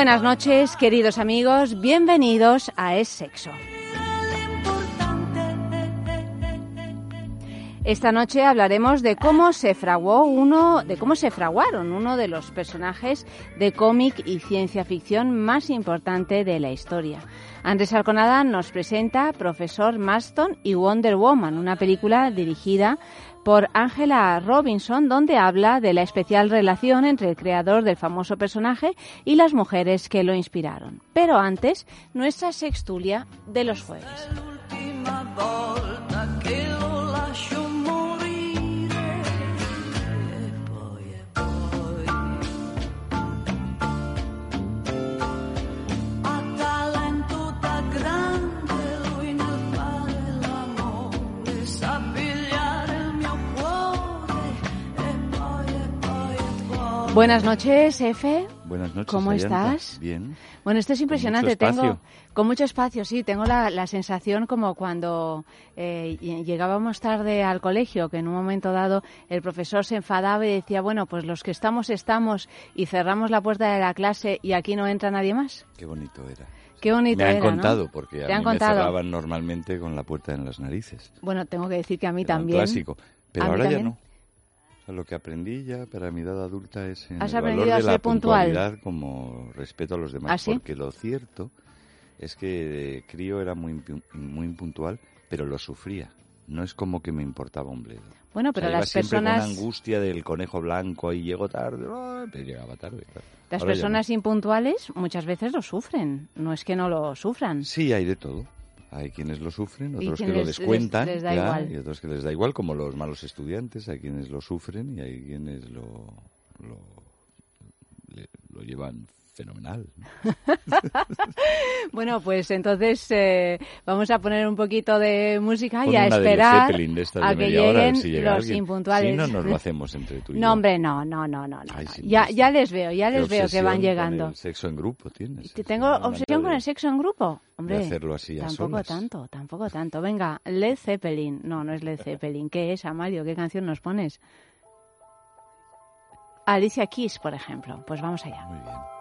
Buenas noches, queridos amigos. Bienvenidos a Es Sexo. Esta noche hablaremos de cómo se fraguó uno, de cómo se fraguaron uno de los personajes de cómic y ciencia ficción más importante de la historia. Andrés Alconada nos presenta Profesor Maston y Wonder Woman, una película dirigida por Angela Robinson, donde habla de la especial relación entre el creador del famoso personaje y las mujeres que lo inspiraron. Pero antes, nuestra sextulia de los jueves. Buenas noches, Efe. Buenas noches. ¿Cómo estás? Bien. Bueno, esto es impresionante. tengo con mucho espacio, sí. Tengo la, sensación como cuando eh, llegábamos tarde al colegio, que en un momento dado el profesor se enfadaba y decía, bueno, pues los que estamos estamos y cerramos la puerta de la clase y aquí no entra nadie más. Qué bonito era. Qué bonito me han contado, porque a mí me cerraban normalmente con la puerta en las narices. Bueno, tengo que decir que a mí también. Un clásico, pero ahora ya no lo que aprendí ya para mi edad adulta es en el valor de la puntualidad como respeto a los demás, ¿Ah, porque lo cierto es que crío era muy muy impuntual, pero lo sufría. No es como que me importaba un bledo. Bueno, pero las siempre personas con angustia del conejo blanco y llego tarde, pero llegaba tarde. Las personas impuntuales muchas veces lo sufren, no es que no lo sufran. Sí, hay de todo. Hay quienes lo sufren, otros que lo descuentan, y otros que les da igual, como los malos estudiantes, hay quienes lo sufren y hay quienes lo, lo, lo llevan fenomenal. bueno, pues entonces eh, vamos a poner un poquito de música y a esperar a que lleguen los impuntuales. Si no, nos lo hacemos entre tú y No, hombre, no, no, no, no. ya, ya les veo, ya les veo que van llegando. el sexo en grupo tienes. ¿Tengo obsesión con el sexo en grupo? Hombre, hacerlo así tampoco tanto, tampoco tanto. Venga, Led Zeppelin. No, no es Led Zeppelin. ¿Qué es, Amario? ¿Qué canción nos pones? Alicia Keys, por ejemplo. Pues vamos allá. Muy bien.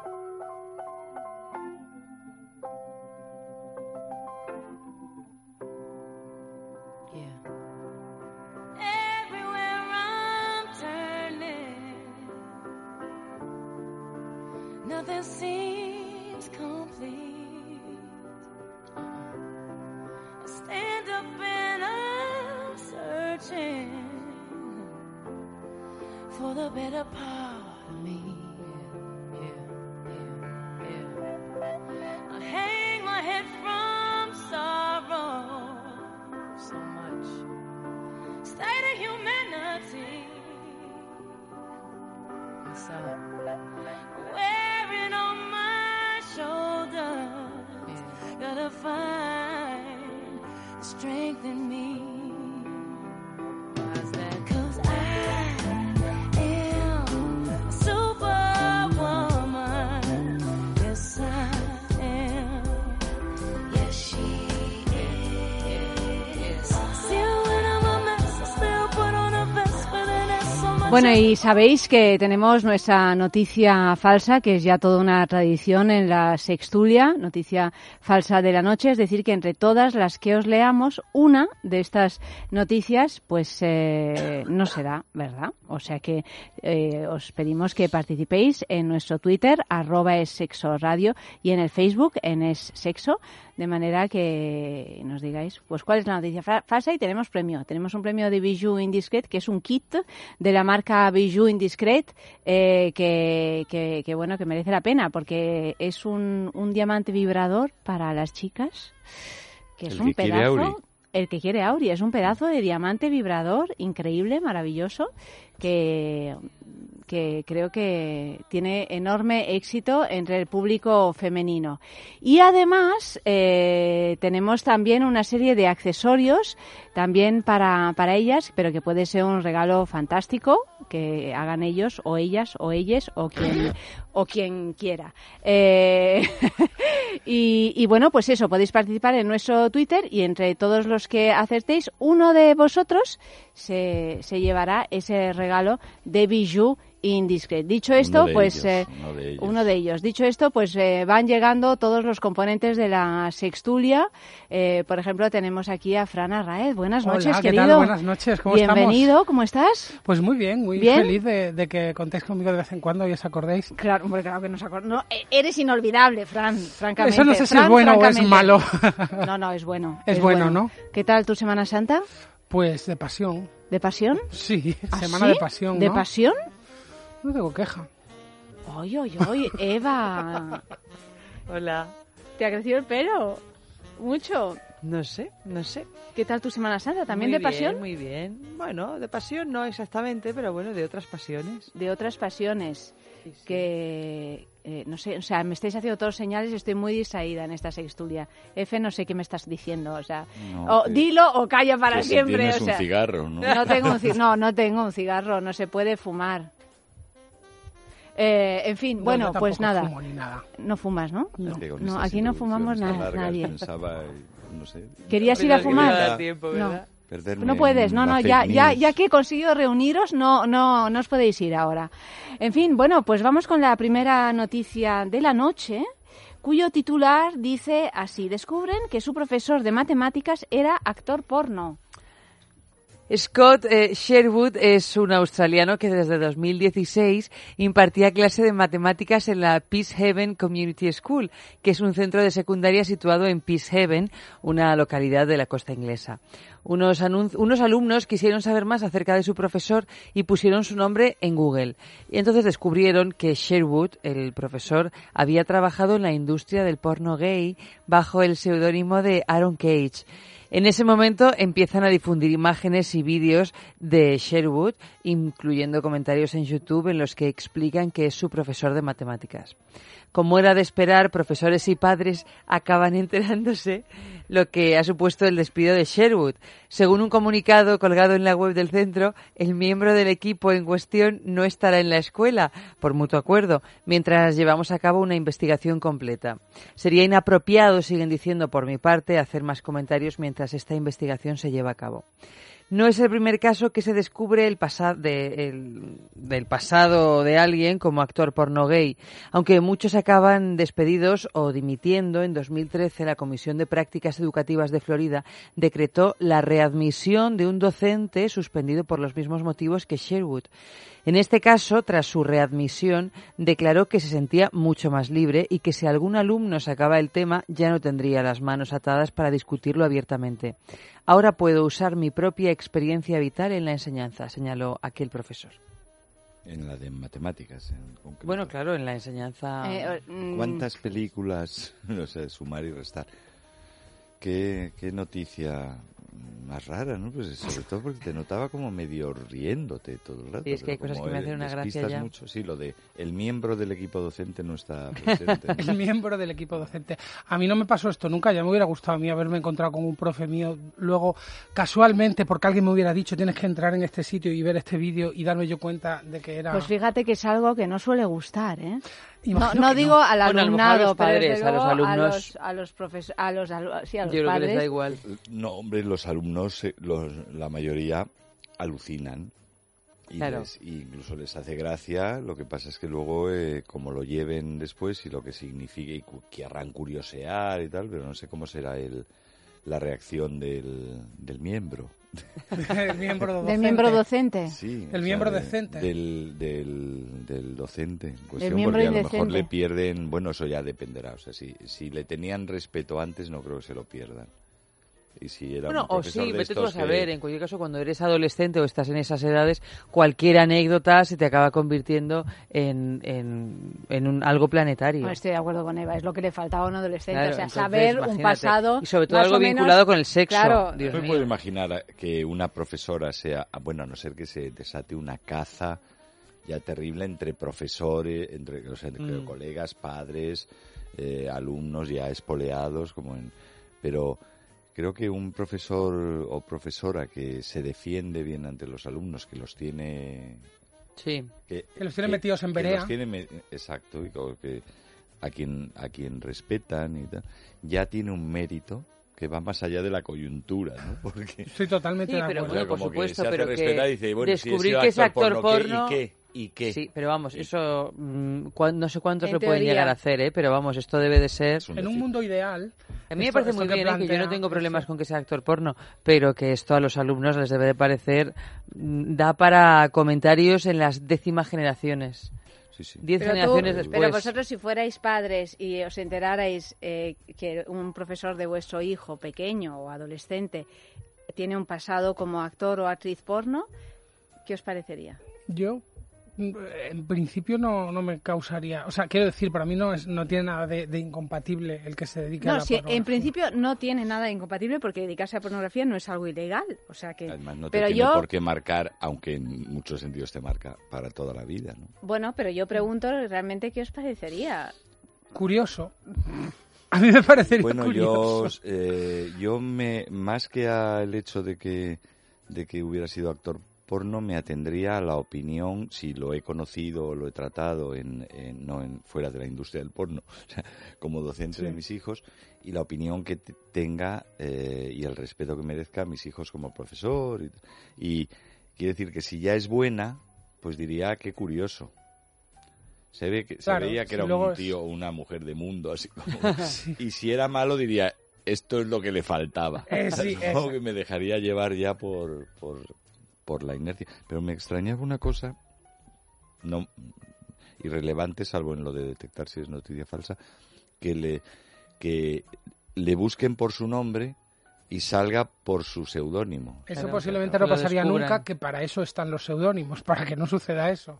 Nothing seems complete. I stand up and I'm searching for the better part of me. I hang my head from sorrow so much. State of humanity. So, gotta find strength in me. Bueno, y sabéis que tenemos nuestra noticia falsa, que es ya toda una tradición en la sextulia, noticia falsa de la noche, es decir, que entre todas las que os leamos, una de estas noticias, pues eh, no será, ¿verdad? O sea que eh, os pedimos que participéis en nuestro Twitter, arroba es sexo radio, y en el Facebook, en es sexo, de manera que nos digáis, pues cuál es la noticia falsa y tenemos premio. Tenemos un premio de Bijou Indiscret, que es un kit de la marca Bijou Indiscret, eh, que, que, bueno, que merece la pena, porque es un, un diamante vibrador para las chicas, que es un pedazo el que quiere Auri. Es un pedazo de diamante vibrador increíble, maravilloso, que que creo que tiene enorme éxito entre el público femenino. Y además eh, tenemos también una serie de accesorios también para, para ellas, pero que puede ser un regalo fantástico que hagan ellos o ellas o ellas o quien, o quien quiera. Eh, y, y, bueno, pues eso, podéis participar en nuestro Twitter y entre todos los que acertéis, uno de vosotros se, se llevará ese regalo de Bijou indiscreto. Dicho esto, pues eh, uno, de ellos. Dicho esto, pues eh, van llegando todos los componentes de la sextulia. Eh, por ejemplo, tenemos aquí a Fran Arraez. Buenas noches, ¿qué querido. Tal? Buenas noches, ¿cómo Bienvenido, ¿cómo estás? Pues muy bien, muy feliz de, que contéis conmigo de vez en cuando y os acordéis. Claro, hombre, claro que nos acordamos. No, eres inolvidable, Fran, francamente. Eso no sé si es bueno o es malo. no, no, es bueno. Es, bueno, ¿no? ¿Qué tal tu Semana Santa? Pues de pasión. ¿De pasión? Sí, ¿Ah, semana de pasión. ¿De pasión? No tengo queja. Oye, oye, oye, Eva. Hola. ¿Te ha crecido el pelo? ¿Mucho? No sé, no sé. ¿Qué tal tu Semana Santa? ¿También de pasión? Muy bien. Bueno, de pasión no exactamente, pero bueno, de otras pasiones. De otras pasiones. Que, eh, no sé, o sea, me estáis haciendo todos señales y estoy muy distraída en esta sextulia. F, no sé qué me estás diciendo, o sea, o, dilo o calla para siempre. o sea, un cigarro, ¿no? No tengo un, no, no tengo un cigarro, no se puede fumar. Eh, en fin, bueno, pues nada. No fumas, ¿no? No, aquí no fumamos nada, nadie. ¿Querías ir a fumar? no. Puedes, no, no, ya, ya, ya que he conseguido reuniros, no, no, no os podéis ir ahora. En fin, bueno, pues vamos con la primera noticia de la noche, cuyo titular dice así, descubren que su profesor de matemáticas era actor porno. Scott eh, Sherwood es un australiano que desde 2016 impartía clase de matemáticas en la Peacehaven Community School, que es un centro de secundaria situado en Peacehaven, una localidad de la costa inglesa. Unos, unos alumnos quisieron saber más acerca de su profesor y pusieron su nombre en Google. Y entonces descubrieron que Sherwood, el profesor, había trabajado en la industria del porno gay bajo el seudónimo de Aaron Cage. En ese momento empiezan a difundir imágenes y vídeos de Sherwood, incluyendo comentarios en YouTube en los que explican que es su profesor de matemáticas. Como era de esperar, profesores y padres acaban enterándose lo que ha supuesto el despido de Sherwood. Según un comunicado colgado en la web del centro, el miembro del equipo en cuestión no estará en la escuela, por mutuo acuerdo, mientras llevamos a cabo una investigación completa. Sería inapropiado, siguen diciendo por mi parte, hacer más comentarios mientras esta investigación se lleva a cabo. No es el primer caso que se descubre el del pasado de alguien como actor porno gay, aunque muchos acaban despedidos o dimitiendo. En 2013 la Comisión de Prácticas Educativas de Florida decretó la readmisión de un docente suspendido por los mismos motivos que Sherwood. En este caso, tras su readmisión, declaró que se sentía mucho más libre y que si algún alumno sacaba el tema ya no tendría las manos atadas para discutirlo abiertamente. Ahora puedo usar mi propia experiencia vital en la enseñanza, señaló aquel profesor. En la de matemáticas, Bueno, claro, en la enseñanza. Eh, mm. ¿Cuántas películas, no sé, sumar y restar? ¿Qué, qué noticia más rara, ¿no? Pues sobre todo porque te notaba como medio riéndote todo el rato. Sí, es que hay cosas que me hacen una gracia ya. mucho, sí, lo de el miembro del equipo docente no está presente. el miembro del equipo docente. A mí no me pasó esto nunca, ya me hubiera gustado a mí haberme encontrado con un profe mío luego casualmente porque alguien me hubiera dicho tienes que entrar en este sitio y ver este vídeo y darme yo cuenta de que era... Pues fíjate que es algo que no suele gustar, ¿eh? No, digo al alumnado, a los padres, a los alumnos, a los, profesores, a los, sí, a los Yo creo que les da igual. No, hombre, los alumnos, eh, los, la mayoría alucinan Y incluso les hace gracia, lo que pasa es que luego, eh, como lo lleven después y lo que significa, y querrán curiosear y tal, pero no sé cómo será el, la reacción del, del miembro. El miembro docente. Del miembro docente. Sí. El miembro decente. Del, del, del docente el miembro porque a lo mejor le pierden, bueno, eso ya dependerá. O sea, si, si le tenían respeto antes, no creo que se lo pierdan. Y si era bueno, o sí, vete tú a saber. En cualquier caso, cuando eres adolescente o estás en esas edades, cualquier anécdota se te acaba convirtiendo en, en, un, algo planetario. No estoy de acuerdo con Eva, es lo que le faltaba a un adolescente. o sea, saber un pasado. Y sobre todo algo vinculado con el sexo. Claro. Dios no me puedo imaginar que una profesora sea. Bueno, a no ser que se desate una caza ya terrible entre profesores, entre, mm. colegas, padres, eh, alumnos ya espoleados, como en. Pero creo que un profesor o profesora que se defiende bien ante los alumnos, que los tiene... Sí. Que, los tiene metidos en verea. exacto, y que a quien, a quien respetan y tal, ya tiene un mérito que va más allá de la coyuntura, ¿no? Porque... Estoy totalmente de acuerdo. Bueno, por supuesto, pero que descubrir que es actor porno... ¿y qué? ¿Y qué? Sí, pero vamos, eso mm, no sé cuántos lo pueden llegar a hacer, ¿eh? pero vamos, esto debe de ser... En un mundo ideal... A mí me parece muy bien, ¿eh? que yo no tengo problemas con que sea actor porno, pero que esto a los alumnos les debe de parecer... Mm, da para comentarios en las décimas generaciones. Diez generaciones después. Pero vosotros si fuerais padres y os enterarais eh, que un profesor de vuestro hijo pequeño o adolescente tiene un pasado como actor o actriz porno, ¿qué os parecería? Yo en principio no, no me causaría, o sea, quiero decir, para mí no es, no tiene nada de, incompatible el que se dedique a la sí, en principio no tiene nada de incompatible porque dedicarse a pornografía no es algo ilegal, o sea que Además no te tiene yo, por qué marcar, aunque en muchos sentidos te marca para toda la vida, ¿no? Bueno, pero yo pregunto realmente qué os parecería. Curioso. A mí me parecería bueno, curioso. yo, eh, yo me, más que al hecho de que, de que hubiera sido actor porno me atendría a la opinión, si lo he conocido o lo he tratado en, no en, fuera de la industria del porno, como docente de mis hijos, y la opinión que tenga eh, y el respeto que merezca a mis hijos como profesor. Y, quiere decir que si ya es buena, pues diría, qué curioso. Se, ve que, se veía que era un tío o una mujer de mundo, así como... Y si era malo, diría, esto es lo que le faltaba. Eh, que me dejaría llevar ya por, por, por la inercia. Pero me extrañaba una cosa, no irrelevante, salvo en lo de detectar si es noticia falsa, que le, que le busquen por su nombre y salga por su seudónimo. Eso posiblemente no pasaría nunca, que para eso están los seudónimos, para que no suceda eso.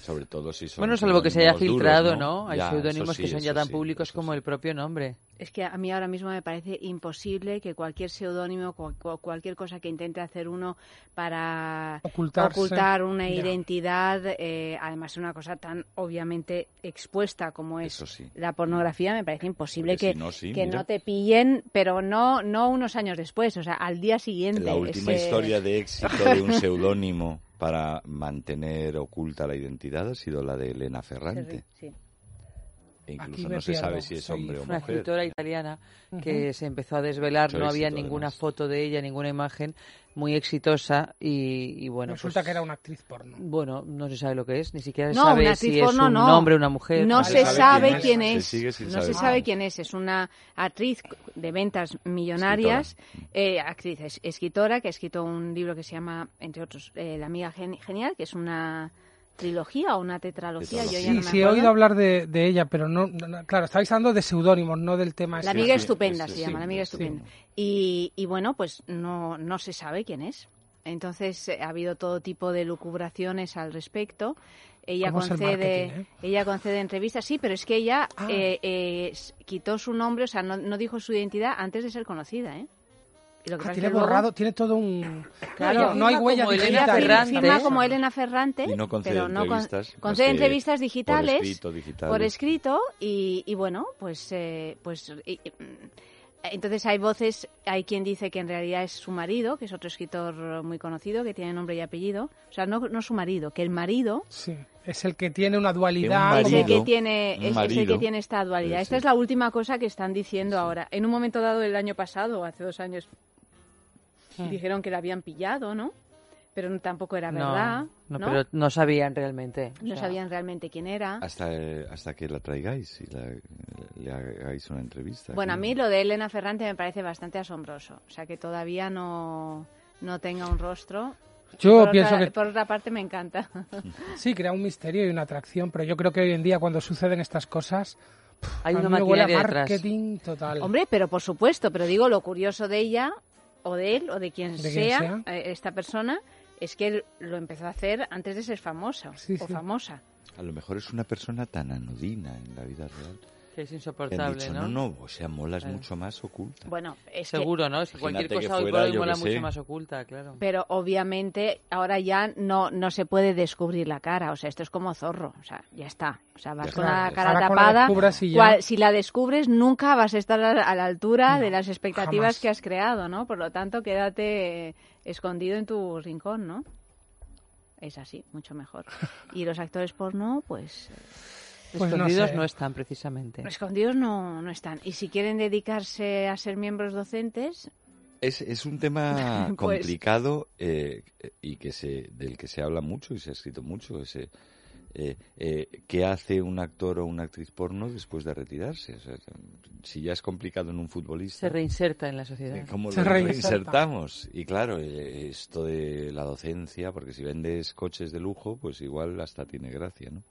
Sobre todo si son. Bueno, salvo que se haya filtrado, ¿no? Hay seudónimos que son ya tan públicos como el propio nombre. Es que a mí ahora mismo me parece imposible que cualquier seudónimo, cualquier cosa que intente hacer uno para ocultar una identidad, eh, además una cosa tan obviamente expuesta como es la pornografía, me parece imposible que, no, que no te pillen, pero no, no unos años después, o sea, al día siguiente. La última historia de éxito de un seudónimo para mantener oculta la identidad ha sido la de Elena Ferrante. Sí, e incluso no se sabe si es hombre o mujer. Una escritora italiana que se empezó a desvelar, no había ninguna foto de ella, ninguna imagen, muy exitosa y, bueno. Resulta pues que era una actriz porno. Bueno, no se sabe lo que es, ni siquiera se sabe si es un hombre o una mujer. No, se, sabe quién es. no se sabe quién es. Es una actriz de ventas millonarias, eh, actriz, escritora, que ha escrito un libro que se llama, entre otros, eh, La amiga genial, que es una trilogía o una tetralogía. Yo sí, sí, he oído hablar de, ella, pero no, claro, estáis hablando de seudónimos, no del tema. La amiga estupenda se llama, la amiga estupenda. Y, y, bueno, pues no, no se sabe quién es. Entonces eh, ha habido todo tipo de lucubraciones al respecto. Ella concede, eh? ella concede entrevistas, sí, pero es que ella ah. eh, quitó su nombre, o sea, no, no dijo su identidad antes de ser conocida, ¿eh? Ah, tiene borrado, tiene todo un... Claro, no, hay huella como Elena Ferrante. Firma como Elena Ferrante, y no concede pero no entrevistas, concede entrevistas digitales por escrito, digitales. por escrito y, y bueno, pues, eh, pues entonces hay voces, hay quien dice que en realidad es su marido, que es otro escritor muy conocido, que tiene nombre y apellido. O sea, no, no su marido, que el marido... Sí, es el que tiene una dualidad. es, el que tiene, es, el que tiene esta dualidad. Esta es la última cosa que están diciendo ahora. En un momento dado del año pasado, hace dos años, Hmm. dijeron que la habían pillado, ¿no? pero tampoco era verdad. No, pero no sabían realmente. No sabían realmente quién era. Hasta, hasta que la traigáis y le hagáis una entrevista. Bueno, a mí lo de Elena Ferrante me parece bastante asombroso. O sea, que todavía no, no tenga un rostro. Yo pienso que... Por otra parte me encanta. Sí, crea un misterio y una atracción, pero yo creo que hoy en día cuando suceden estas cosas... Hay una maquinaria marketing total. Hombre, pero por supuesto, pero digo, lo curioso de ella, o de él, o de quien, sea, eh, esta persona, es que él lo empezó a hacer antes de ser famosa o famosa. A lo mejor es una persona tan anodina en la vida real. Que es insoportable, ¿no? No, no, o sea, molas mucho más oculta. Bueno, es Seguro, ¿no? Si cualquier cosa hoy por hoy mola mucho más oculta, claro. Pero obviamente ahora ya no, no se puede descubrir la cara, o sea, esto es como zorro, o sea, ya está. O sea, vas con la cara tapada, si la descubres nunca vas a estar a la altura de las expectativas que has creado, ¿no? Por lo tanto, quédate escondido en tu rincón, ¿no? Es así, mucho mejor. Y los actores porno, pues... pues escondidos no, están, precisamente. Escondidos no, no están. Y si quieren dedicarse a ser miembros docentes... Es, es un tema pues complicado eh, y que se, del que se habla mucho y se ha escrito mucho. Ese, eh, eh, qué hace un actor o una actriz porno después de retirarse. si ya es complicado en un futbolista. Se reinserta en la sociedad. ¿Cómo lo reinsertamos? Y claro, eh, esto de la docencia, porque si vendes coches de lujo, pues igual hasta tiene gracia, ¿no?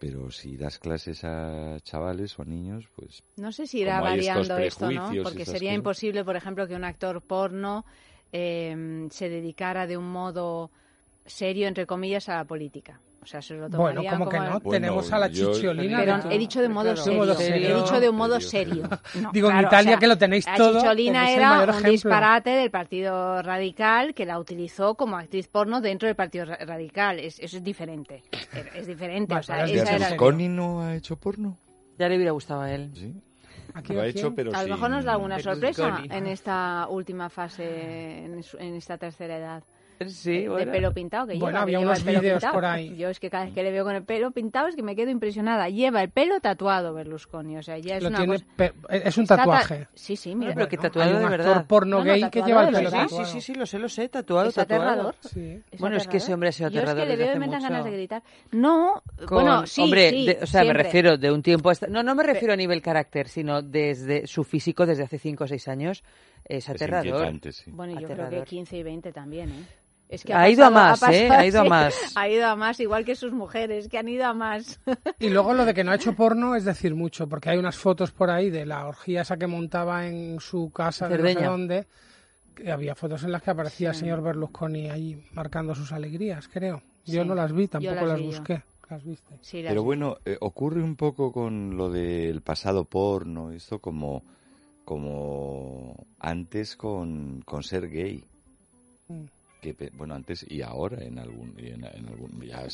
Pero si das clases a chavales o a niños, pues... No sé si irá variando esto, ¿no? Porque sería imposible, por ejemplo, que un actor porno eh, se dedicara de un modo serio, entre comillas, a la política. O sea, se lo bueno, como, que no, tenemos a la Chicholina. Pero he dicho de modo, serio. He dicho de un modo serio. Digo, en Italia que lo tenéis todo. La Chicholina era un disparate del Partido Radical que la utilizó como actriz porno dentro del Partido Radical. Es, eso es diferente. Es diferente. o sea, esa no ha hecho porno? Ya le hubiera gustado a él. Sí. lo ha hecho, pero a lo mejor nos da alguna sorpresa en esta última fase, en esta tercera edad. Sí, de pelo pintado que bueno, lleva. había unos vídeos por ahí. Yo es que cada vez que le veo con el pelo pintado es que me quedo impresionada. Lleva el pelo tatuado Berlusconi, o sea, ya es una Es un tatuaje. Sí, sí, mira. Pero que tatuado Hay un actor porno gay que lleva el pelo tatuado. Sí, sí, sí, lo sé, lo sé, tatuado, es tatuado. Sí. bueno, es que ese hombre ha sido aterrador Yo es que le veo y me dan ganas de gritar. No, con, bueno, sí, Hombre, sí, o sea, me refiero de un tiempo... No, no me refiero a nivel carácter, sino desde su físico desde hace 5 o 6 años. Es aterrador. Bueno, yo creo que 15 y 20 también, ¿eh? Ha, ido a más, ¿eh? Ha ido a más. Ha ido a más, igual que sus mujeres, que han ido a más. Y luego lo de que no ha hecho porno es decir mucho, porque hay unas fotos por ahí de la orgía esa que montaba en su casa de no sé dónde. había fotos en las que aparecía el señor Berlusconi ahí marcando sus alegrías, creo. Yo no las vi, tampoco las, busqué. Las viste. Pero bueno, eh, ocurre un poco con lo del pasado porno, esto como, como antes con, con ser gay. Que bueno antes y ahora en algún en, algún ya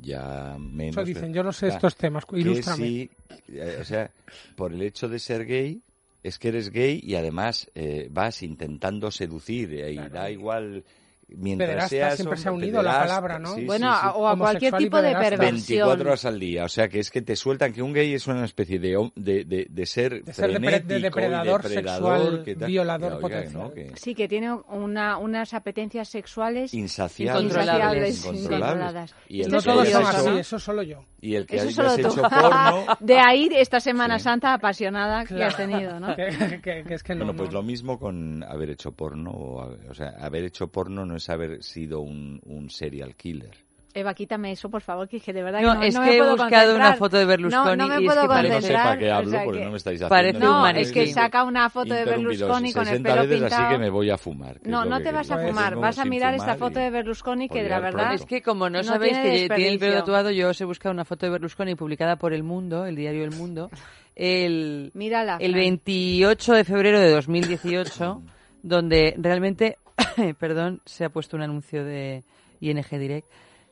ya menos Eso dicen yo no sé estos temas ilústrame sí, eh, o sea por el hecho de ser gay es que eres gay y además eh, vas intentando seducir eh, y da igual mientras siempre se ha unido la palabra, ¿no? bueno, o a cualquier tipo de perversión. 24 horas al día, o sea, que es que te sueltan que un gay es una especie de, de, de, de ser de ser depredador, sexual, violador potencial. Sí, que tiene una, unas apetencias sexuales insaciables, incontroladas. Y no todos son así, eso solo yo. Y el que eso solo hecho porno... De ahí esta Semana Santa apasionada que has tenido, ¿no? que, es que no, bueno, pues lo mismo con haber hecho porno, o, sea, haber hecho porno no es haber sido un, un serial killer. Eva, quítame eso, por favor, que, de verdad no, no, es no que he buscado una foto de Berlusconi no, no me puedo es que concentrar. No sé para qué hablo, porque no me estáis haciendo... Parece no, un es que saca una foto de Berlusconi con el pelo veces, pintado. así que me voy a fumar. No, no te vas a fumar, vas a mirar esta foto de Berlusconi que de la verdad... Es que como no sabéis que tiene el pelo tatuado, yo os he buscado una foto de Berlusconi publicada por El Mundo, el diario El Mundo, el, el 28 de febrero de 2018, donde realmente, perdón, se ha puesto un anuncio de ING Direct,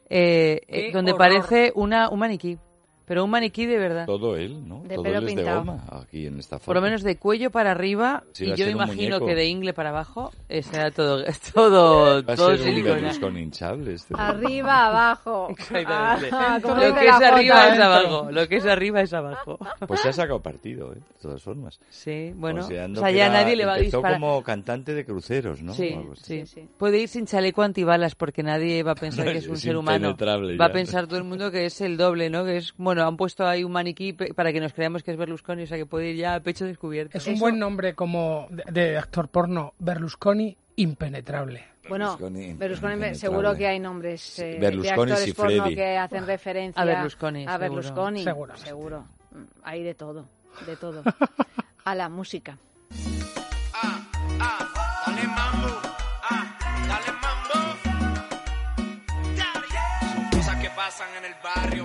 eh, eh, donde parece una, un maniquí. Pero un maniquí de verdad. Todo él, ¿no? De Todo pelo él es de pintado. goma aquí en esta foto. Por lo menos de cuello para arriba Sí, y a yo imagino que de ingle para abajo eh, será todo todo Va a todo ser un. Berlusconi hinchable este. Arriba, abajo. Exactamente. Ah, Lo que es arriba es abajo, lo que es arriba es abajo. Pues se ha sacado partido, ¿eh? De todas formas. Sí, bueno, o sea, ya era- nadie le va a disparar. como cantante de cruceros, ¿no? Sí, sí, Sí. Puede ir sin chaleco antibalas porque nadie va a pensar que es un Es ser humano. impenetrable Va a pensar todo el mundo que es el doble, ¿no? Que es, bueno, han puesto ahí un maniquí para que nos creamos que es Berlusconi, o sea que puede ir ya a pecho descubierto. Es un buen nombre como de, de actor porno, Berlusconi impenetrable. Bueno, Berlusconi, Berlusconi, seguro que hay nombres eh, Berlusconi de actores y porno que hacen referencia A Berlusconi, a seguro. Berlusconi. Seguro. seguro. Mm, Hay de todo, de todo. A la música. Dale mambo, ah, dale mambo. Son cosas que pasan en el barrio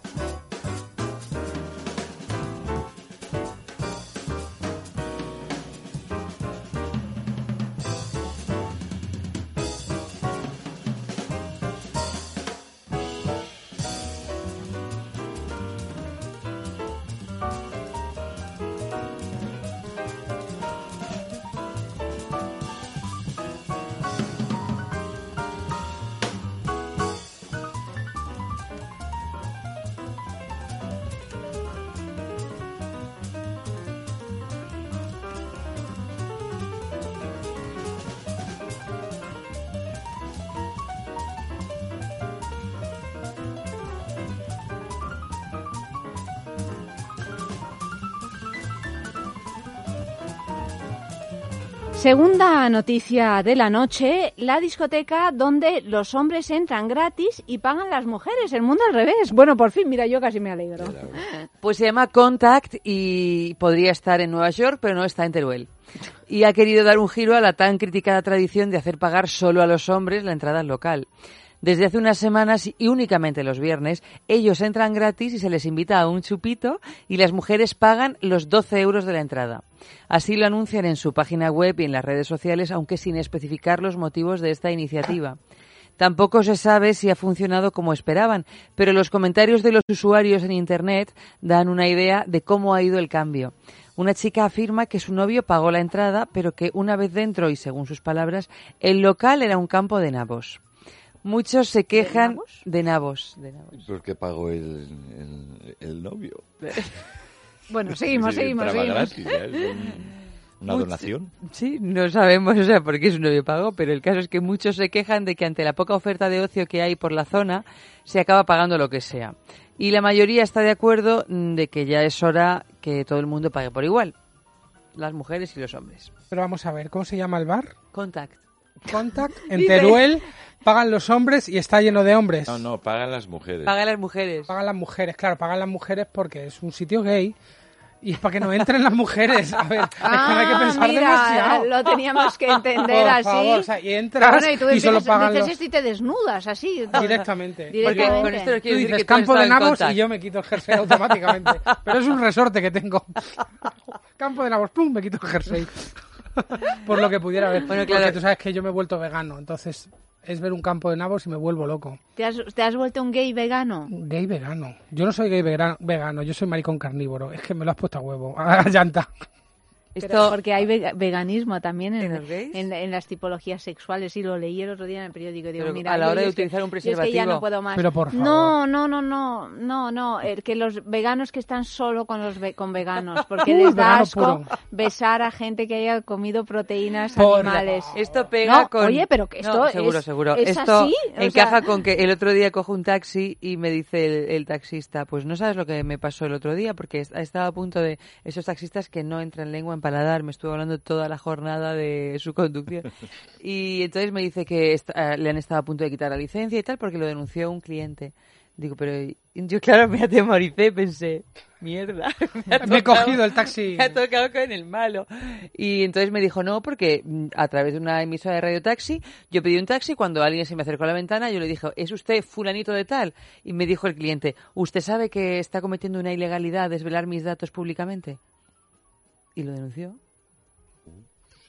Segunda noticia de la noche, la discoteca donde los hombres entran gratis y pagan las mujeres, el mundo al revés. Bueno, por fin, mira, yo casi me alegro. Pues se llama Contact y podría estar en Nueva York, pero no está en Teruel. Y ha querido dar un giro a la tan criticada tradición de hacer pagar solo a los hombres la entrada al local. Desde hace unas semanas y únicamente los viernes, ellos entran gratis y se les invita a un chupito y las mujeres pagan los 12 euros de la entrada. Así lo anuncian en su página web y en las redes sociales, aunque sin especificar los motivos de esta iniciativa. Tampoco se sabe si ha funcionado como esperaban, pero los comentarios de los usuarios en Internet dan una idea de cómo ha ido el cambio. Una chica afirma que su novio pagó la entrada, pero que una vez dentro y según sus palabras, el local era un campo de nabos. Muchos se quejan de nabos. De nabos. Porque pagó el, el, el novio. Bueno, seguimos, Sí, seguimos, seguimos. gratis, ¿eh? Es un- Una Mucho- donación. Sí, no sabemos, o sea, por qué su novio pagó, pero el caso es que muchos se quejan de que ante la poca oferta de ocio que hay por la zona, se acaba pagando lo que sea. Y la mayoría está de acuerdo mm, de que ya es hora que todo el mundo pague por igual. Las mujeres y los hombres. Pero vamos a ver, ¿cómo se llama el bar? Contact. Contact. En Teruel pagan los hombres y está lleno de hombres. No, no, pagan las mujeres. Pagan las mujeres. Pagan las mujeres, claro, pagan las mujeres porque es un sitio gay Y es para que no entren las mujeres. A ver, es que no hay que Ah, pensar mira, demasiado. lo teníamos que entender Por así. favor, o sea, y entras Bueno, y tú y solo pagan dices los- te desnudas así. Directamente. Porque Directamente. con esto Tú quiero decir dices que tú campo de nabos y yo me quito el jersey automáticamente. Pero es un resorte que tengo. campo de nabos, pum, me quito el jersey. Por lo que pudiera ver. Bueno, claro. Porque tú sabes que yo me he vuelto vegano, entonces es ver un campo de nabos y me vuelvo loco. ¿Te has, te has vuelto un gay vegano? Gay vegano. Yo no soy gay vegano, vegano, yo soy maricón carnívoro. Es que me lo has puesto a huevo. A llanta. Pero Esto, porque hay vega- veganismo también en, ¿En las tipologías sexuales. Y lo leí el otro día en el periódico. y Digo, mira, a la hora de que- utilizar un yo es que ya preservativo. no puedo más. Pero por favor. No, no, no, no, no, no. el que los veganos que están solo con los ve- con veganos. Porque Uy, les da asco besar a gente que haya comido proteínas Por animales. Esto pega No, con... oye, pero esto No, seguro, es- seguro. es esto así, o encaja sea- con que el otro día cojo un taxi y me dice el, el taxista, pues no sabes lo que me pasó el otro día, porque est- estaba a punto de esos taxistas que no entran lengua en paladar, me estuvo hablando toda la jornada de su conducción. Y entonces me dice que est- eh, le han estado a punto de quitar la licencia y tal, porque lo denunció un cliente. Digo, pero yo claro me atemoricé, pensé, mierda. Me, ha Me he tocado- cogido el taxi. me ha tocado con el malo. Y entonces me dijo, no, porque mm, a través de una emisora de radio taxi, yo pedí un taxi, cuando alguien se me acercó a la ventana, yo le dije, ¿es usted fulanito de tal? Y me dijo el cliente, ¿usted sabe que está cometiendo una ilegalidad desvelar mis datos públicamente? Y lo denunció.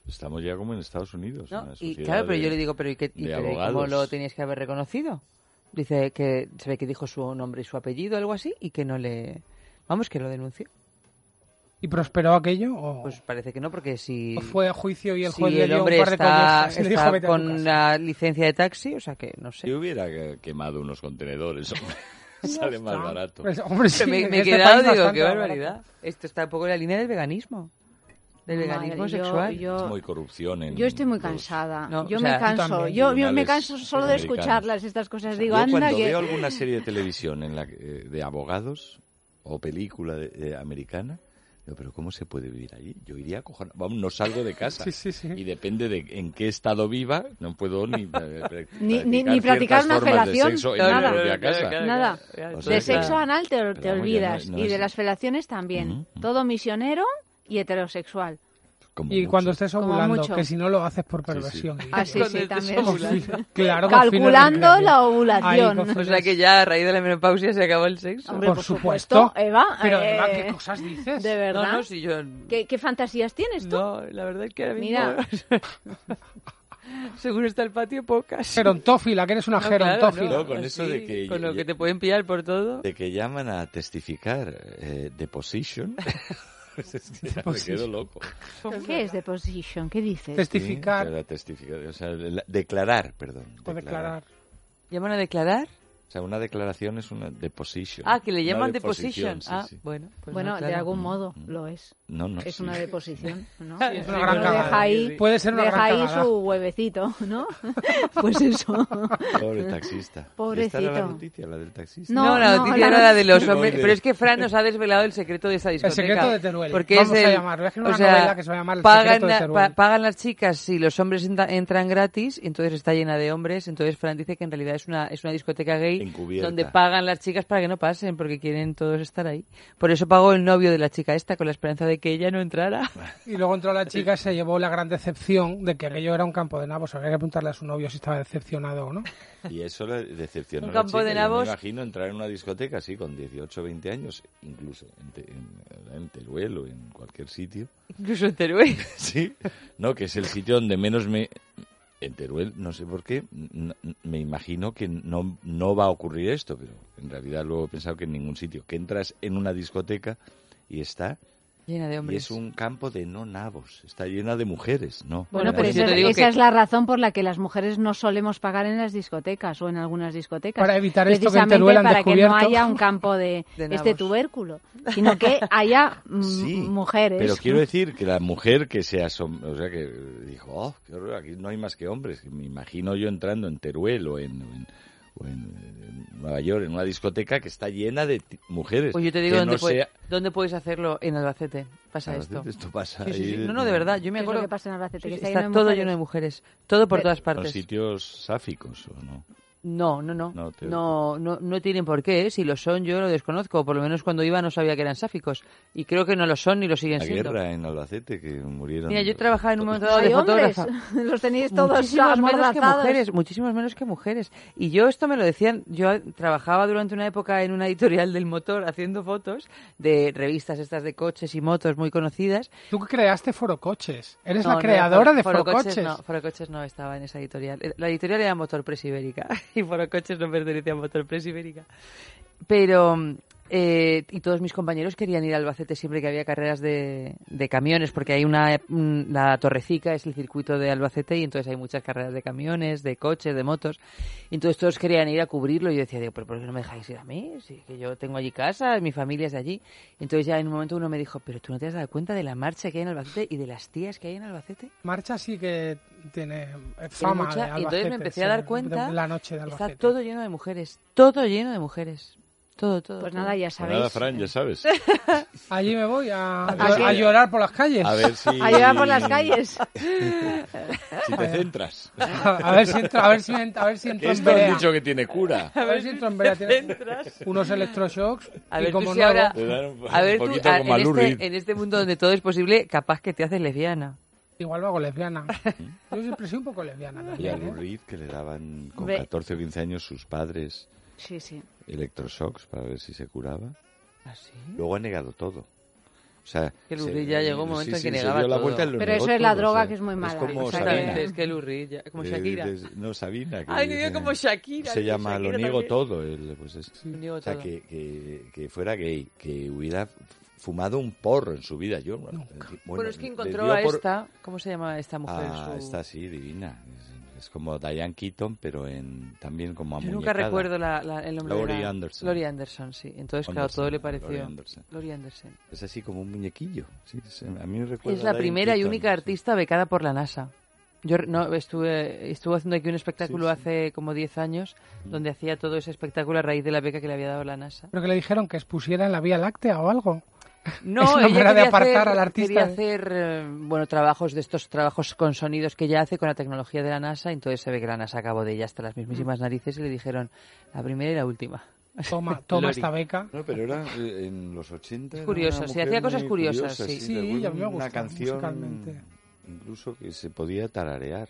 Estamos ya como en Estados Unidos. ¿no? una Y claro, pero de- yo le digo, pero ¿y, qué, y de pero ¿y cómo lo tenías que haber reconocido? Dice que se ve que dijo su nombre y su apellido, algo así, y que no le... Vamos, que lo denunció. ¿Y prosperó aquello? ¿O, Pues parece que no, porque si... o fue a juicio y el si juez le el dio hombre un par de está, le dijo, está "Vete a tu con casa"? la licencia de taxi, o sea que no sé. Yo hubiera que- quemado unos contenedores, hombre. Sale más barato. Pues, hombre, sí, me, me he este quedado, digo, qué barbaridad. Esto está un poco en la línea del veganismo. Del Madre, veganismo yo- sexual. yo- Es muy corrupción en Yo estoy muy cansada. No, yo o me sea, tú canso. Yo, yo me canso solo de escucharlas estas cosas. Digo, Yo anda cuando que... veo alguna serie de televisión en la eh, de abogados o película de- de americana, digo, pero ¿cómo se puede vivir ahí? Yo iría a coger, vamos, no salgo de casa. Sí, sí, sí. Y depende de en qué estado viva, no puedo ni eh, Ni- ni- practicar ni practicar una de felación, en nada. mi propia casa. Nada. O sea De sexo anal te, te olvidas. no- no y de es- las felaciones también. Ujú. Todo misionero y heterosexual. Como Y mucho. cuando estés ovulando, que si no lo haces por perversión. Ah, sí, sí, estés también. Claro, Calculando la ovulación. O sea que ya a raíz de la menopausia se acabó el sexo. Hombre, por, por supuesto. supuesto, Eva, Pero eh, Eva, ¿qué cosas dices? De verdad. No, no, si yo... ¿Qué, qué fantasías tienes tú? No, la verdad es que ahora mismo... Mira. Según está el patio, pocas. Gerontófila, que eres una No, claro, gerontófila. No, con eso de que- Con lo que te pueden pillar por todo. de que llaman a testificar eh, deposition. Pues es que ya me quedo loco. ¿Qué es deposition? ¿Qué dices? Testificar Sí, para testificar, o sea, la- declarar, perdón. o declarar. ¿Llaman a declarar? O sea, una declaración es una deposition. Ah, que le Una llaman deposición, deposition. sí, ah, sí. bueno. Pues bueno, no, de claro. algún modo lo es. No, no. Es sí. una deposición, ¿no? Sí, es una gran cagada. deja ahí, Puede ser una deja gran ahí cagada. su huevecito, ¿no? Pues eso. Pobre taxista. ¿Y Pobrecito. esta era la noticia, la del taxista? No, No, la no, noticia era la de los hombres. De- Pero es que Fran nos ha desvelado el secreto de esta discoteca. secreto de Teruel. Porque Vamos es a el, llamarlo. Voy a escribir o una sea, que se va a llamar El pagan, secreto de Teruel. pa- pagan las chicas si los hombres entra- entran gratis y entonces está llena de hombres. Entonces Fran dice que en realidad es una, es una discoteca gay Encubierta. donde pagan las chicas para que no pasen porque quieren todos estar ahí. Por eso pagó el novio de la chica esta con la esperanza de que ella no entrara. Y luego entró la chica y se llevó la gran decepción de que aquello era un campo de nabos. Habría que preguntarle a su novio si estaba decepcionado o no. Y eso le decepcionó Un a la campo chica. de Yo nabos. Me imagino entrar en una discoteca así con 18 o 20 años, incluso en, Te- en, en Teruel o en cualquier sitio. Incluso en Teruel. Sí, no, que es el sitio donde menos me... En Teruel, no sé por qué, me imagino que no, no va a ocurrir esto, pero en realidad luego he pensado que en ningún sitio. Que entras en una discoteca y está... Llena de Y es un campo de no nabos, está llena de mujeres, ¿no? Bueno, pero pues esa, te digo esa que- es la razón por la que las mujeres no solemos pagar en las discotecas o en algunas discotecas. Para evitar esto que en Teruel han para que no haya un campo de, De este tubérculo, sino que haya Sí, mujeres. Pero quiero decir que la mujer que se asom o sea, que dijo, oh, qué horror, aquí no hay más que hombres. Me imagino yo entrando en Teruel o en, en- o en, en Nueva York, en una discoteca que está llena de mujeres. Pues yo te digo dónde, no puede- sea- dónde puedes hacerlo. En Albacete pasa Albacete, esto. esto pasa Sí, sí, sí. No, no, de verdad. Yo me ¿Qué es lo acuerdo. que pasa en Albacete? Sí, Que está está lleno todo mujeres. lleno de mujeres. Todo por Pero- todas Son partes. sitios sáficos, ¿o no? No, no, no. No, no, no, tienen por qué. ¿eh? Si lo son, yo lo desconozco. Por lo menos cuando iba no sabía que eran sáficos. Y creo que no lo son ni lo siguen la siendo. La guerra en Albacete, que murieron. Mira, yo trabajaba en un momento dado de fotógrafa. Los tenéis todos muchísimos menos que mujeres, muchísimos menos que mujeres. Y yo esto me lo decían. Yo trabajaba durante una época en una editorial del motor haciendo fotos de revistas estas de coches y motos muy conocidas. Tú creaste Foro Coches. Eres la creadora de Foro, Coches. No, Foro Coches no estaba en esa editorial. La editorial era Motor Press Ibérica. y por coches no pertenecía a Motorpress Ibérica. Pero eh, y todos mis compañeros querían ir a Albacete siempre que había carreras de, camiones, porque hay una, la Torrecica es el circuito de Albacete y entonces hay muchas carreras de camiones, de coches, de motos. Y entonces todos querían ir a cubrirlo y yo decía, digo, pero ¿por qué no me dejáis ir a mí? Sí, que yo tengo allí casa, mi familia es de allí. Entonces ya en un momento uno me dijo, pero tú no te has dado cuenta de la marcha que hay en Albacete y de las tías que hay en Albacete. Marcha sí que tiene fama. de Albacete, y entonces me empecé a dar cuenta. la noche de Albacete. Está todo lleno de mujeres, todo lleno de mujeres. Todo, todo. Pues nada, ya pues sabéis. nada, Fran, ya sabes. Allí me voy a, a, llorar por las calles. A ver si... A llorar por las calles. si te centras. A ver si entro, a ver si, a ver si entro Esto en Berea. dicho que tiene cura. A ver si entro en Berea. Tiene unos electroshocks. A ver, y como si ahora... a ver tú, en, este, en este mundo donde todo es posible, capaz que te haces lesbiana. Igual lo hago lesbiana. Yo siempre soy un poco lesbiana también. Y a Lou ¿eh? que le daban con 14 o 15 años sus padres Sí, sí. Electroshocks para ver si se curaba. ¿Ah, sí? Luego ha negado todo. O sea, que Lurri ya llegó un momento en que negaba todo. Pero eso es la droga que es muy mala. Es como Exactamente, es que Lurri ya, como Shakira. no, Sabina. Que, Ay, digo como Shakira. Se llama Lo niego todo. El, pues es, o sea, que, que, que, fuera gay, que hubiera fumado un porro en su vida. Yo, bueno, bueno, es que encontró a esta, ¿cómo se llama esta mujer? Ah, esta sí, divina. Es como Diane Keaton, pero en también como Yo nunca recuerdo la, la, el nombre Laurie de la... Anderson. Laurie Anderson, sí. Entonces, claro, todo le pareció... Laurie Anderson. Es así como un muñequillo. Sí, a mí me recuerda Es la primera y única artista becada por la NASA. Yo no estuve estuve haciendo aquí un espectáculo hace como 10 años donde hacía todo ese espectáculo a raíz de la beca que le había dado la NASA. Pero que le dijeron que expusiera en la Vía Láctea o algo. No, ella quería de apartar hacer, al artista. Quería hacer, eh, bueno, trabajos de estos trabajos con sonidos que ya hace con la tecnología de la NASA, entonces se ve que la NASA acabó de ella hasta las mismísimas mm. narices y le dijeron la primera y la última. Toma, toma esta beca. No, pero era eh, en los 80. Es curioso, sí, hacía cosas curiosas, sí. Sí, a mí me gusta, Una canción incluso que se podía tararear.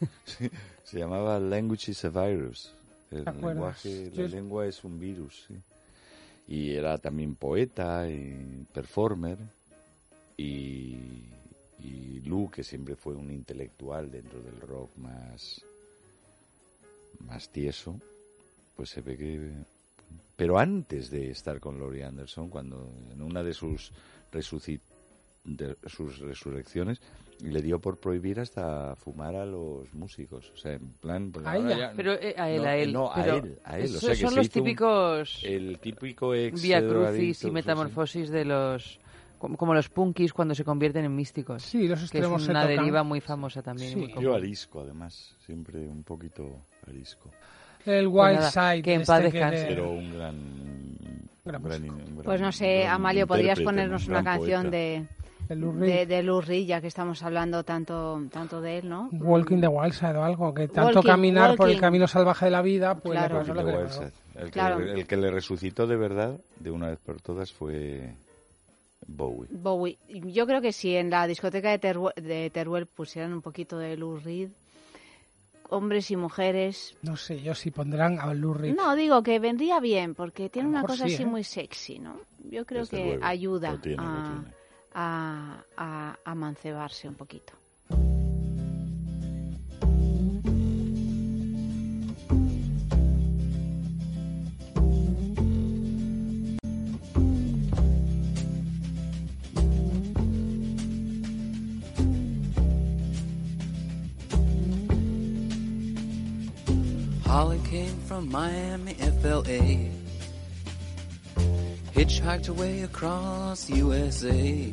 se llamaba Language is a Virus. El lenguaje, la lengua es un virus, sí y era también poeta y performer y, y Lu que siempre fue un intelectual dentro del rock más más tieso pues se ve que pero antes de estar con Laurie Anderson cuando en una de sus de sus resurrecciones le dio por prohibir hasta fumar a los músicos. O sea, en plan... Pues a ella. pero eh, a él, a él. No, a él, a él. O sea, que son los típicos... el típico ex... Vía crucis y metamorfosis de los... Como, los punkis cuando se convierten en místicos. Sí, los extremos que es una deriva muy famosa también. Sí. Yo arisco, además. Siempre un poquito arisco. El Wild pues Side. Que en paz este descanse. Pero un gran... gran, pues no sé, Amalio, ¿podrías ponernos una canción de de, de Lou ya que estamos hablando tanto tanto de él, ¿no? Walking the Wild Side o algo, que tanto caminar por el camino salvaje de la vida, pues claro. el, que, el que le resucitó de verdad, de una vez por todas, fue Bowie. Bowie. Yo creo que si en la discoteca de, de Teruel pusieran un poquito de Lou Reed, hombres y mujeres. No sé, yo si pondrán a Lou Reed. No, digo que vendría bien, porque tiene una cosa así ¿eh? muy sexy, ¿no? Yo creo que ayuda a a, a, a mancebarse un poquito. Holly came from Miami, FLA. Hitchhiked away across USA.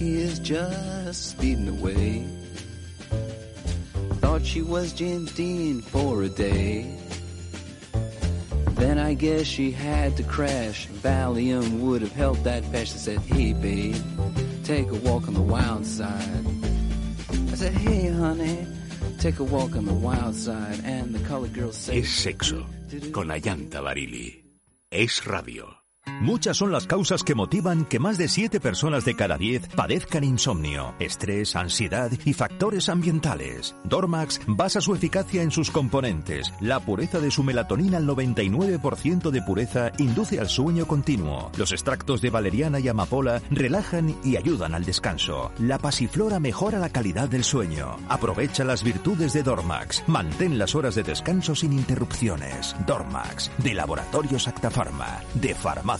Jackie is just speeding away. Thought she was James Dean for a day. Then I guess she had to crash. Valium would have helped that patch. I said, hey babe, take a walk on the wild side. I said, hey honey, take a walk on the wild side. And the colored girl said, Es sexo, con Ayanta Barili. Es radio. Muchas son las causas que motivan que más de 7 personas de cada 10 padezcan insomnio, estrés, ansiedad y factores ambientales. Dormax basa su eficacia en sus componentes. La pureza de su melatonina al 99% de pureza induce al sueño continuo. Los extractos de valeriana y amapola relajan y ayudan al descanso. La pasiflora mejora la calidad del sueño. Aprovecha las virtudes de Dormax. Mantén las horas de descanso sin interrupciones. Dormax, de Laboratorios Actafarma, de Farmacia.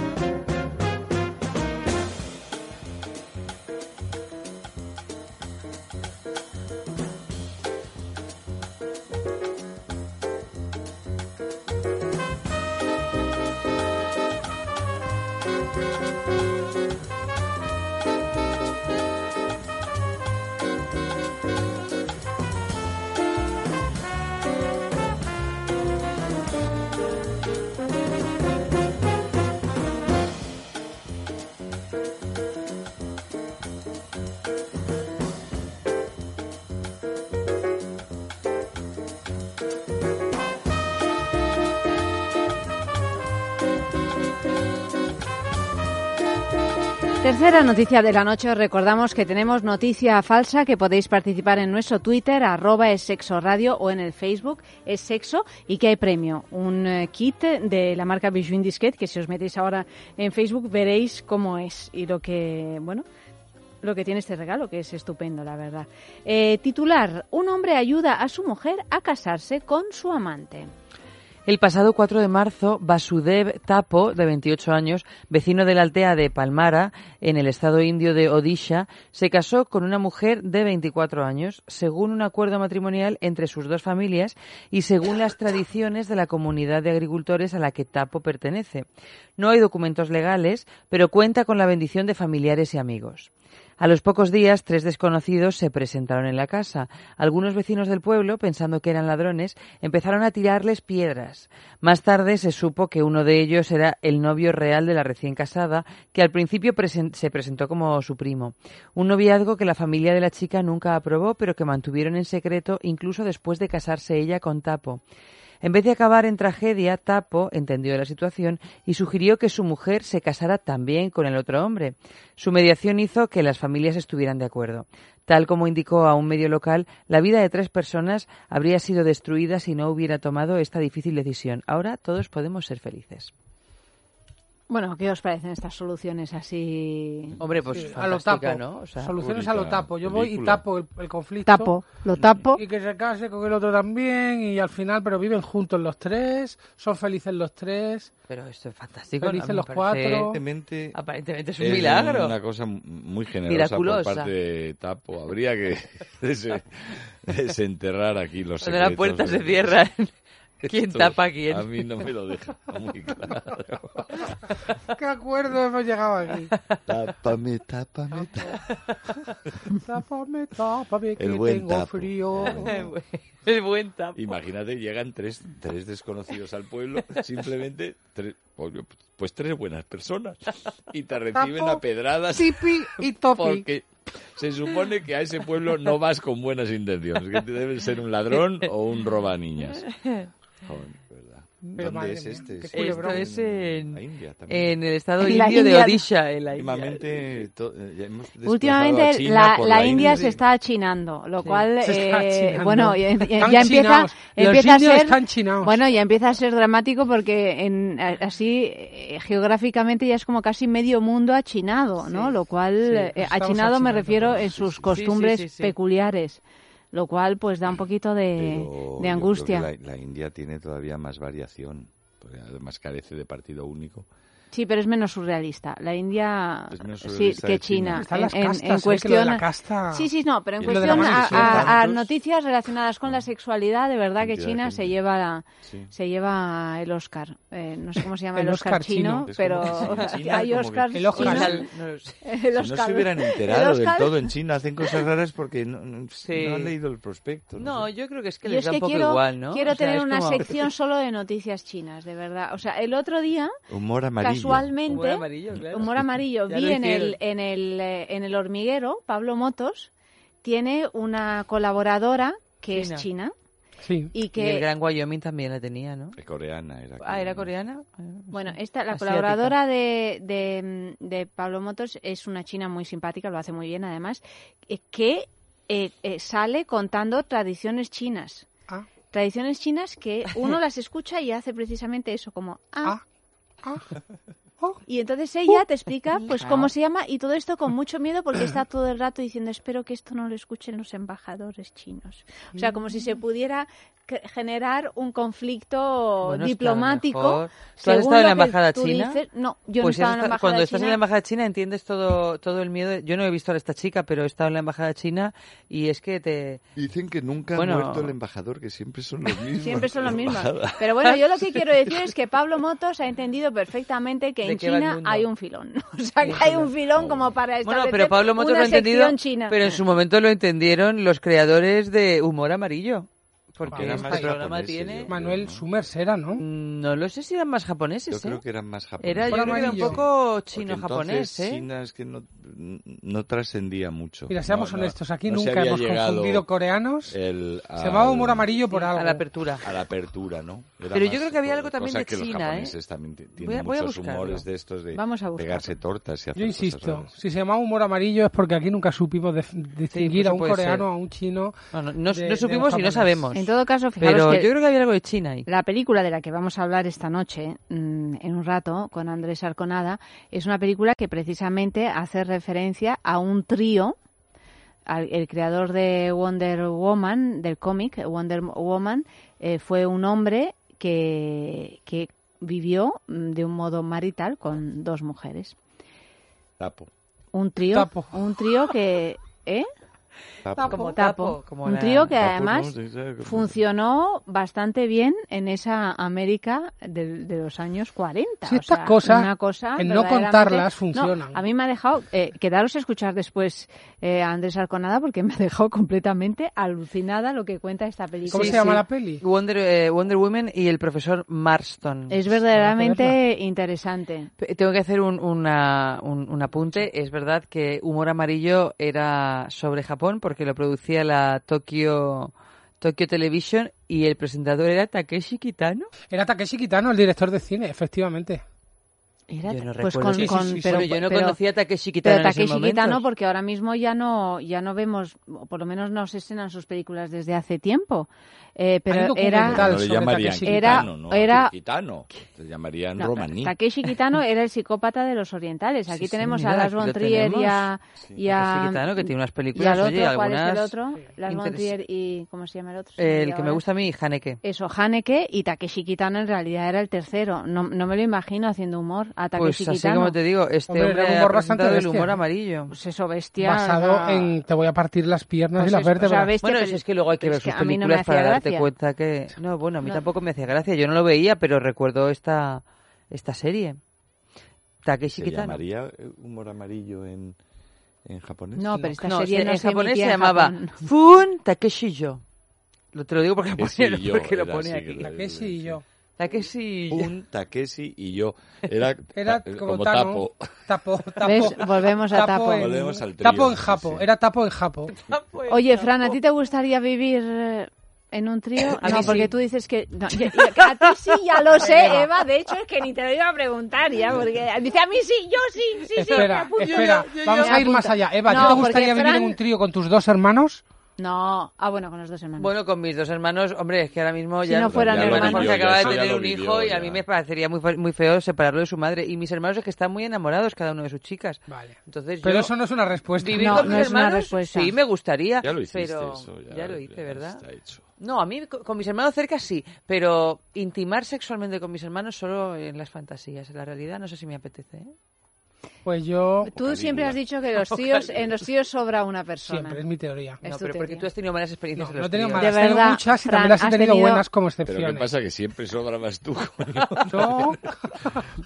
Tercera noticia de la noche. recordamos que tenemos noticia falsa que podéis participar en nuestro Twitter, arroba es sexo radio o en el Facebook es sexo y que hay premio. Un eh, kit de la marca Bijou Disquet que si os metéis ahora en Facebook veréis cómo es y lo que, bueno, lo que tiene este regalo, que es estupendo, la verdad. Eh, titular, un hombre ayuda a su mujer a casarse con su amante. El pasado 4 de marzo, Vasudev Tapo, de 28 años, vecino de la aldea de Palmara, en el estado indio de Odisha, se casó con una mujer de 24 años, según un acuerdo matrimonial entre sus dos familias y según las tradiciones de la comunidad de agricultores a la que Tapo pertenece. No hay documentos legales, pero cuenta con la bendición de familiares y amigos. A los pocos días, tres desconocidos se presentaron en la casa. Algunos vecinos del pueblo, pensando que eran ladrones, empezaron a tirarles piedras. Más tarde se supo que uno de ellos era el novio real de la recién casada, que al principio se presentó como su primo. Un noviazgo que la familia de la chica nunca aprobó, pero que mantuvieron en secreto incluso después de casarse ella con Tapo. En vez de acabar en tragedia, Tapo entendió la situación y sugirió que su mujer se casara también con el otro hombre. Su mediación hizo que las familias estuvieran de acuerdo. Tal como indicó a un medio local, la vida de tres personas habría sido destruida si no hubiera tomado esta difícil decisión. Ahora todos podemos ser felices. Bueno, ¿qué os parecen estas soluciones así? Hombre, pues a lo tapo, ¿no? soluciones a lo tapo. Yo voy y tapo el, conflicto. Tapo, lo tapo. Y, que se case con el otro también y al final, pero viven juntos los tres, son felices los tres. Pero esto es fantástico. Felices los cuatro. Aparentemente, Aparentemente es un milagro. una cosa muy generosa por parte de Tapo. Habría que desenterrar aquí los Cuando la puerta se cierra. ¿Quién tapa a quién? A mí no me lo deja muy claro. ¿Qué acuerdo hemos llegado aquí? Tápame, tápame, tápame. tápame, que El buen tengo frío. El buen tapo. Imagínate, llegan tres, tres desconocidos al pueblo, simplemente tres, pues tres buenas personas, y te reciben a pedradas. Tipi y Topi. Porque se supone que a ese pueblo no vas con buenas intenciones, que debes ser un ladrón o un roba niñas. ¿Dónde es este? Esto es en, en el estado indio de Odisha. En la Últimamente, Últimamente la, la, India se está achinando, lo cual, eh, bueno, ya, empieza, empieza a ser, bueno, ya empieza a ser dramático porque en, así eh, geográficamente ya es como casi medio mundo achinado, ¿no? Lo cual, eh, achinado me refiero en sus costumbres peculiares lo cual pues da un poquito de, de angustia. la, India tiene todavía más variación, porque además carece de partido único. Sí, pero es menos surrealista. La India sí, que China. en, en, ¿eh? cuestión. casta... Sí, sí, no, pero en cuestión a, noticias relacionadas con la sexualidad, de verdad que China se lleva se lleva el Oscar. Eh, no sé cómo se ama el, Oscar, chino, pero hay Oscars el Oscar, no, si no se hubieran enterado del todo en China, hacen cosas raras porque no, han leído el prospecto. No, yo creo que es que les da un poco igual, ¿no? Quiero tener una sección solo de noticias chinas, de verdad. O sea, el otro día... Humor amarillo casualmente, humor amarillo, claro. humor amarillo vi en el, en, el, eh, en el hormiguero, Pablo Motos tiene una colaboradora que es china. Sí. Y, que... el Gran Wyoming también la tenía, ¿no? Es coreana. Era ah, ¿era coreana? Bueno, esta, la colaboradora de, de, de, Pablo Motos es una china muy simpática, lo hace muy bien además, eh, que eh, sale contando tradiciones chinas. Ah. Tradiciones chinas que uno las escucha y hace precisamente eso, como, ah, ah. Ah. Y entonces ella te explica pues cómo se llama y todo esto con mucho miedo porque está todo el rato diciendo espero que esto no lo escuchen los embajadores chinos. O sea, como si se pudiera generar un conflicto diplomático. ¿Tú has estado en la embajada china? no, yo pues no he estado en la embajada Cuando estás en la embajada china entiendes todo todo el miedo. Yo no he visto a esta chica, pero he estado en la embajada china y es que te dicen que nunca ha muerto el embajador, que siempre son los mismos. Siempre son los mismos. Pero bueno, yo lo que quiero decir es que Pablo Motos ha entendido perfectamente que en China hay un filón. O sea, que hay un filón como para establecer bueno, pero Pablo Motos lo ha entendido, china. pero en su momento lo entendieron los creadores de Humor Amarillo. Porque era más programa tiene... Manuel Summers era, ¿no? No lo sé si eran más japoneses, Yo ¿eh? creo que eran más japoneses. Era, yo creo que era un poco chino-japonés, ¿eh? China es que no, no trascendía mucho. Mira, seamos no, honestos, aquí no nunca hemos confundido coreanos. El, se llamaba humor amarillo por algo. A la apertura. A la apertura, ¿no? Era Pero yo creo que había algo también de China, los ¿eh? también tienen voy a, muchos humores de estos de Vamos a pegarse tortas y hacer Yo insisto, si se llamaba humor amarillo es porque aquí nunca supimos distinguir a un coreano a un chino. No, no, no, supimos y no sabemos. En todo caso, fijaros yo creo que había algo de China ahí. La película de la que vamos a hablar esta noche, mm, en un rato, con Andrés Arconada, es una película que precisamente hace referencia a un trío el creador de Wonder Woman, del cómic Wonder Woman, eh, fue un hombre que, que vivió mm, de un modo marital con dos mujeres. Tapo. Un trío, un trío que, ¿eh? Como tapo. un trío que además funcionó bastante bien en esa América de, los años 40. Sí, estas cosas, en no contarlas, funcionan. a mí me ha dejado, eh, quedaros a escuchar después eh, a Andrés Arconada porque me ha dejado completamente alucinada lo que cuenta esta película. ¿Cómo se llama la peli? Wonder, eh, Wonder Woman y el profesor Marston. Es verdaderamente interesante. Tengo que hacer un, una, un apunte. Es verdad que Humor Amarillo era sobre Japón porque lo producía la Tokyo Tokyo Television y el presentador era Takeshi Kitano. Era Takeshi Kitano, el director de cine, efectivamente yo no pues con, pero, yo no conocía a Takeshi Kitano pero Takeshi Kitano porque ahora mismo ya no ya no vemos o por lo menos no se estrenan sus películas desde hace tiempo. Eh, pero era no le llamarían era, no, era Kitano. Se llamarían no, Romaní Takeshi Kitano era el psicópata de los orientales. Aquí tenemos a Las von Trier y a, y a Kitano que tiene unas películas y al otro, oye, ¿cuál algunas es el otro? Las von Trier y ¿cómo se llama el otro? el que me gusta a mí Haneke. Eso Haneke y Takeshi Kitano en realidad era el tercero. No, no me lo imagino haciendo humor pues así como te digo, este hombre, hombre del humor amarillo. Pues eso, bestia. Basado en te voy a partir las piernas pues y las vértebras. O bueno, es que luego hay que ver sus películas no para darte cuenta que... No, bueno, a mí tampoco me hacía gracia. Yo no lo veía, pero recuerdo esta, esta serie. Takeshi ¿Se Kitano. llamaría humor amarillo en, en japonés? No, pero esta serie no en se japonés se llamaba Japón. Fun Takeshi Yo. Lo, te lo digo porque, pone, yo, porque lo así, aquí. Takeshi y yo. Takeshi Yo. Un Takeshi y yo. Era, Era ta- como, como Tano. tapo. Tapo, tapo. ¿Ves? Volvemos a Tapo. en- Volvemos al trío, Tapo en Japo. sí. Era Tapo en Japo. Oye, Fran, ¿a ti te gustaría vivir eh, en un trío? A no, mí porque sí. tú dices que... no, yo- yo- a ti sí, ya lo sé, Eva. De hecho, es que ni te lo iba a preguntar ya, porque dice a mí sí, yo sí, sí, sí. me Espera, espera. Yo- yo- Vamos yo- a ir más allá. Eva, No, ¿tú te gustaría vivir en un trío con tus dos hermanos? No, ah, bueno, con los dos hermanos. Bueno, con mis dos hermanos, hombre, es que ahora mismo Si ya no fueran hermanos. Jorge acaba de tener un vivió, hijo y ya. a mí me parecería muy, muy feo separarlo de su madre. Y mis hermanos es que están muy enamorados cada uno de sus chicas. Vale. Entonces Pero yo eso no es una respuesta. vivir No, con no mis es una hermanos, respuesta. sí me gustaría, Ya lo hiciste pero eso. Ya, ya lo hice, ¿verdad? Está hecho. No, a mí co- con mis hermanos cerca sí, pero intimar sexualmente con mis hermanos solo en las fantasías. En la realidad no sé si me apetece. ¿eh? Pues yo Tú siempre has dicho que los tíos, en los tíos sobra una persona. siempre, es mi teoría. Es No, pero porque tú has tenido malas experiencias No, en no los he tenido malas, De tengo verdad, muchas y Fran, también las he tenido tenido- buenas como Pero ¿qué excepciones. pasa? Que siempre sobrabas tú. No,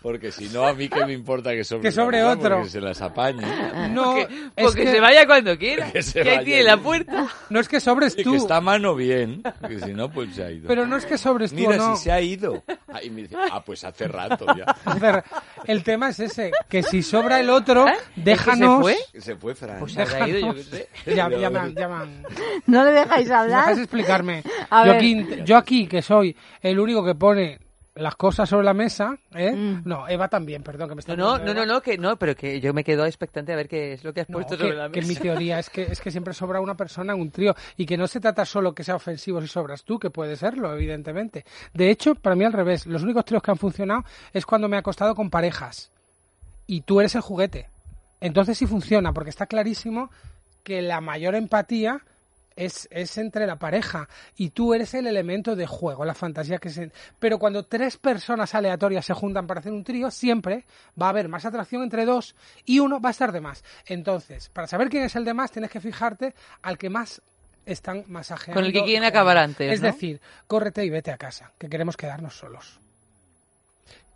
Porque si no, a mí qué me importa que sobre Que sobre otro. Porque se las apañe. no, Porque, es porque que, se vaya cuando quiera. Que se que ahí tiene la puerta. no es que sobres Y tú, que está a mano bien. Que si no, pues se ha ido. pero no es que sobres tú, Mira, no. si se ha ido. Ah, y me dice, ah, pues hace rato ya. A ver, el tema es ese, que si sobra el otro, ¿Eh? déjanos... fue? Se fue Fran. Pues se habrá ido, yo qué sé. Ya, ya me han- ya me han- ¿No le dejáis hablar? ¿Dejas explicarme? A yo, ver. aquí, yo aquí, que soy el único que pone las cosas sobre la mesa, ¿eh? Mm. No, Eva también, perdón, que me No, está no, no, no, no, que no, pero que yo me quedo expectante a ver qué es lo que has No, puesto que, sobre la que mesa. mi teoría es que, es que siempre sobra una persona en un trío y que no se trata solo que sea ofensivo si sobras tú, que puede serlo, evidentemente. De hecho, para mí al revés, los únicos tríos que han funcionado es cuando me he acostado con parejas y tú eres el juguete. Entonces sí funciona, porque está clarísimo que la mayor empatía es, es entre la pareja y tú eres el elemento de juego, la fantasía que se... Pero cuando tres personas aleatorias se juntan para hacer un trío, siempre va a haber más atracción entre dos y uno va a estar de más. Entonces, para saber quién es el de más, tienes que fijarte al que más están masajeando. Con el que quieren acabar antes, Es ¿no? decir, córrete y vete a casa, que queremos quedarnos solos.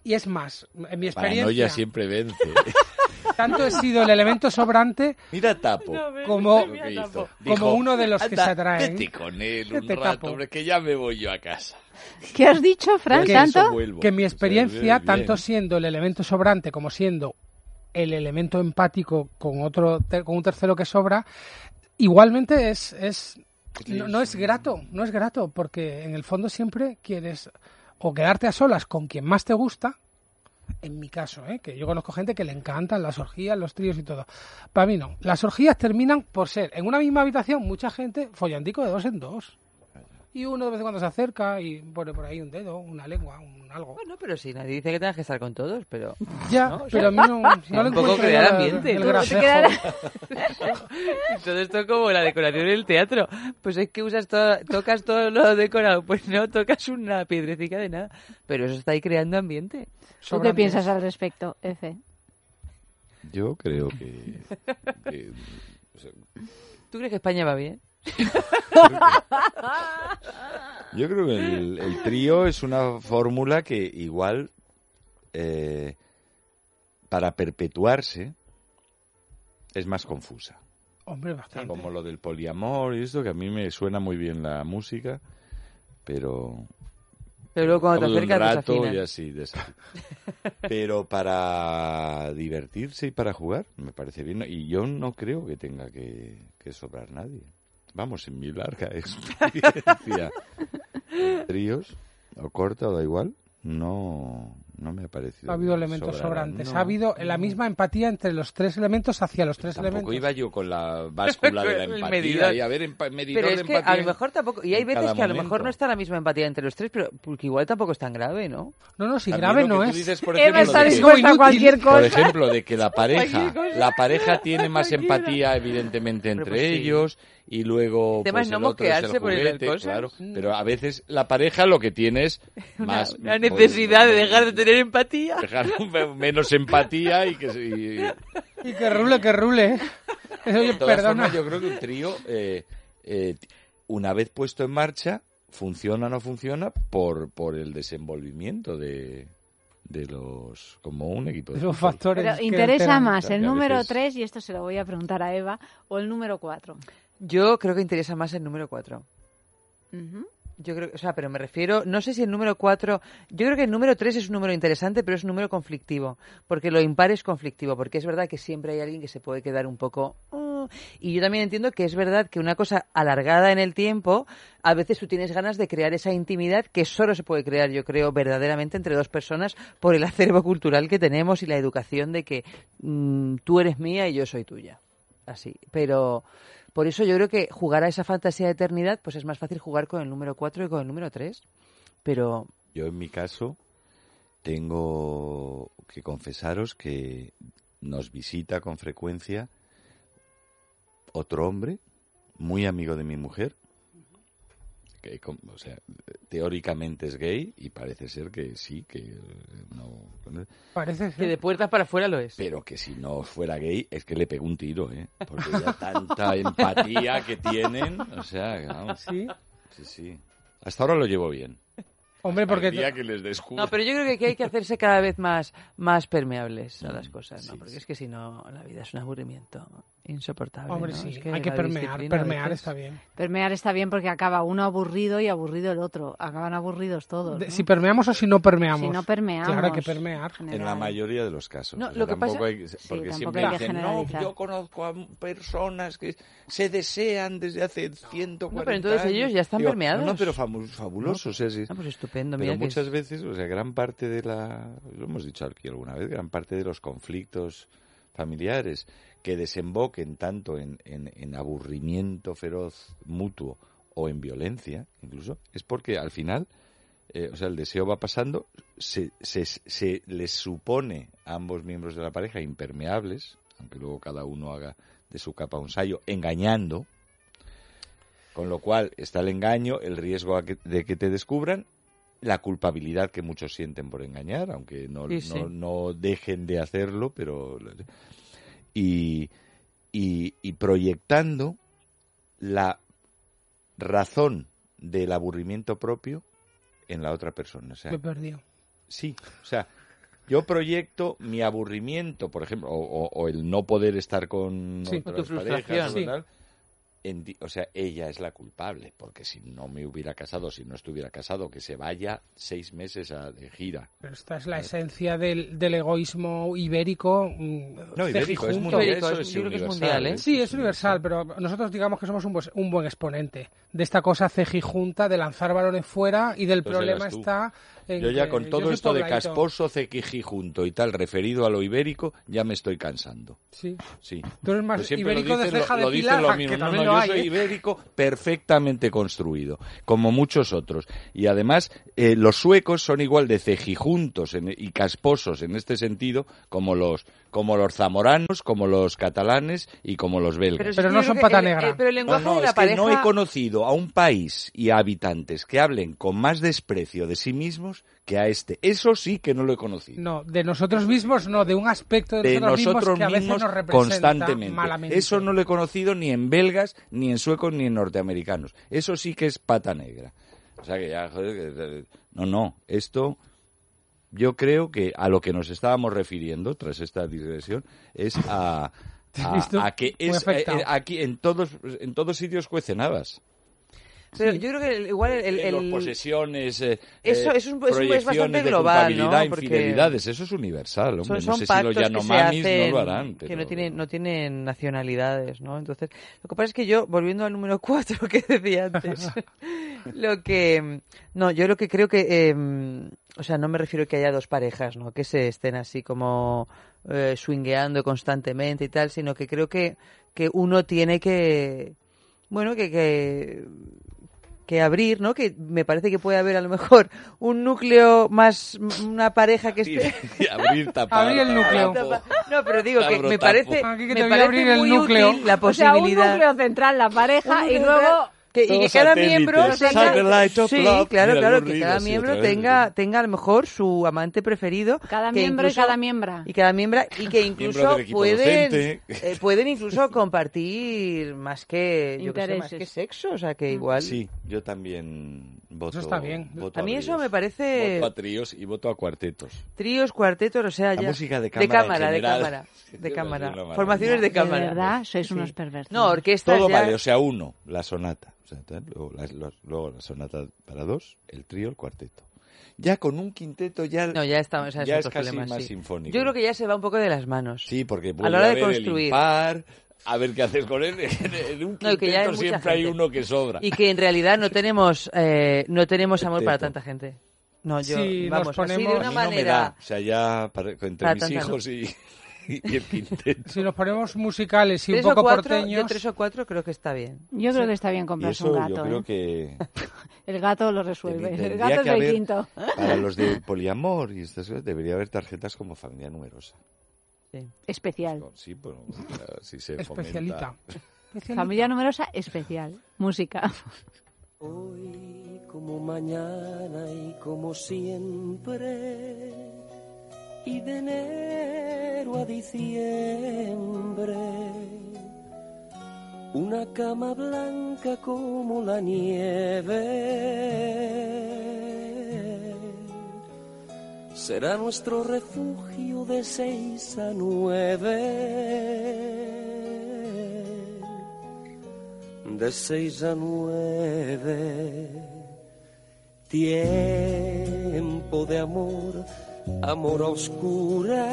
Y es más, en mi experiencia, Paranoia siempre vence. tanto he sido el elemento sobrante Mira Tapo. como, como Dijo, un de los que "Anda, se atraen. Vete con él un rato, Tapo. hombre, que ya me voy yo a casa. ¿Qué has dicho, Fran? Que ¿Tanto? eso vuelvo. que en mi O sea, experiencia, tanto siendo el elemento sobrante como siendo el elemento empático con otro te- con un tercero que sobra, igualmente es, es no, no es grato, no es grato, porque en el fondo siempre quieres o quedarte a solas con quien más te gusta, en mi caso, ¿eh? que yo conozco gente que le encantan las orgías, los tríos y todo. Para mí no. Las orgías terminan por ser en una misma habitación mucha gente follantico de dos en dos. Y uno de vez en cuando se acerca y pone por ahí un dedo, una lengua, un algo. Bueno, pero sí, nadie dice que tengas que estar con todos, pero... Ya, pero a mí no, no le un poco encuentro crear ambiente. el Todo gracejo. Y todo esto como la decoración en el teatro. Pues es que usas todo, tocas todo lo decorado. Pues no, tocas una piedrecita de nada. Pero eso está ahí creando ambiente. ¿Tú qué piensas al respecto, Efe? Yo creo que, que, o sea, ¿Tú crees que España va bien? Yo creo que el, el trío es una fórmula que igual eh, para perpetuarse es más confusa. Hombre, bastante. Como lo del poliamor y esto, que a mí me suena muy bien la música, pero... Pero luego cuando te acercas rato y así. Pero para divertirse y para jugar, me parece bien. Y yo no creo que tenga que, que sobrar nadie. Vamos, en mi larga experiencia en tríos, o corta o da igual, no, no me ha parecido. Ha habido que elementos sobrantes. No, ha habido la misma empatía entre los tres elementos hacia los tres Tampoco elementos. iba yo con la báscula de la empatía y a ver, empa- medidor Pero de es que a empatía lo mejor tampoco... Y hay veces que a lo mejor momento. no está la misma empatía entre los tres, pero porque igual tampoco es tan grave, ¿no? No, no, si A grave que no es. dices, por ejemplo, está de que- dispuesta a cualquier cosa. Por ejemplo, de que la pareja, la pareja tiene más empatía evidentemente entre pues sí. ellos y luego El tema pues, es no el otro es el por a juguete, cosas. claro, pero a veces la pareja lo que tiene es más una necesidad de dejar de tener empatía. dejar menos empatía y que se- y- Y que rule, que rule. Oye, todas perdona. formas, yo creo que un trío eh, eh, una vez puesto en marcha funciona o no funciona por por el desenvolvimiento de de los como un equipo de Los fútbol. factores. Pero interesa más el número veces- 3, y esto se lo voy a preguntar a Eva, o el número 4. Yo creo que interesa más el número 4. Yo creo, o sea, pero me refiero, no sé si el número 4, yo creo que el número 3 es un número interesante, pero es un número conflictivo, porque lo impar es conflictivo, porque es verdad que siempre hay alguien que se puede quedar un poco... "Uh", y yo también entiendo que es verdad que una cosa alargada en el tiempo, a veces tú tienes ganas de crear esa intimidad que solo se puede crear, yo creo, verdaderamente entre dos personas por el acervo cultural que tenemos y la educación de que mm, tú eres mía y yo soy tuya. Así, pero... Por eso yo creo que jugar a esa fantasía de eternidad, pues es más fácil jugar con el número 4 y con el número 3. Pero Yo en mi caso tengo que confesaros que nos visita con frecuencia otro hombre muy amigo de mi mujer, que o sea, teóricamente es gay y parece ser que sí, que no, Parece que ser. de puertas para afuera lo es. pero que si no fuera gay es que le pegó un tiro, ¿eh? Porque ya tanta empatía que tienen, o sea, vamos, Sí. sí, sí. Hasta ahora lo llevo bien. Hombre, porque El día que les descubra. No, pero yo creo que- que hay que hacerse cada vez más, más permeables a las cosas, ¿no? Porque es que si no, la vida es un aburrimiento insoportable. Hombre, ¿no? sí, Es hay que permear. Permear veces- está bien. Permear está bien porque acaba uno aburrido y aburrido el otro. Acaban aburridos todos. De- ¿no? Si permeamos o si no permeamos. Si no permeamos. Claro, hay que permear. en En la mayoría de los casos. No, O sea, lo que pasa- hay que- Sí, porque tampoco siempre hay que dicen, no, generalizar". yo conozco a personas que se desean desde hace 140 No, pero entonces años". ellos ya están Digo, permeados. No, pero fabulosos. sí, sí. Ah, pues estupendo, Pero mira que muchas es- veces, o sea, gran parte de la... Lo hemos dicho aquí alguna vez, gran parte de los conflictos familiares que desemboquen tanto en, en- en aburrimiento feroz mutuo o en violencia, incluso, es porque al final, eh, o sea, el deseo va pasando, se, se, se les supone a ambos miembros de la pareja impermeables, aunque luego cada uno haga de su capa un sayo, engañando, con lo cual está el engaño, el riesgo que- de que te descubran, la culpabilidad que muchos sienten por engañar, aunque no, Sí, no, no dejen de hacerlo, pero... Y, y, y proyectando la razón del aburrimiento propio en la otra persona. O sea, Me he perdido. Sí, o sea, yo proyecto mi aburrimiento, por ejemplo, o, o- o el no poder estar con Sí. otras Tu frustración. parejas, Sí. tal, en o sea, ella es la culpable, porque si no me hubiera casado, si no estuviera casado, que se vaya seis meses a, de gira. Pero esta es la esencia del, del egoísmo ibérico. mm, No, ibérico, es mundial, Ibérico, eso es- es yo creo que es universal, mundial, ¿eh? Sí, es universal, pero nosotros digamos que somos un, buen- un buen exponente de esta cosa cejijunta de lanzar balones fuera y del Pues problema está en Yo ya que con todo esto de pobladito. casposo, cequiji junto y tal, referido a lo ibérico, ya me estoy cansando. Sí. Sí. Tú eres más Pues siempre ibérico lo de ceja lo, de lo pilar, lo que mismo. No, no, lo yo hay, soy ¿eh? ibérico perfectamente construido, como muchos otros. Y además, eh, los suecos son igual de cejijuntos en- y casposos en este sentido como los, como los zamoranos, como los catalanes y como los belgas. Pero no son pata el- negra. eh, pero el No, lenguaje no, de la es que pareja... no he conocido a un país y a habitantes que hablen con más desprecio de sí mismos que a este. Eso sí que no lo he conocido. No, de nosotros mismos no, de un aspecto de, de nosotros, nosotros mismos que a veces nos representa constantemente. malamente. Eso no lo he conocido ni en belgas ni en suecos ni en norteamericanos. Eso sí que es pata negra. O sea que ya, joder, no, no, esto yo creo que a lo que nos estábamos refiriendo tras esta digresión es a, a, que es, eh, eh, aquí en todos en todos sitios cuecen habas. Pero yo creo que igual el... el, posesiones, eh, eso, es, un, es, bastante global, ¿no? infidelidades, eso es universal, hombre. no sé si los Yanomamis no lo harán. Que no tienen, no tienen nacionalidades, ¿no? Entonces, lo que pasa es que yo, volviendo al número 4 que decía antes, lo que... No, yo lo que creo que... Eh, o sea, no me refiero a que haya dos parejas, ¿no? Que se estén así como eh, swingueando constantemente y tal, sino que creo que, que uno tiene que... Bueno, que, que que abrir, ¿no? Que me parece que puede haber a lo mejor un núcleo más, una pareja que esté... abrir, tapar. Abrir el núcleo. No, pero digo que me parece, me parece muy útil la posibilidad... O sea, un núcleo central, la pareja, y luego que, y que cada miembro tenga, sí, claro, claro, que cada miembro tenga, tenga a lo mejor su amante preferido. Cada miembro y cada miembra. Y cada miembro, y que incluso pueden, eh, pueden incluso compartir más que, yo que sé, más que sexo, o sea que igual. Sí, yo también voto. Eso está bien. a mí eso me parece. Voto a tríos y voto a cuartetos. Tríos, cuartetos, o sea, ya. La música de cámara. De cámara, de cámara. Formaciones de cámara. De verdad, sois unos perversos. No, orquestas. Todo ya... vale, o sea, uno, la sonata. Luego la, sonata para dos, el trío, el cuarteto. Ya con un quinteto ya, no, ya, estamos, ya es casi más sinfónico. Yo creo que ya se va un poco de las manos. Sí, porque a la hora de construir. A ver qué haces con él. En un quinteto siempre hay uno que sobra. Y que en realidad no tenemos, eh, no tenemos amor para tanta gente. No, yo, vamos, así de una manera... o sea, ya entre mis hijos y... Si nos ponemos musicales y un poco porteños... Yo tres o cuatro creo que está bien. Yo creo que está bien comprarse un gato. Yo creo ¿eh? que... El gato lo resuelve. El gato es el quinto. Para los de poliamor y estas cosas debería haber tarjetas como familia numerosa. Sí. Especial. Sí, pero si se Especialita. Familia numerosa especial. Música. Hoy como mañana y como siempre y de enero a diciembre. Una cama blanca como la nieve será nuestro refugio de seis a nueve. De seis a nueve. Tiempo de amor amor a oscuras,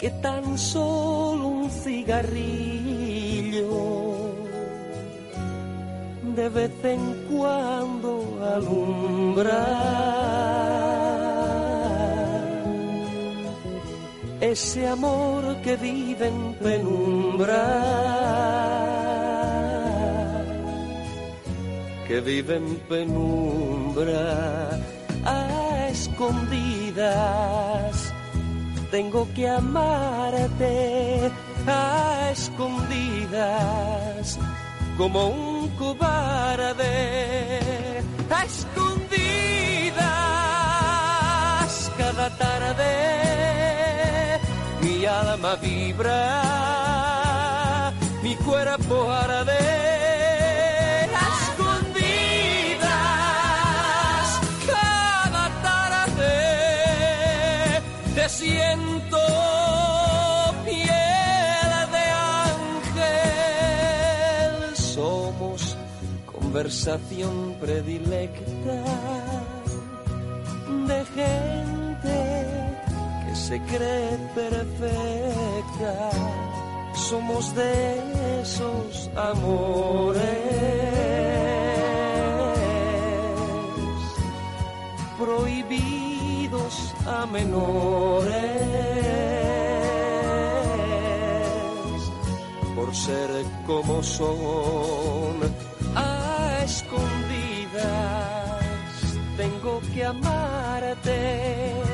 que tan solo un cigarrillo de vez en cuando alumbra. Ese amor que vive en penumbra, que vive en penumbra escondidas. Tengo que amarte a escondidas, como un cobarde. A escondidas, cada tarde mi alma vibra, mi cuerpo arde siento piel de ángel. Somos conversación predilecta de gente se cree perfecta. Somos de esos amores prohibidos a menores por ser como son a escondidas tengo que amarte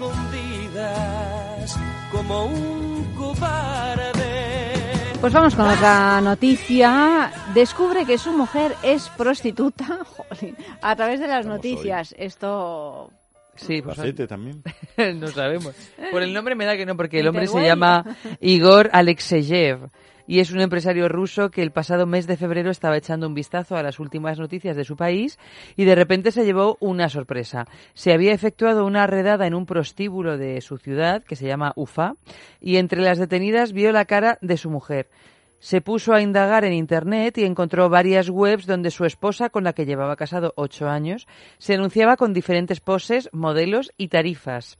escondidas como un cobarde pues vamos con otra noticia. Descubre que su mujer es prostituta a través de las noticias. Esto Sí, pues también. no sabemos. Por el nombre me da que no, porque el hombre se llama Igor Alexeyev y es un empresario ruso que el pasado mes de febrero estaba echando un vistazo a las últimas noticias de su país y de repente se llevó una sorpresa. Se había efectuado una redada en un prostíbulo de su ciudad, que se llama Ufa, y entre las detenidas vio la cara de su mujer. Se puso a indagar en Internet y encontró varias webs donde su esposa, con la que llevaba casado ocho años, se anunciaba con diferentes poses, modelos y tarifas.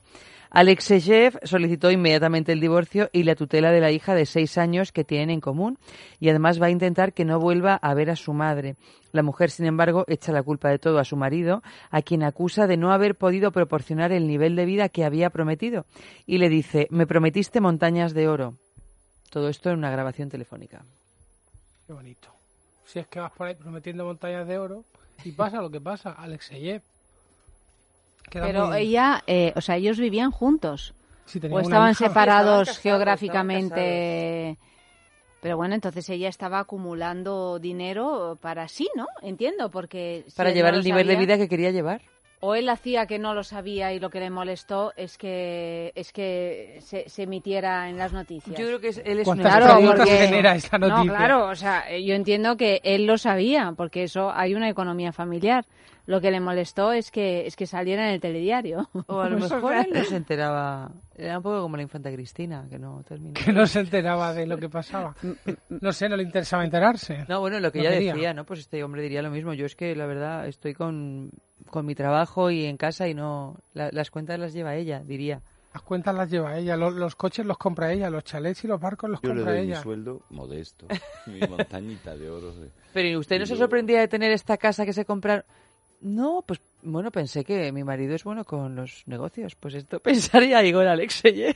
Alexeyev solicitó inmediatamente el divorcio y la tutela de la hija de seis años que tienen en común y además va a intentar que no vuelva a ver a su madre. La mujer, sin embargo, echa la culpa de todo a su marido, a quien acusa de no haber podido proporcionar el nivel de vida que había prometido y le dice, me prometiste montañas de oro. Todo esto en una grabación telefónica. Qué bonito. Si es que vas por ahí prometiendo montañas de oro y pasa lo que pasa, Alexeyev. Pero ella, eh, o sea, ellos vivían juntos. Sí, o estaban separados geográficamente. Pero bueno, entonces ella estaba acumulando dinero para sí, ¿no? Entiendo, porque... Para llevar el nivel de vida que quería llevar o él hacía que no lo sabía y lo que le molestó es que es que se, emitiera en las noticias. Yo creo que él es claro, porque, genera esta noticia? No, claro, o sea, yo entiendo que él lo sabía, porque eso hay una economía familiar. Lo que le molestó es que es que saliera en el telediario. O a lo mejor él no se enteraba. Era un poco como la infanta Cristina, que no terminó. Que no se enteraba de lo que pasaba. No sé, no le interesaba enterarse. No, bueno, lo que ella decía, ¿no? Pues este hombre diría lo mismo. Yo es que, la verdad, estoy con con mi trabajo y en casa y no las cuentas las lleva ella, diría. Las cuentas las lleva ella, los, coches los compra ella, los chalets y los barcos los compra le doy ella. Mi sueldo modesto, mi montañita de oro. Pero usted no se sorprendía de tener esta casa que se compra? No, pues bueno, pensé que mi marido es bueno con los negocios. Pues esto pensaría Igor Alexeyev.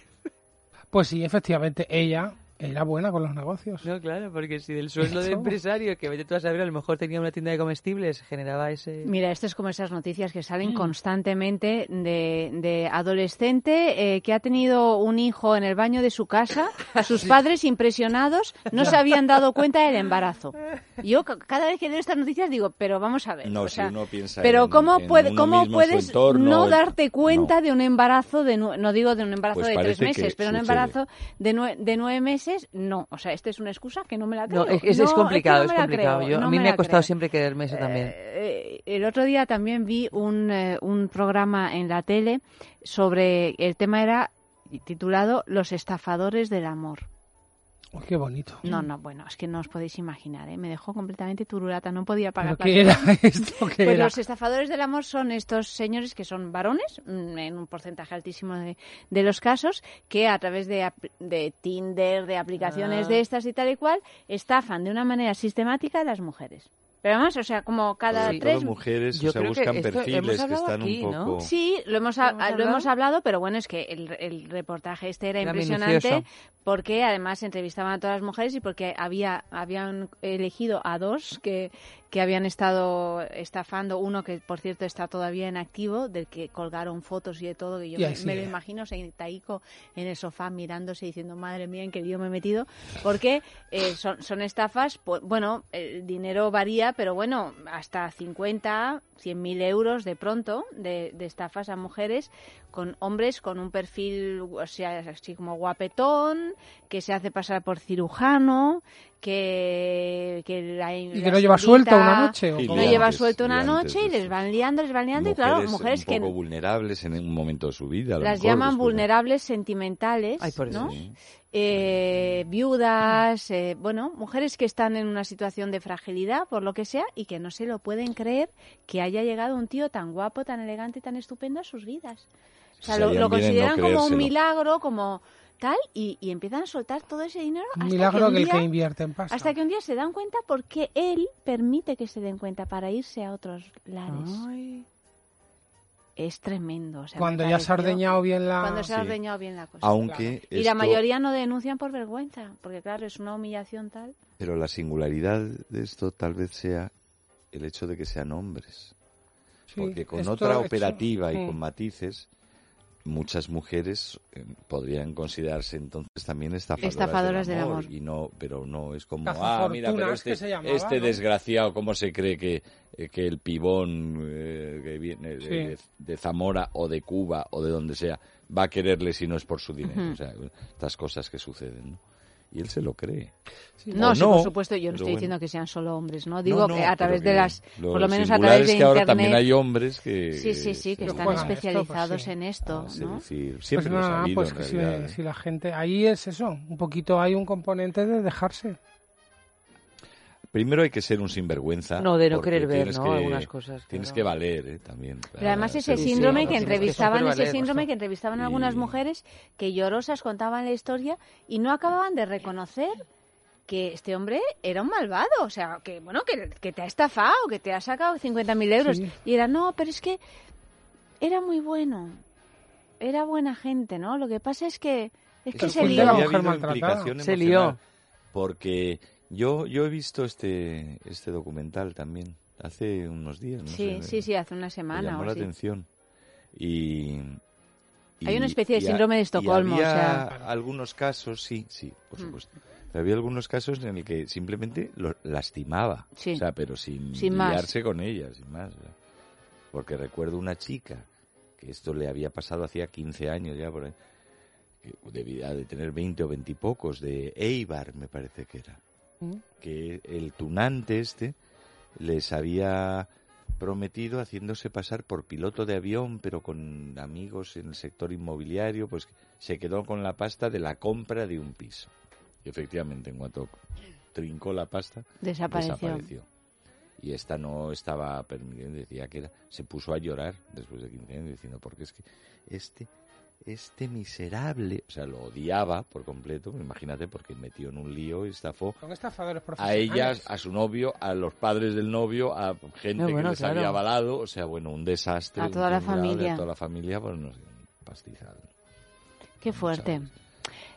Pues sí, efectivamente, ella era buena con los negocios. No, claro, porque si del sueldo de empresario, que vete tú a saber, a lo mejor tenía una tienda de comestibles, generaba ese... Mira, esto es como esas noticias que salen mm. constantemente de, de adolescente eh, que ha tenido un hijo en el baño de su casa, sus padres impresionados no se habían dado cuenta del embarazo. Yo cada vez que leo estas noticias digo, pero vamos a ver. No, si uno piensa Pero ¿cómo, puede, ¿cómo puedes no darte cuenta de un embarazo, de no digo de un embarazo pues de tres meses, pero un embarazo de, de nueve meses no. O sea, esta es una excusa que no me la creo. No, es, es complicado, es, complicado. a mí me, ha costado siempre creerme eso también. Eh, el otro día también vi un, eh, un programa en la tele sobre, el tema era titulado Los estafadores del amor qué bonito. No, no, bueno, es que no os podéis imaginar, ¿eh? me dejó completamente turulata, no podía pagar. ¿Pero qué era esto? ¿Qué pues los estafadores del amor son estos señores que son varones, mm, en un porcentaje altísimo de, de los casos, que a través de, de Tinder, de aplicaciones de ah. estas y tal y cual, estafan de una manera sistemática a las mujeres. Pero además, o sea, como cada tres... mujeres, o sea, buscan perfiles que están un poco... Sí, lo hemos, lo hemos hablado, pero bueno, es que el, el reportaje este era, impresionante porque además entrevistaban a todas las mujeres y porque había habían elegido a dos que, que habían estado estafando, uno que por cierto está todavía en activo, del que colgaron fotos y de todo, que yo me, lo imagino Taiko en el sofá mirándose diciendo, madre mía, en qué lío me he metido, porque eh, son, son estafas, pues, bueno, el dinero varía, pero bueno, hasta 50, 100 mil euros de pronto de, de estafas a mujeres con hombres con un perfil, o sea, así como guapetón, que se hace pasar por cirujano, que, que y que no lleva suelto una noche ¿o no lleva suelto una noche y les van liando les van liando y claro mujeres un poco vulnerables en un momento de su vida las llaman vulnerables sentimentales ¿no? Eh, viudas eh, bueno mujeres que están en una situación de fragilidad por lo que sea y que no se lo pueden creer que haya llegado un tío tan guapo tan elegante tan estupendo a sus vidas. O sea, lo, consideran como un milagro como tal y, empiezan a soltar todo ese dinero. Un milagro que, el que invierte en pasta. Hasta que un día se dan cuenta porque él permite que se den cuenta para irse a otros lares. Es tremendo. cuando ya se ha ordeñado bien la... Cuando se ha ordeñado bien la cosa. Aunque Y la mayoría no denuncian por vergüenza, porque claro, es una humillación tal. Pero la singularidad de esto tal vez sea el hecho de que sean hombres. porque con otra operativa y con matices muchas mujeres eh, podrían considerarse entonces también estafadoras, del, amor, y no pero no es como ah mira pero este, este desgraciado cómo se cree que, eh, que el pibón eh, que viene de, Zamora o de Cuba o de donde sea va a quererle si no es por su dinero o sea estas cosas que suceden ¿no? Y él se lo cree. No, por supuesto, yo no estoy diciendo que sean solo hombres, ¿no? Digo que a través de las, por lo menos a través de que internet. ahora también hay hombres que. Sí, sí, sí, que están especializados en esto, ah, ¿no? siempre pues nada, ha pues que si, ¿eh? si, la gente, ahí es eso, un poquito hay un componente de dejarse. Primero hay que ser un sinvergüenza. No, de no querer ver, ¿no? Algunas cosas. Tienes que valer, ¿eh? También. Pero además ese síndrome que entrevistaban, ese síndrome que entrevistaban algunas mujeres que llorosas contaban la historia y no acababan de reconocer que este hombre era un malvado, o sea, que bueno, que, te ha estafado, que te ha sacado 50.000 euros. Y era, no, pero es que era muy bueno, era buena gente, ¿no? Lo que pasa es que es que se lió. Se lió. Porque yo, yo he visto este, este documental también, hace unos días. No sí, sí, sí, hace una semana. Me llamó la atención. Y, Hay una especie de síndrome de Estocolmo. había o sea... algunos casos, sí, sí, por Mm. supuesto. Había algunos casos en el que simplemente lo lastimaba, Sí. o sea, pero sin, Sin liarse con ella, sin más. Porque recuerdo una chica que esto le había pasado hacía 15 años ya por ahí, que debía de tener 20 o 20 y pocos, de Eibar me parece que era, que el tunante este les había prometido haciéndose pasar por piloto de avión, pero con amigos en el sector inmobiliario, pues se quedó con la pasta de la compra de un piso. Y efectivamente, en cuanto trincó la pasta, Desapareció. Y esta no estaba permitiendo, decía que era, se puso a llorar después de 15 años diciendo, porque es que este, este miserable, o sea, lo odiaba por completo, imagínate, porque metió en un lío y estafó Son estafadores a profesionales. ella, a su novio, a los padres del novio, a gente No, bueno, que les claro. había avalado, o sea, bueno, un desastre. A toda la familia. A toda la familia, pues no sé, pastizal. Qué fuerte.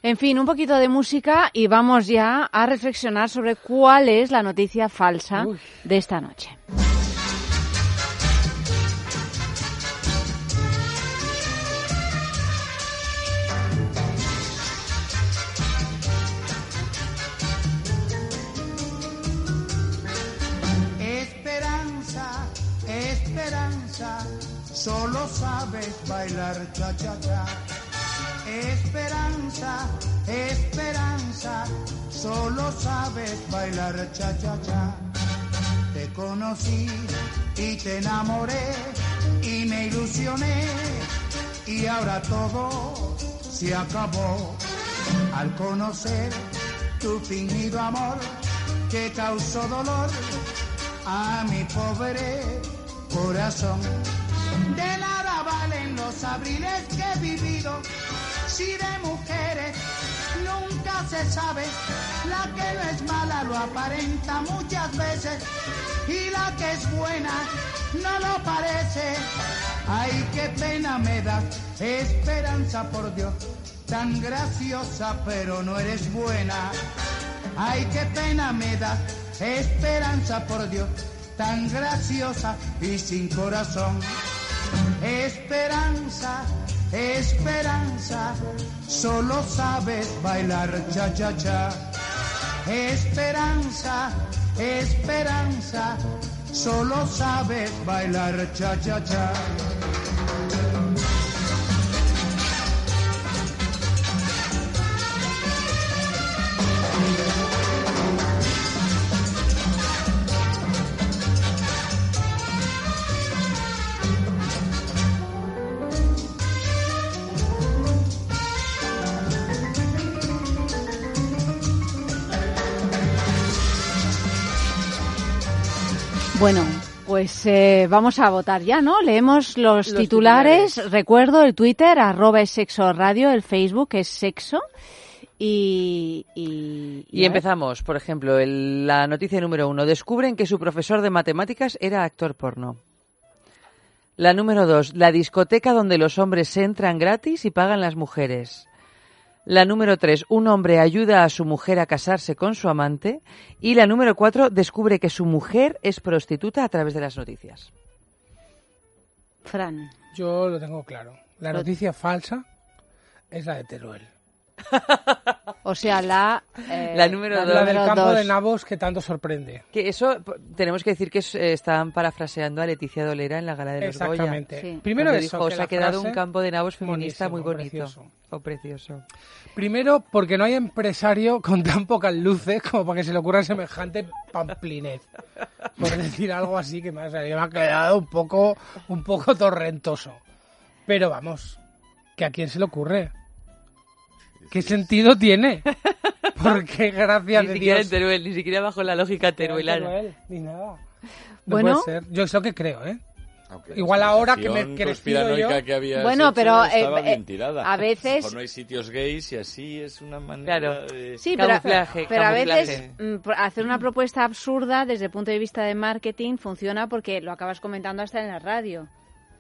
En fin, un poquito de música y vamos ya a reflexionar sobre cuál es la noticia falsa de esta noche. Bailar cha-cha-cha. Esperanza, esperanza, solo sabes bailar cha-cha-cha. Te conocí y te enamoré y me ilusioné y ahora todo se acabó al conocer tu fingido amor que causó dolor a mi pobre corazón. De valen los abriles que he vivido si de mujeres nunca se sabe. La que no es mala lo aparenta muchas veces y la que es buena no lo parece. Ay, qué pena me da, esperanza por Dios, tan graciosa pero no eres buena. Ay, qué pena me da, esperanza por Dios, tan graciosa y sin corazón. Esperanza, esperanza, solo sabes bailar cha-cha-cha. Esperanza, esperanza, solo sabes bailar cha-cha-cha. Bueno, pues eh, vamos a votar ya, ¿no? Leemos los, Los titulares. titulares. Recuerdo el Twitter, arroba es sexo radio, el Facebook es sexo. Y, y, empezamos, por ejemplo, el- la noticia número uno. Descubren que su profesor de matemáticas era actor porno. La número dos. La discoteca donde los hombres entran gratis y pagan las mujeres. La número tres. Un hombre ayuda a su mujer a casarse con su amante. Y la número cuatro. Descubre que su mujer es prostituta a través de las noticias. Fran. Yo lo tengo claro. La noticia falsa es la de Teruel. O sea, la, eh, La número La, dos. la del campo dos. de nabos que tanto sorprende. Que eso tenemos que decir que es- eh, estaban parafraseando a Leticia Dolera en la gala de los Goya. Exactamente. Sí. Primero eso, dijo, que ha quedado un campo de nabos feminista muy bonito. precioso. Oh, precioso. Primero, porque no hay empresario con tan pocas luces como para que se le ocurra semejante pamplinez. Por decir algo así que me ha, me ha quedado un poco, un poco torrentoso. Pero vamos, que a quién se le ocurre. ¿Qué sentido tiene? Porque gracias Ni de siquiera Dios. en Teruel, ni siquiera bajo la lógica teruelana. Teruel, ni nada. No Bueno. puede ser. Yo es lo que creo, ¿eh? Aunque Igual ahora que me conspiranoica yo- que habías Bueno, hecho pero, estaba eh, bien eh, tirada. a veces- no hay sitios gays y así es una manera Claro. de... Sí, pero, Camuflaje, pero a camuflaje. veces mm, hacer una propuesta absurda desde el punto de vista de marketing funciona porque lo acabas comentando hasta en la radio.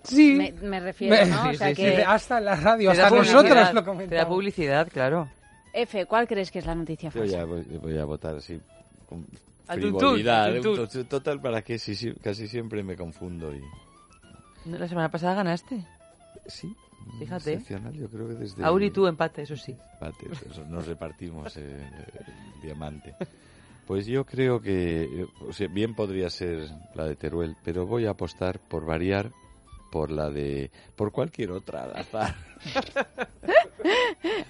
Sí. Me, me refiero, ¿no? O sea Sí, sí, que, Dice, Hasta la radio, hasta nosotros lo Te da comentamos. publicidad, claro. F, ¿cuál crees que es la noticia Yo falsa? ya voy, voy a votar así con frivolidad. Total, para que sí, sí, casi siempre me confundo y... La semana pasada ganaste. Sí, Fíjate. yo creo que desde... Auri y tú empate, eso sí. Empate, eso, nos repartimos eh, el diamante. Pues yo creo que o sea, bien podría ser la de Teruel, pero voy a apostar por variar por la de por cualquier otra al azar,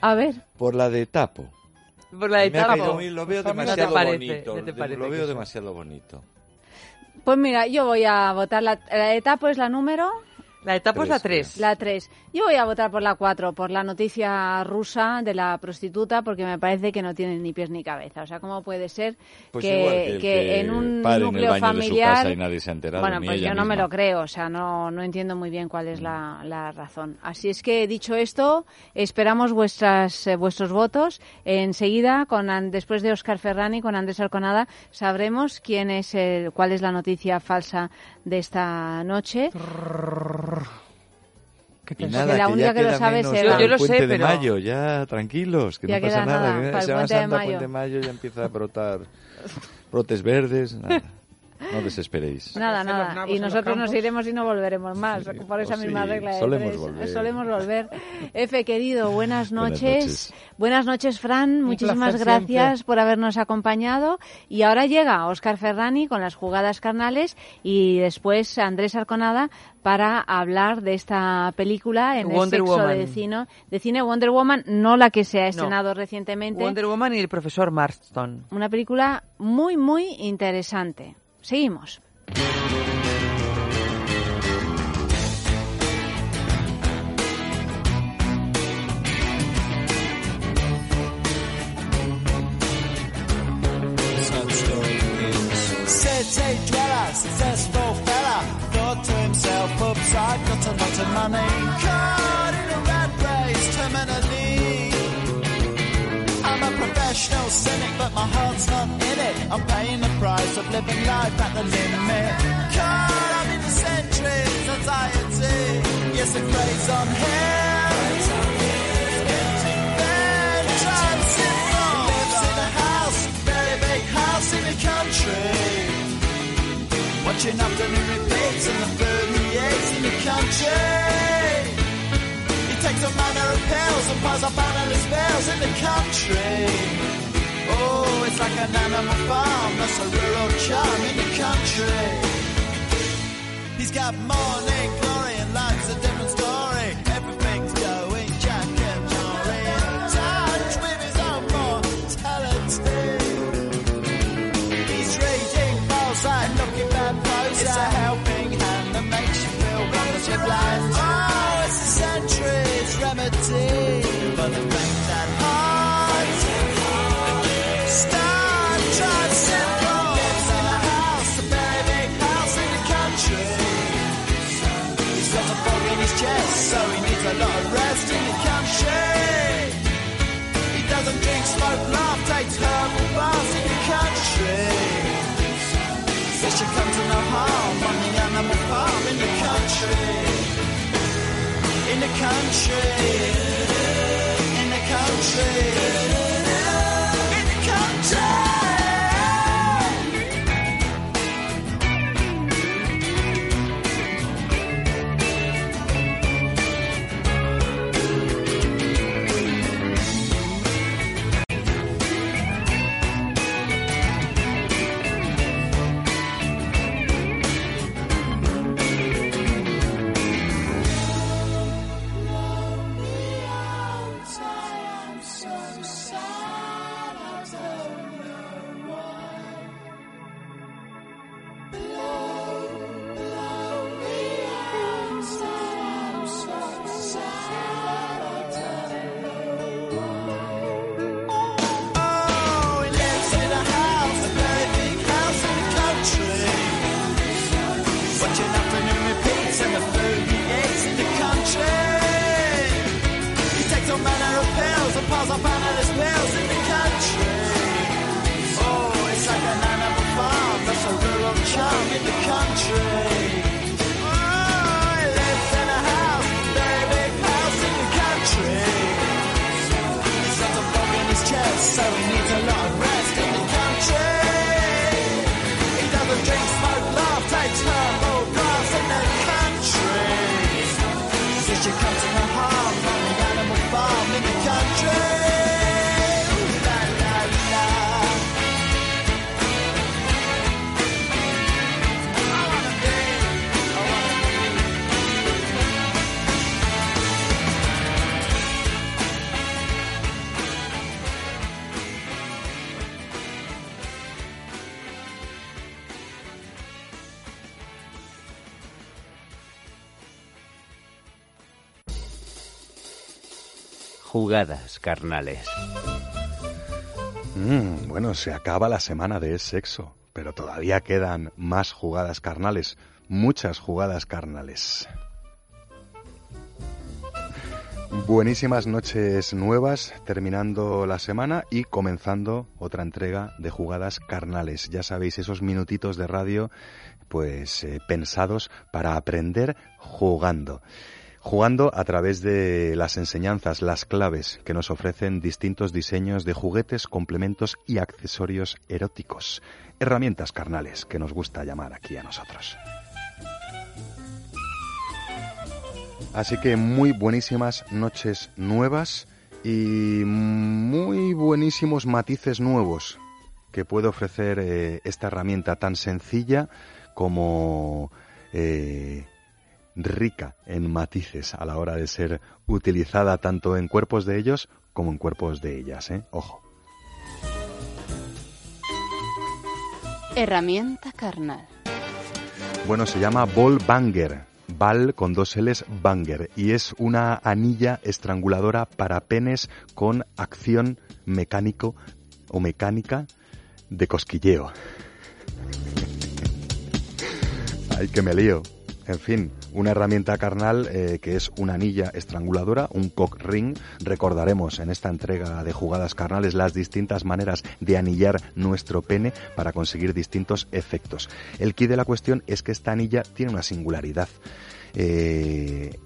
A ver, por la de Tapo. Por la de Me caído Tapo. muy- lo veo Pues no demasiado parece, bonito, no parece lo veo demasiado bonito. pues mira, yo voy a votar la, la de Tapo es la número La de Tapo es la Tres, 3. La 3. Yo voy a votar por la 4, por la noticia rusa de la prostituta, porque me parece que no tiene ni pies ni cabeza. O sea, ¿cómo puede ser Pues que, que que en un en núcleo su familiar... casa y nadie se ha enterado, Bueno, pues yo no me lo creo, o sea, no, no entiendo muy bien cuál es Mm. la, la razón. Así es que, dicho esto, esperamos vuestras, eh, vuestros votos. Enseguida, con, An- después de Oscar Ferrani, con Andrés Alconada, sabremos quién es el, cuál es la noticia falsa de esta noche. ¿Qué Y nada, la que única ya que lo sabe es Eva. Yo lo sé, puente de pero- mayo, ya tranquilos, que Ya no pasa queda nada. nada que para el Semana puente de Santa, mayo. puente de mayo, ya empieza a brotar brotes verdes, nada. No desesperéis. Nada, nada. Y nosotros nos iremos y no volveremos más, por esa o misma sí, regla de solemos tres. volver. Solemos volver. Efe, querido, buenas Buenas noches. Buenas noches, Fran. Muchísimas gracias siempre. por habernos acompañado. Y ahora llega Óscar Ferrani con las jugadas carnales y después Andrés Arconada para hablar de esta película en Wonder el sexo Woman. de cine, de cine Wonder Woman, no la que se ha estrenado recientemente. Wonder Woman y el profesor Marston. Una película muy, muy interesante. Seguimos. City dweller, successful fella, thought to himself, oops, I've got a lot of money. Caught in a rat race, terminally. I'm a professional cynic, but my heart's not in it. I'm paying living life at the limit. Caught up in the centuries, anxiety. Yes, the craze on here. Then transcend lives in a house, very big house in the country. Watching afternoon repeats and the food he eats in the country. He takes a manner of pills and piles up analyst bills in the country. Oh, it's like an animal farm, that's a rural charm in the country. He's got morning glory In the country. In the country. Jugadas carnales. Mm, bueno, se acaba la semana de sexo, pero todavía quedan más jugadas carnales, muchas jugadas carnales. Buenísimas noches nuevas, terminando la semana y comenzando otra entrega de jugadas carnales. Ya sabéis, esos minutitos de radio, pues eh, pensados para aprender jugando jugando a través de las enseñanzas, las claves que nos ofrecen distintos diseños de juguetes, complementos y accesorios eróticos, herramientas carnales que nos gusta llamar aquí a nosotros. Así que muy buenísimas noches nuevas y muy buenísimos matices nuevos que puede ofrecer eh, esta herramienta tan sencilla como eh, rica en matices a la hora de ser utilizada tanto en cuerpos de ellos como en cuerpos de ellas. ¿eh? Ojo. Herramienta carnal. Bueno, se llama Ball Banger. Ball con dos L's Banger. Y es una anilla estranguladora para penes con acción mecánico o mecánica de cosquilleo. Ay, que me lío. En fin, una herramienta carnal eh, que es una anilla estranguladora, un cock ring. Recordaremos en esta entrega de jugadas carnales las distintas maneras de anillar nuestro pene para conseguir distintos efectos. El key de la cuestión es que esta anilla tiene una singularidad. Eh,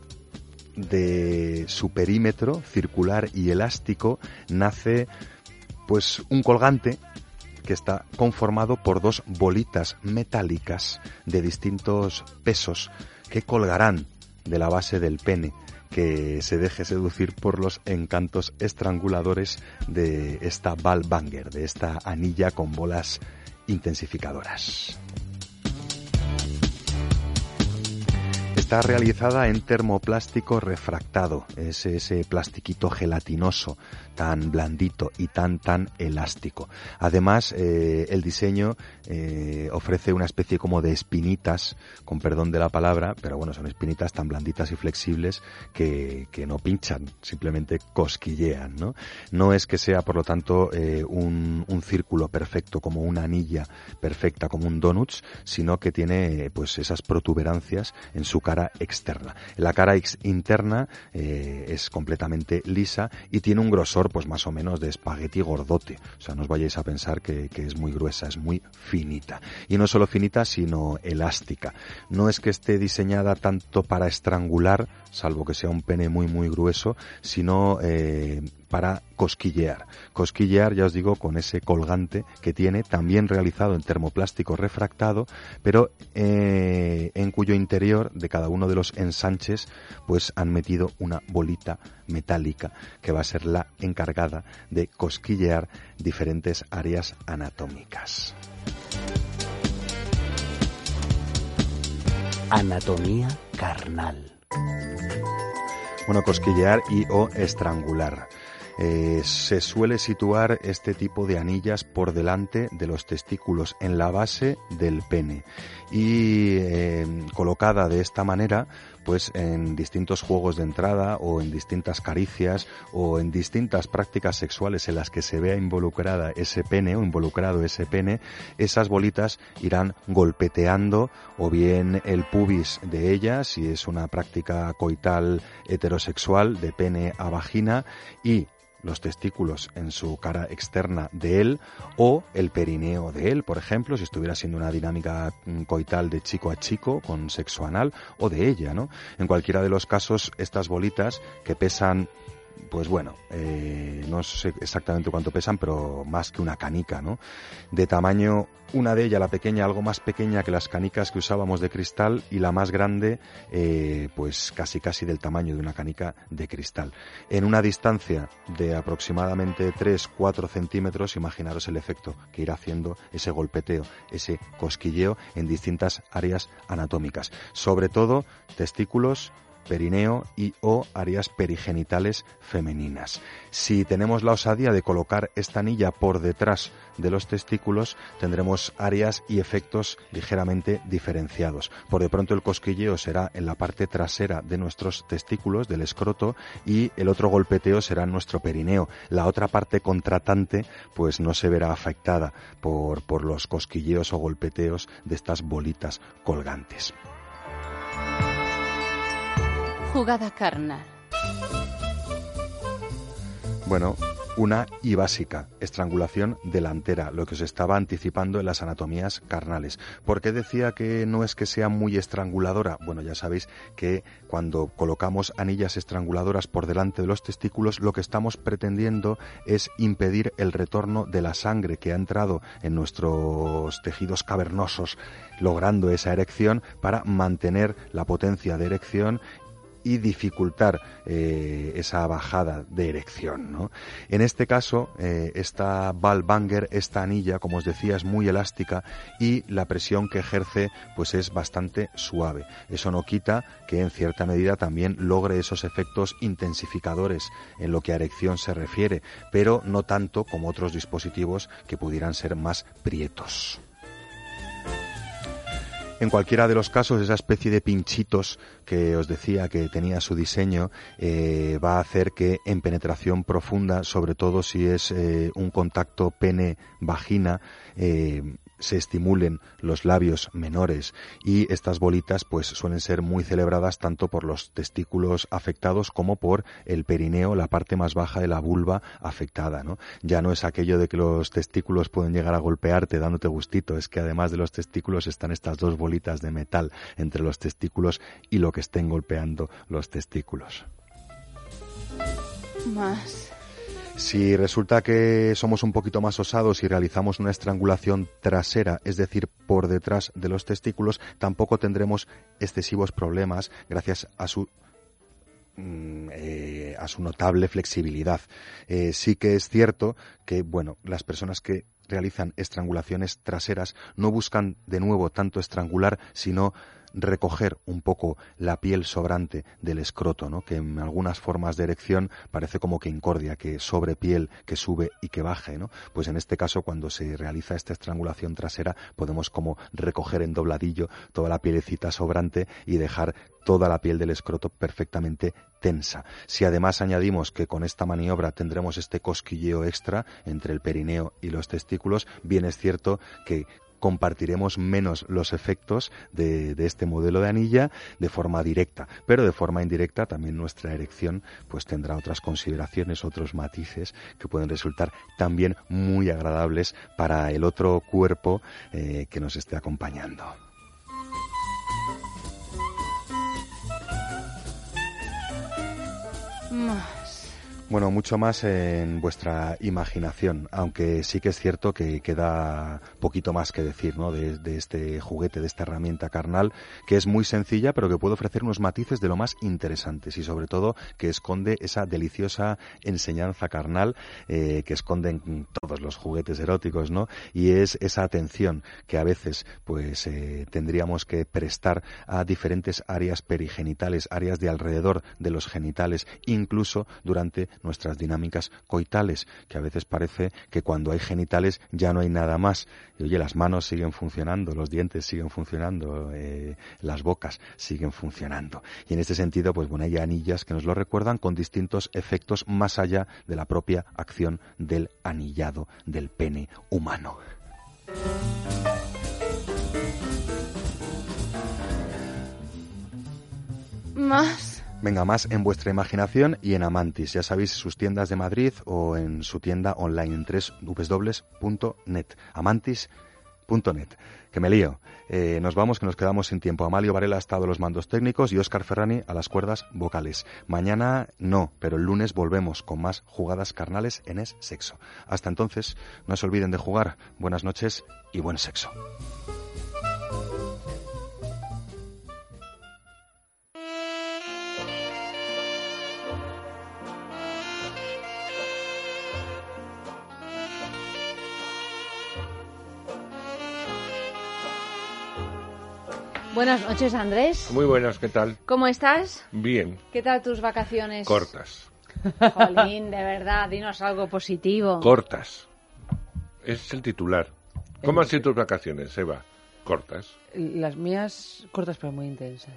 de su perímetro circular y elástico nace pues un colgante que está conformado por dos bolitas metálicas de distintos pesos que colgarán de la base del pene que se deje seducir por los encantos estranguladores de esta ball banger, de esta anilla con bolas intensificadoras. Está realizada en termoplástico refractado, es ese plastiquito gelatinoso tan blandito y tan tan elástico. Además, eh, el diseño eh, ofrece una especie como de espinitas, con perdón de la palabra, pero bueno, son espinitas tan blanditas y flexibles que, que no pinchan, simplemente cosquillean, ¿no? Es que sea, por lo tanto, eh, un, un círculo perfecto, como una anilla perfecta, como un donuts, sino que tiene pues esas protuberancias en su cara externa. La cara interna es completamente lisa y tiene un grosor pues más o menos de espagueti gordote. O sea, no os vayáis a pensar que, que es muy gruesa, es muy finita. Y no solo finita, sino elástica. No es que esté diseñada tanto para estrangular, salvo que sea un pene muy muy grueso, sino eh, para cosquillear. Cosquillear, ya os digo, con ese colgante que tiene, también realizado en termoplástico refractado, pero eh, en cuyo interior de cada uno de los ensanches pues han metido una bolita metálica que va a ser la encargada de cosquillear diferentes áreas anatómicas. Anatomía carnal. Bueno, cosquillear y o estrangular. Eh, se suele situar este tipo de anillas por delante de los testículos, en la base del pene. Y eh, colocada de esta manera, pues en distintos juegos de entrada o en distintas caricias o en distintas prácticas sexuales en las que se vea involucrada ese pene o involucrado ese pene, esas bolitas irán golpeteando o bien el pubis de ella, si es una práctica coital heterosexual de pene a vagina y los testículos en su cara externa de él o el perineo de él, por ejemplo, si estuviera siendo una dinámica mm, coital de chico a chico con sexo anal o de ella, ¿no? En cualquiera de los casos, estas bolitas que pesan pues bueno, eh, no sé exactamente cuánto pesan, pero más que una canica, ¿no? De tamaño, una de ellas, la pequeña, algo más pequeña que las canicas que usábamos de cristal y la más grande, eh, pues casi casi del tamaño de una canica de cristal. En una distancia de aproximadamente 3-4 centímetros, imaginaros el efecto que irá haciendo ese golpeteo, ese cosquilleo en distintas áreas anatómicas. Sobre todo testículos, perineo y o áreas perigenitales femeninas. Si tenemos la osadía de colocar esta anilla por detrás de los testículos, tendremos áreas y efectos ligeramente diferenciados. Por de pronto el cosquilleo será en la parte trasera de nuestros testículos, del escroto, y el otro golpeteo será en nuestro perineo. La otra parte contratante pues no se verá afectada por, por los cosquilleos o golpeteos de estas bolitas colgantes. Jugada carnal. Bueno, una y básica, estrangulación delantera, lo que os estaba anticipando en las anatomías carnales. ¿Por qué decía que no es que sea muy estranguladora? Bueno, ya sabéis que cuando colocamos anillas estranguladoras por delante de los testículos, lo que estamos pretendiendo es impedir el retorno de la sangre que ha entrado en nuestros tejidos cavernosos, logrando esa erección para mantener la potencia de erección y dificultar eh, esa bajada de erección. En este caso, eh, esta ball banger, esta anilla, como os decía, es muy elástica y la presión que ejerce pues es bastante suave. Eso no quita que en cierta medida también logre esos efectos intensificadores en lo que a erección se refiere, pero no tanto como otros dispositivos que pudieran ser más prietos. En cualquiera de los casos, esa especie de pinchitos que os decía que tenía su diseño eh, va a hacer que en penetración profunda, sobre todo si es eh, un contacto pene-vagina, eh, se estimulen los labios menores y estas bolitas pues suelen ser muy celebradas tanto por los testículos afectados como por el perineo, la parte más baja de la vulva afectada, ¿no? Ya no es aquello de que los testículos pueden llegar a golpearte dándote gustito, es que además de los testículos están estas dos bolitas de metal entre los testículos y lo que estén golpeando los testículos. Más. Si resulta que somos un poquito más osados y realizamos una estrangulación trasera, es decir, por detrás de los testículos, tampoco tendremos excesivos problemas gracias a su mm, eh, a su notable flexibilidad. Eh, sí que es cierto que, bueno, las personas que realizan estrangulaciones traseras no buscan de nuevo tanto estrangular, sino recoger un poco la piel sobrante del escroto, ¿no? que en algunas formas de erección parece como que incordia, que sobre piel, que sube y que baje. ¿no? Pues en este caso, cuando se realiza esta estrangulación trasera, podemos como recoger en dobladillo toda la pielecita sobrante y dejar toda la piel del escroto perfectamente tensa. Si además añadimos que con esta maniobra tendremos este cosquilleo extra entre el perineo y los testículos, bien es cierto que compartiremos menos los efectos de, este modelo de anilla de forma directa, pero de forma indirecta también nuestra erección pues tendrá otras consideraciones, otros matices que pueden resultar también muy agradables para el otro cuerpo eh, que nos esté acompañando. Bueno, mucho más en vuestra imaginación, aunque sí que es cierto que queda poquito más que decir ¿no? de, este juguete, de esta herramienta carnal, que es muy sencilla, pero que puede ofrecer unos matices de lo más interesantes y sobre todo que esconde esa deliciosa enseñanza carnal eh, que esconden todos los juguetes eróticos, ¿no? Y es esa atención que a veces pues eh, tendríamos que prestar a diferentes áreas perigenitales, áreas de alrededor de los genitales, incluso durante nuestras dinámicas coitales, que a veces parece que cuando hay genitales ya no hay nada más. Y oye, las manos siguen funcionando, los dientes siguen funcionando, eh, las bocas siguen funcionando. Y en este sentido, pues bueno, hay anillas que nos lo recuerdan con distintos efectos más allá de la propia acción del anillado del pene humano. Más. Venga, más en vuestra imaginación y en Amantis. Ya sabéis, sus tiendas de Madrid o en su tienda online en www.net. Amantis Andrés.net. Que me lío. Eh, nos vamos, que nos quedamos sin tiempo. Amalio Varela ha estado a los mandos técnicos y Óscar Ferrani a las cuerdas vocales. Mañana no, pero el lunes volvemos con más jugadas carnales en Es Sexo. Hasta entonces, no se olviden de jugar. Buenas noches y buen sexo. Buenas noches, Andrés. Muy buenas, ¿qué tal? ¿Cómo estás? Bien. ¿Qué tal tus vacaciones? Cortas. Jolín, de verdad, dinos algo positivo. Cortas. Es el titular. ¿Cómo han sido tus vacaciones, Eva? Cortas. Las mías cortas pero muy intensas.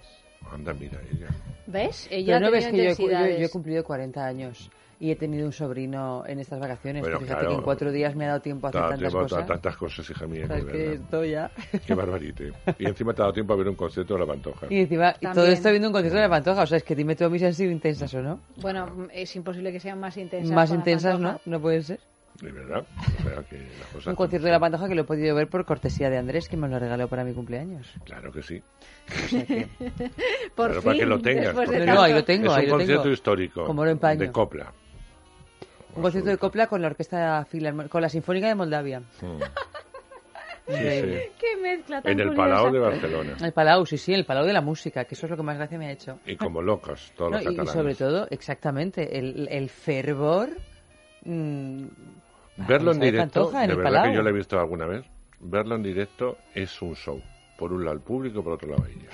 Anda, mira, ella. ¿Ves? Ella Pero no ves que yo, he- yo- yo he cumplido 40 años y he tenido un sobrino en estas vacaciones. Bueno, Fíjate claro. que en cuatro días me ha dado tiempo a hacer Te ha dado tantas tiempo a cosas. tantas cosas, hija mía. O sea, es que verdad. esto ya... Qué barbarite. Y encima te ha dado tiempo a ver un concierto de la Pantoja. Y encima, y todo También. esto viendo un concierto de la Pantoja. O sea, es que dime tú a mí si han sido intensas o no. Bueno, es imposible que sean más intensas. Más intensas, ¿no? No pueden ser. De verdad. O sea, que las cosas... Un concierto de la Pantoja que lo he podido ver por cortesía de Andrés, que me lo regaló para mi cumpleaños. Claro que sí. Por Pero para fin, que lo tengas. de No, ahí lo tengo, Es ahí un lo concierto tengo. histórico. Como lo empaño. De copla. Un concierto de copla con la orquesta filarmónica, con la Sinfónica de Moldavia. Mm. Increíble. Qué mezcla tan En el curiosa. Palau de Barcelona. El Palau, sí, sí, el Palau de la música, que eso es lo que más gracia me ha hecho. Y como locos, todos No, los y, y catalanes. sobre todo, exactamente, el, el fervor. mm, Verlo en directo, en de verdad Palau. que yo lo he visto alguna vez, verlo en directo es un show. Por un lado el público, por otro lado ella.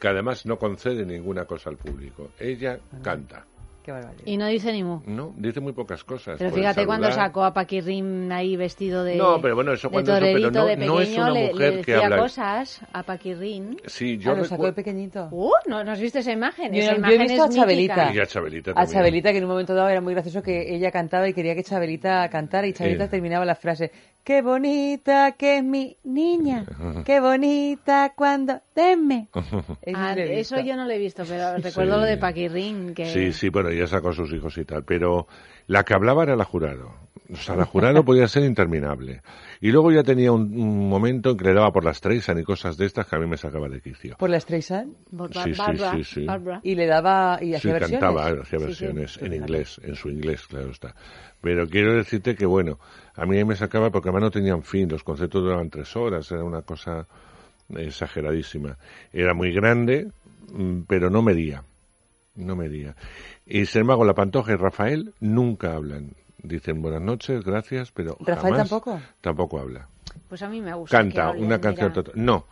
Que además no concede ninguna cosa al público. Ella canta. Qué barbaridad. Y no dice ni mu. No, dice muy pocas cosas. Pero fíjate cuando sacó a Paquirrín ahí vestido de, No, pero bueno, eso de cuando eso, pero torerito no- de no es pequeño, una le- mujer le, que decía habla- cosas a Paquirrín. Sí, yo Ah, lo sacó de pequeñito. Uh, ¿no, ¿no has visto esa imagen? Yo, esa no- yo imagen he visto a es Chabelita. Y a Chabelita A también. Chabelita, que en un momento dado era muy gracioso que ella cantaba y quería que Chabelita cantara y Chabelita Eh. terminaba la frase Qué bonita que es mi niña, qué bonita cuando Eso Ah, sí eso yo no lo he visto, pero recuerdo lo de Paquirrín. Que... Sí, sí, bueno, ella sacó a sus hijos y tal, pero la que hablaba era la jurado. O sea, la jurado podía ser interminable. Y luego ya tenía un, un momento en que le daba por las tres y cosas de estas que a mí me sacaba de quicio. Por la Streisand. Por Sí, sí, Barbara, sí, sí. Y le daba y Sí, hacía versiones. cantaba, hacía Sí, sí. versiones en inglés, en su inglés, claro está. Pero quiero decirte que, bueno, a mí me sacaba porque además no tenían fin, los conceptos duraban tres horas, era una cosa exageradísima. Era muy grande, mm, pero no medía, no medía. Y sin embargo, la Pantoja y Rafael nunca hablan. Dicen buenas noches, gracias, pero ¿Rafael jamás tampoco? Tampoco habla. Pues a mí me gusta. Canta hablen, una canción. No.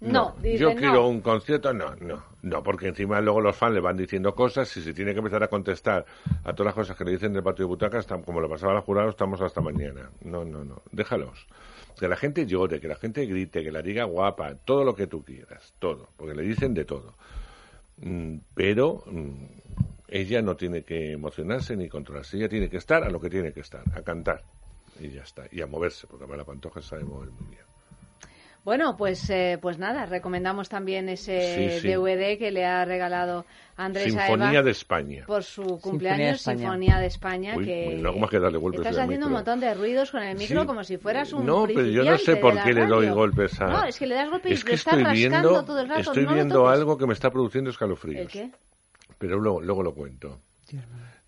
No, dice yo no. quiero un concierto, no, no, no, porque encima luego los fans le van diciendo cosas y se tiene que empezar a contestar a todas las cosas que le dicen del patio de butacas, como lo pasaba al jurado, estamos hasta mañana. No, no, no, déjalos. Que la gente llore, que la gente grite, que la diga guapa, todo lo que tú quieras, todo, porque le dicen de todo. Mm, Pero mm, ella no tiene que emocionarse ni controlarse, ella tiene que estar a lo que tiene que estar, a cantar. Y ya está, y a moverse, porque además la pantoja sabe mover muy bien. Bueno, pues, eh, pues nada, recomendamos también ese Sí, sí. DVD que le ha regalado Andrés a Sinfonía Eva de España. por su de cumpleaños, España. Sinfonía de España. Uy, que no, ¿cómo es que darle golpes Estás haciendo un montón de ruidos con el micro Sí. como si fueras un No, pero yo no sé por qué le doy golpes a... No, es que le das golpes Es y que le estás estoy rascando viendo, todo el rato. estoy no viendo algo que me está produciendo escalofríos. ¿El qué? Pero luego, luego lo cuento.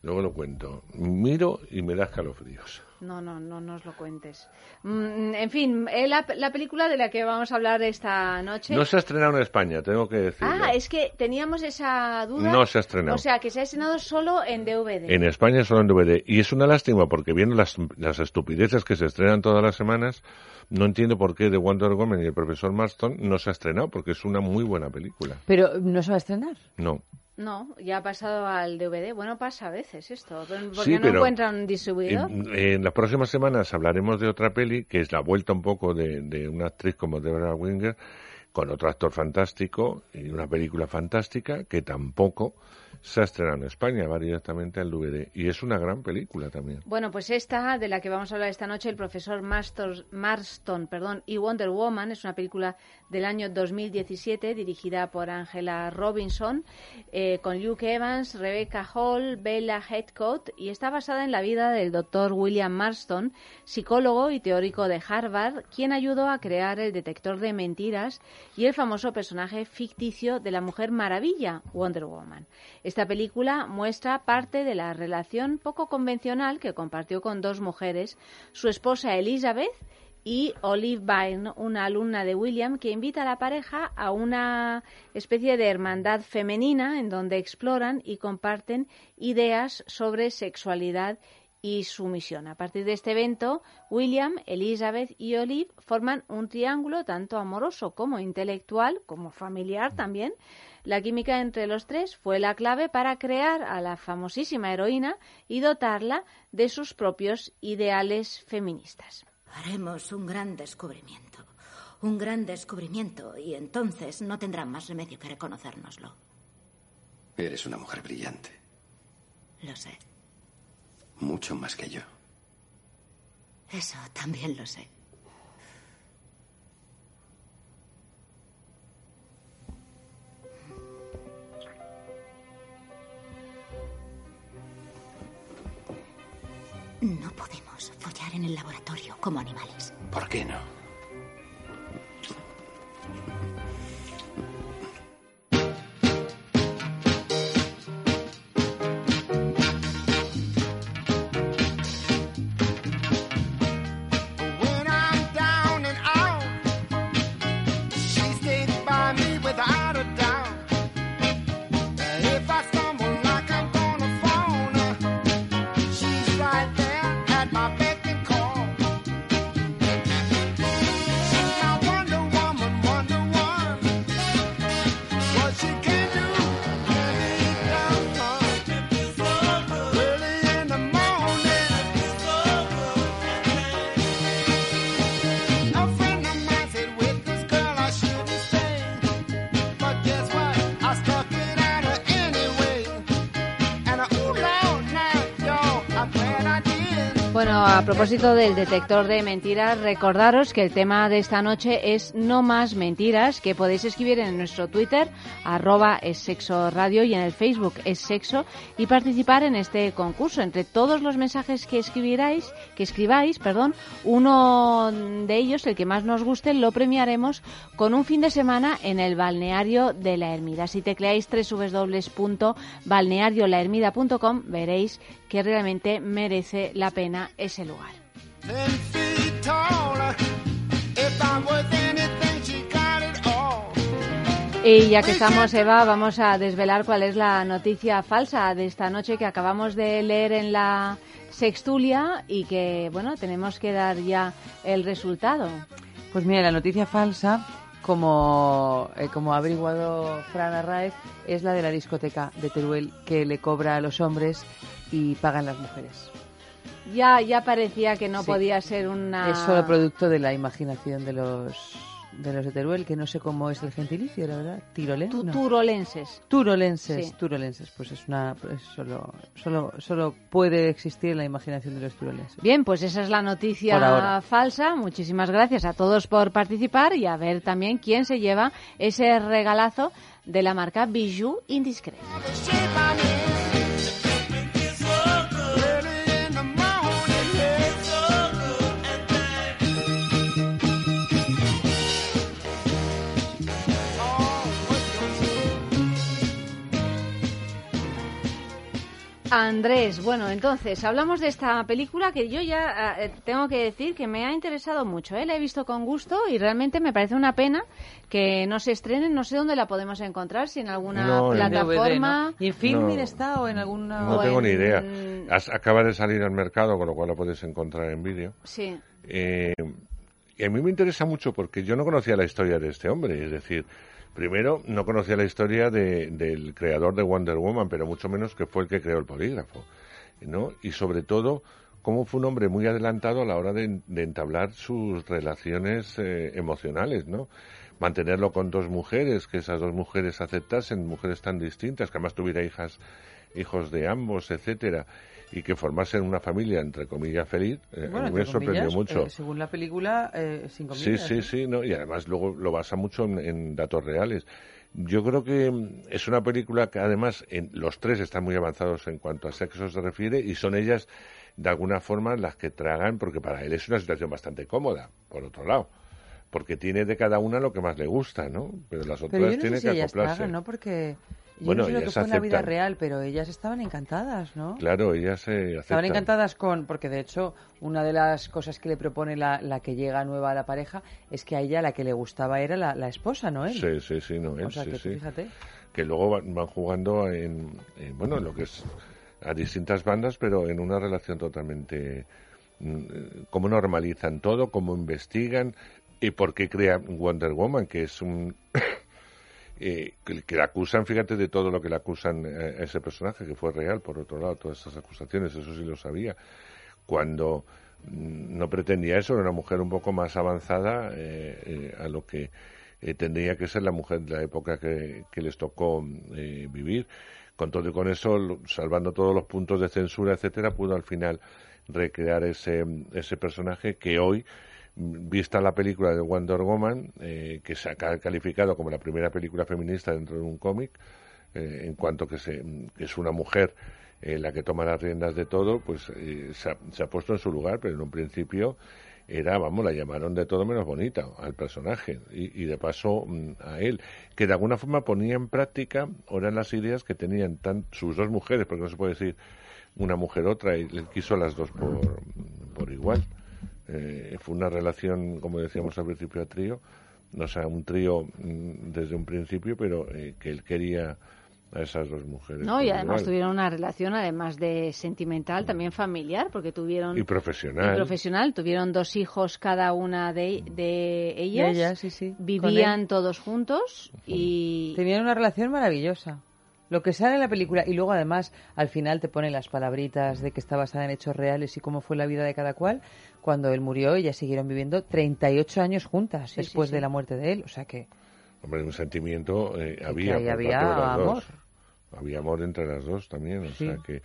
Luego lo cuento. Miro y me da escalofríos. No, no, no nos lo cuentes. Mm, en fin, eh, la, la película de la que vamos a hablar esta noche. No se ha estrenado en España, tengo que decirlo. Ah, es que teníamos esa duda. No se ha estrenado. O sea, que se ha estrenado solo en DVD. En España solo en DVD. Y es una lástima porque viendo las, las estupideces que se estrenan todas las semanas, no entiendo por qué The Wonder Woman y el profesor Marston no se ha estrenado, porque es una muy buena película. Pero no se va a estrenar. No. No, ya ha pasado al DVD. Bueno, pasa a veces esto. ¿Por qué no encuentran distribuidor? En, en las próximas semanas hablaremos de otra peli, que es la vuelta un poco de, de una actriz como Deborah Winger, con otro actor fantástico y una película fantástica que tampoco se ha en España, va directamente al DVD. Y es una gran película también. Bueno, pues esta, de la que vamos a hablar esta noche, el profesor Marston, perdón, y Wonder Woman, es una película del año 2017, dirigida por Angela Robinson, eh, con Luke Evans, Rebecca Hall, Bella Headcoat, y está basada en la vida del doctor William Marston, psicólogo y teórico de Harvard, quien ayudó a crear el detector de mentiras y el famoso personaje ficticio de la Mujer Maravilla, Wonder Woman. Esta película muestra parte de la relación poco convencional que compartió con dos mujeres, su esposa Elizabeth y Olive Byrne, una alumna de William, que invita a la pareja a una especie de hermandad femenina en donde exploran y comparten ideas sobre sexualidad y su misión. A partir de este evento, William, Elizabeth y Olive forman un triángulo tanto amoroso como intelectual, como familiar también. La química entre los tres fue la clave para crear a la famosísima heroína y dotarla de sus propios ideales feministas. Haremos un gran descubrimiento. Un gran descubrimiento y entonces no tendrán más remedio que reconocérnoslo. Eres una mujer brillante. Lo sé. Mucho más que yo. Eso también lo sé. No podemos follar en el laboratorio como animales. ¿Por qué no? A propósito del detector de mentiras, recordaros que el tema de esta noche es no más mentiras, que podéis escribir en nuestro Twitter, arroba es sexo radio y en el Facebook es sexo y participar en este concurso. Entre todos los mensajes que escribiráis, que escribáis, perdón, uno de ellos, el que más nos guste, lo premiaremos con un fin de semana en el balneario de la Ermida. Si tecleáis www.balneariolahermida.com veréis que realmente merece la pena ese lugar. Y ya que estamos, Eva, vamos a desvelar cuál es la noticia falsa de esta noche que acabamos de leer en la Sextulia y que, bueno, tenemos que dar ya el resultado. Pues mira, la noticia falsa, como, eh, como ha averiguado Fran Arraez, es la de la discoteca de Teruel que le cobra a los hombres y pagan las mujeres. Ya, ya parecía que no podía ser una... Es solo producto de la imaginación de los de los de Teruel, que no sé cómo es el gentilicio, la verdad. Tirolenses. Turolenses. Turolenses, turolenses. Pues es una. solo, solo, solo puede existir en la imaginación de los turolenses. Bien, pues esa es la noticia falsa. Muchísimas gracias a todos por participar y a ver también quién se lleva ese regalazo de la marca Bijou Indiscret. Andrés, bueno, entonces hablamos de esta película que yo ya eh, tengo que decir que me ha interesado mucho. ¿eh? La he visto con gusto y realmente me parece una pena que no se estrene. No sé dónde la podemos encontrar, si en alguna plataforma. ¿Y en Filmin está o en alguna.? No tengo ni idea. acaba de salir al mercado, con lo cual la puedes encontrar en vídeo. Sí. Eh, y a mí me interesa mucho porque yo no conocía la historia de este hombre, es decir. Primero, no conocía la historia del creador de Wonder Woman, pero mucho menos que fue el que creó el polígrafo, ¿no? Y sobre todo, cómo fue un hombre muy adelantado a la hora de, entablar sus relaciones eh, emocionales, ¿no? mantenerlo con dos mujeres, que esas dos mujeres aceptasen, mujeres tan distintas, que además tuviera hijas, hijos de ambos, etcétera, y que formasen una familia, entre comillas, feliz, eh, me sorprendió mucho. Eh, según la película, eh, sin comillas. Sí, sí, sí, no, y además luego lo basa mucho en, datos reales. Yo creo que mm, es una película que además en, los tres están muy avanzados en cuanto a sexo se refiere y son ellas de alguna forma las que tragan, porque para él es una situación bastante cómoda, por otro lado porque tiene de cada una lo que más le gusta, ¿no? Pero las otras pero yo no tienen sé si que acoplarse. tragan, ¿no? Porque yo Bueno, no sé lo que fue en la vida real, pero ellas estaban encantadas, ¿no? Claro, ellas se aceptan. Estaban encantadas con, porque de hecho una de las cosas que le propone la, la que llega nueva a la pareja es que a ella la que le gustaba era la, la esposa, ¿no? Él. Sí, sí, sí, no, él, o sea, sí, que sí. fíjate. Que luego van, van jugando en, en, bueno, en lo que es a distintas bandas, pero en una relación totalmente... mm, cómo normalizan todo, cómo investigan y por qué crean Wonder Woman, que es un... eh, que, que la acusan, fíjate, de todo lo que le acusan eh, a ese personaje, que fue real, por otro lado, todas esas acusaciones, eso sí lo sabía. Cuando mm, no pretendía eso, era una mujer un poco más avanzada eh, eh, a lo que eh, tendría que ser la mujer de la época que, que les tocó vivir. Con todo y con eso, salvando todos los puntos de censura, etcétera, pudo al final recrear ese, ese personaje que hoy, vista la película de Wonder Woman, eh, que se ha ca- calificado como la primera película feminista dentro de un cómic, eh, en cuanto que, se, que es una mujer eh, la que toma las riendas de todo, pues eh, se, ha, puesto en su lugar, pero en un principio era, vamos, la llamaron de todo menos bonita al personaje y, de paso mm, a él, que de alguna forma ponía en práctica, o eran las ideas que tenían tan, sus dos mujeres, porque no se puede decir una mujer otra, y le quiso las dos por igual. Eh, fue una relación, como decíamos al principio, a trío, o sea, un trío mm, desde un principio, pero eh, que él quería a esas dos mujeres. No, y además igual. tuvieron una relación, además de sentimental, también familiar, porque tuvieron... Y profesional. y profesional. Tuvieron dos hijos cada una de, de ellas. De ellas, sí, sí. Vivían todos juntos y... Tenían una relación maravillosa. Lo que sale en la película, y luego además al final te ponen las palabritas de que está basada en hechos reales y cómo fue la vida de cada cual. Cuando él murió, ellas siguieron viviendo 38 años juntas Sí, después sí, de la muerte de él. O sea que. Hombre, un sentimiento eh, que había. ahí por había amor. dos. Había amor entre las dos también. O Sí. sea que.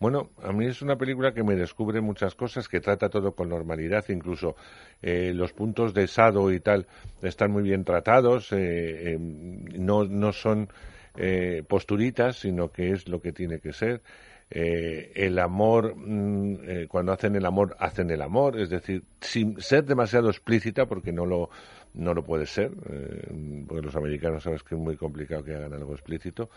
Bueno, a mí es una película que me descubre muchas cosas, que trata todo con normalidad, incluso eh, los puntos de Sado y tal están muy bien tratados, eh, eh, no, no son eh, posturitas, sino que es lo que tiene que ser. Eh, el amor, mm, eh, cuando hacen el amor, hacen el amor, es decir, sin ser demasiado explícita, porque no lo, no lo puede ser, eh, porque los americanos sabes que es muy complicado que hagan algo explícito,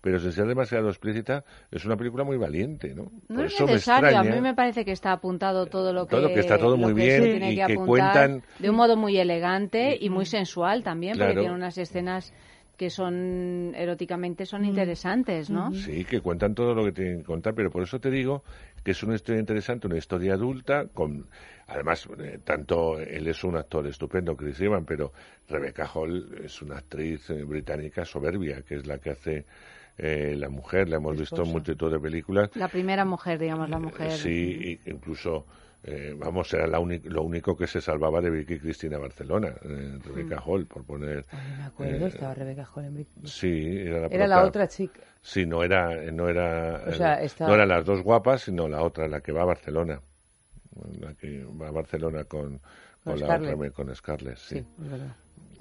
pero sin ser demasiado explícita, es una película muy valiente, ¿no? No Por es eso me necesario, a extraña- mí me parece que está apuntado todo lo que, Todo, que está todo muy bien se tiene y que que apuntar cuentan- de un modo muy elegante y muy sensual también, porque tiene unas escenas que son eróticamente son interesantes, ¿no? Sí, que cuentan todo lo que tienen que contar, pero por eso te digo que es una historia interesante, una historia adulta, con además, eh, tanto él es un actor estupendo, Chris Evans, pero Rebecca Hall es una actriz eh, británica soberbia, que es la que hace eh, la mujer, la hemos visto en multitud de películas. La primera mujer, digamos, la mujer. Sí, y incluso, eh, vamos, era la lo único que se salvaba de Vicky Cristina Barcelona, eh, Rebecca Mm. Hall, por poner... Me acuerdo, eh, estaba Rebecca Hall en Brick- Sí, era la, Era la otra chica. Sí, no era, no era, O sea, eh, no eran las dos guapas, sino la otra, la que va a Barcelona, la que va a Barcelona con, Con con la otra, con Scarlett, sí. Sí.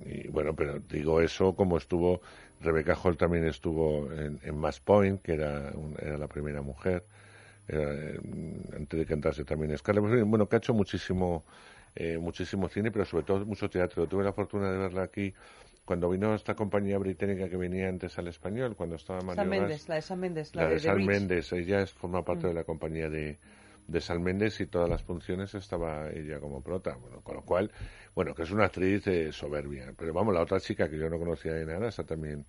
Y bueno, pero digo eso como estuvo, Rebecca Hall también estuvo en, en Mass Point, que era, un- era la primera mujer, eh, antes de que entrase también Scarlett. Bueno, que ha hecho muchísimo, eh, muchísimo cine, pero sobre todo mucho teatro. Tuve la fortuna de verla aquí cuando vino esta compañía británica que venía antes al español, cuando estaba San. Méndez, la de San Méndez, la, La de The San. Méndez, ella es, forma parte Mm. de la compañía de, de San Méndez y todas las funciones estaba ella como prota, bueno, con lo cual, bueno, que es una actriz eh, soberbia, pero vamos, la otra chica que yo no conocía de nada, esa también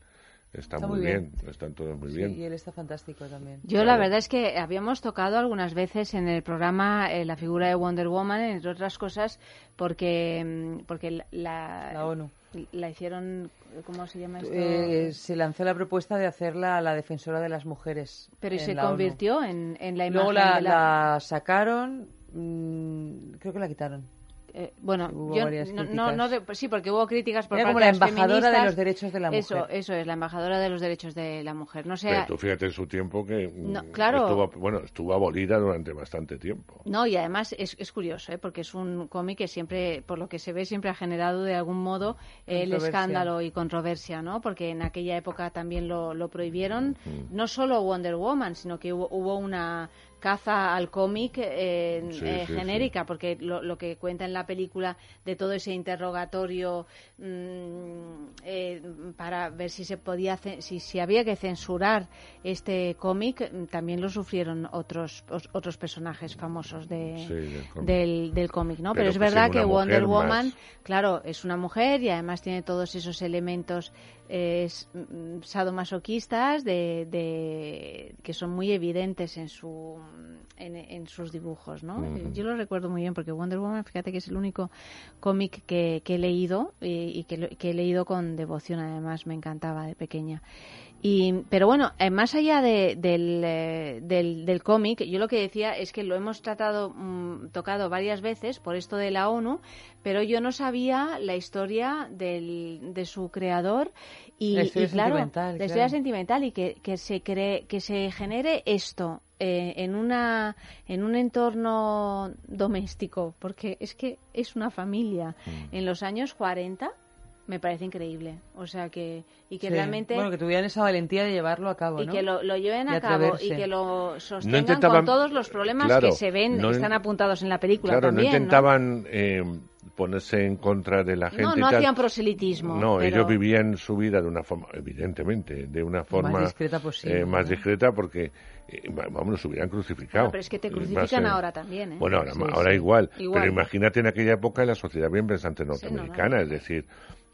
está, muy bien. están todos muy Sí, bien. y él está fantástico también. Yo la verdad es que habíamos tocado algunas veces en el programa eh, la figura de Wonder Woman, entre otras cosas, porque mm, porque la, la, La ONU. la hicieron, ¿cómo se llama esto? Eh, se lanzó la propuesta de hacerla la defensora de las mujeres. Pero y se convirtió en, en la imagen Luego la, de la... la sacaron, mm, creo que la quitaron. Eh, bueno, yo no, no, pues sí, porque hubo críticas por Era parte como la de las embajadora de los derechos de la mujer. Eso, eso es, la embajadora de los derechos de la mujer. No sé, Pero tú fíjate en su tiempo que No, mm, claro. estuvo, bueno, estuvo abolida durante bastante tiempo. No, y además es, es curioso, ¿eh? porque es un cómic que siempre, por lo que se ve, siempre ha generado de algún modo el escándalo y controversia, ¿no? Porque en aquella época también lo, lo prohibieron, no solo Wonder Woman, sino que hubo, hubo una caza al cómic eh, Sí, eh, sí, genérica, porque lo, lo que cuenta en la película de todo ese interrogatorio mm, eh, para ver si se podía, si, si había que censurar este cómic, mm, también lo sufrieron otros os- otros personajes famosos de, del cómic. del, del cómic, ¿no? Pero, Pero es que verdad que Wonder Woman, más. claro, es una mujer y además tiene todos esos elementos eh, sadomasoquistas de, de- que son muy evidentes en su en, en sus dibujos, ¿no? Ujú. Yo lo recuerdo muy bien porque Wonder Woman, fíjate que es el único cómic que, que he leído y, y que, que he leído con devoción, además me encantaba de pequeña. Y, pero bueno, eh, más allá de- del, eh, del, del cómic, yo lo que decía es que lo hemos tratado, mm, tocado varias veces por esto de la ONU, pero yo no sabía la historia del, de su creador y, La historia y claro, sentimental, la historia sentimental y que, que se cree, que se genere esto eh, en una en un entorno doméstico, porque es que es una familia Mm. en los años 40 me parece increíble. O sea que y que Sí. realmente Bueno, que tuvieran esa valentía de llevarlo a cabo, y ¿no? que lo, lo lleven a cabo y que lo sostengan intentaban- con todos los problemas claro, que se ven, no- están apuntados en la película Claro, también. no intentaban eh, ponerse en contra de la gente. No, y no tal. hacían proselitismo. No, pero- ellos vivían su vida de una forma, evidentemente, de una forma discreta posible, eh, más ¿no? discreta porque, eh, va- vamos, los hubieran crucificado. Bueno, pero es que te Eh, más, crucifican eh, ahora también, ¿eh? Bueno, ahora, Sí, ahora sí. igual, Igual. Pero imagínate en aquella época la sociedad bien pensante norteamericana, es decir,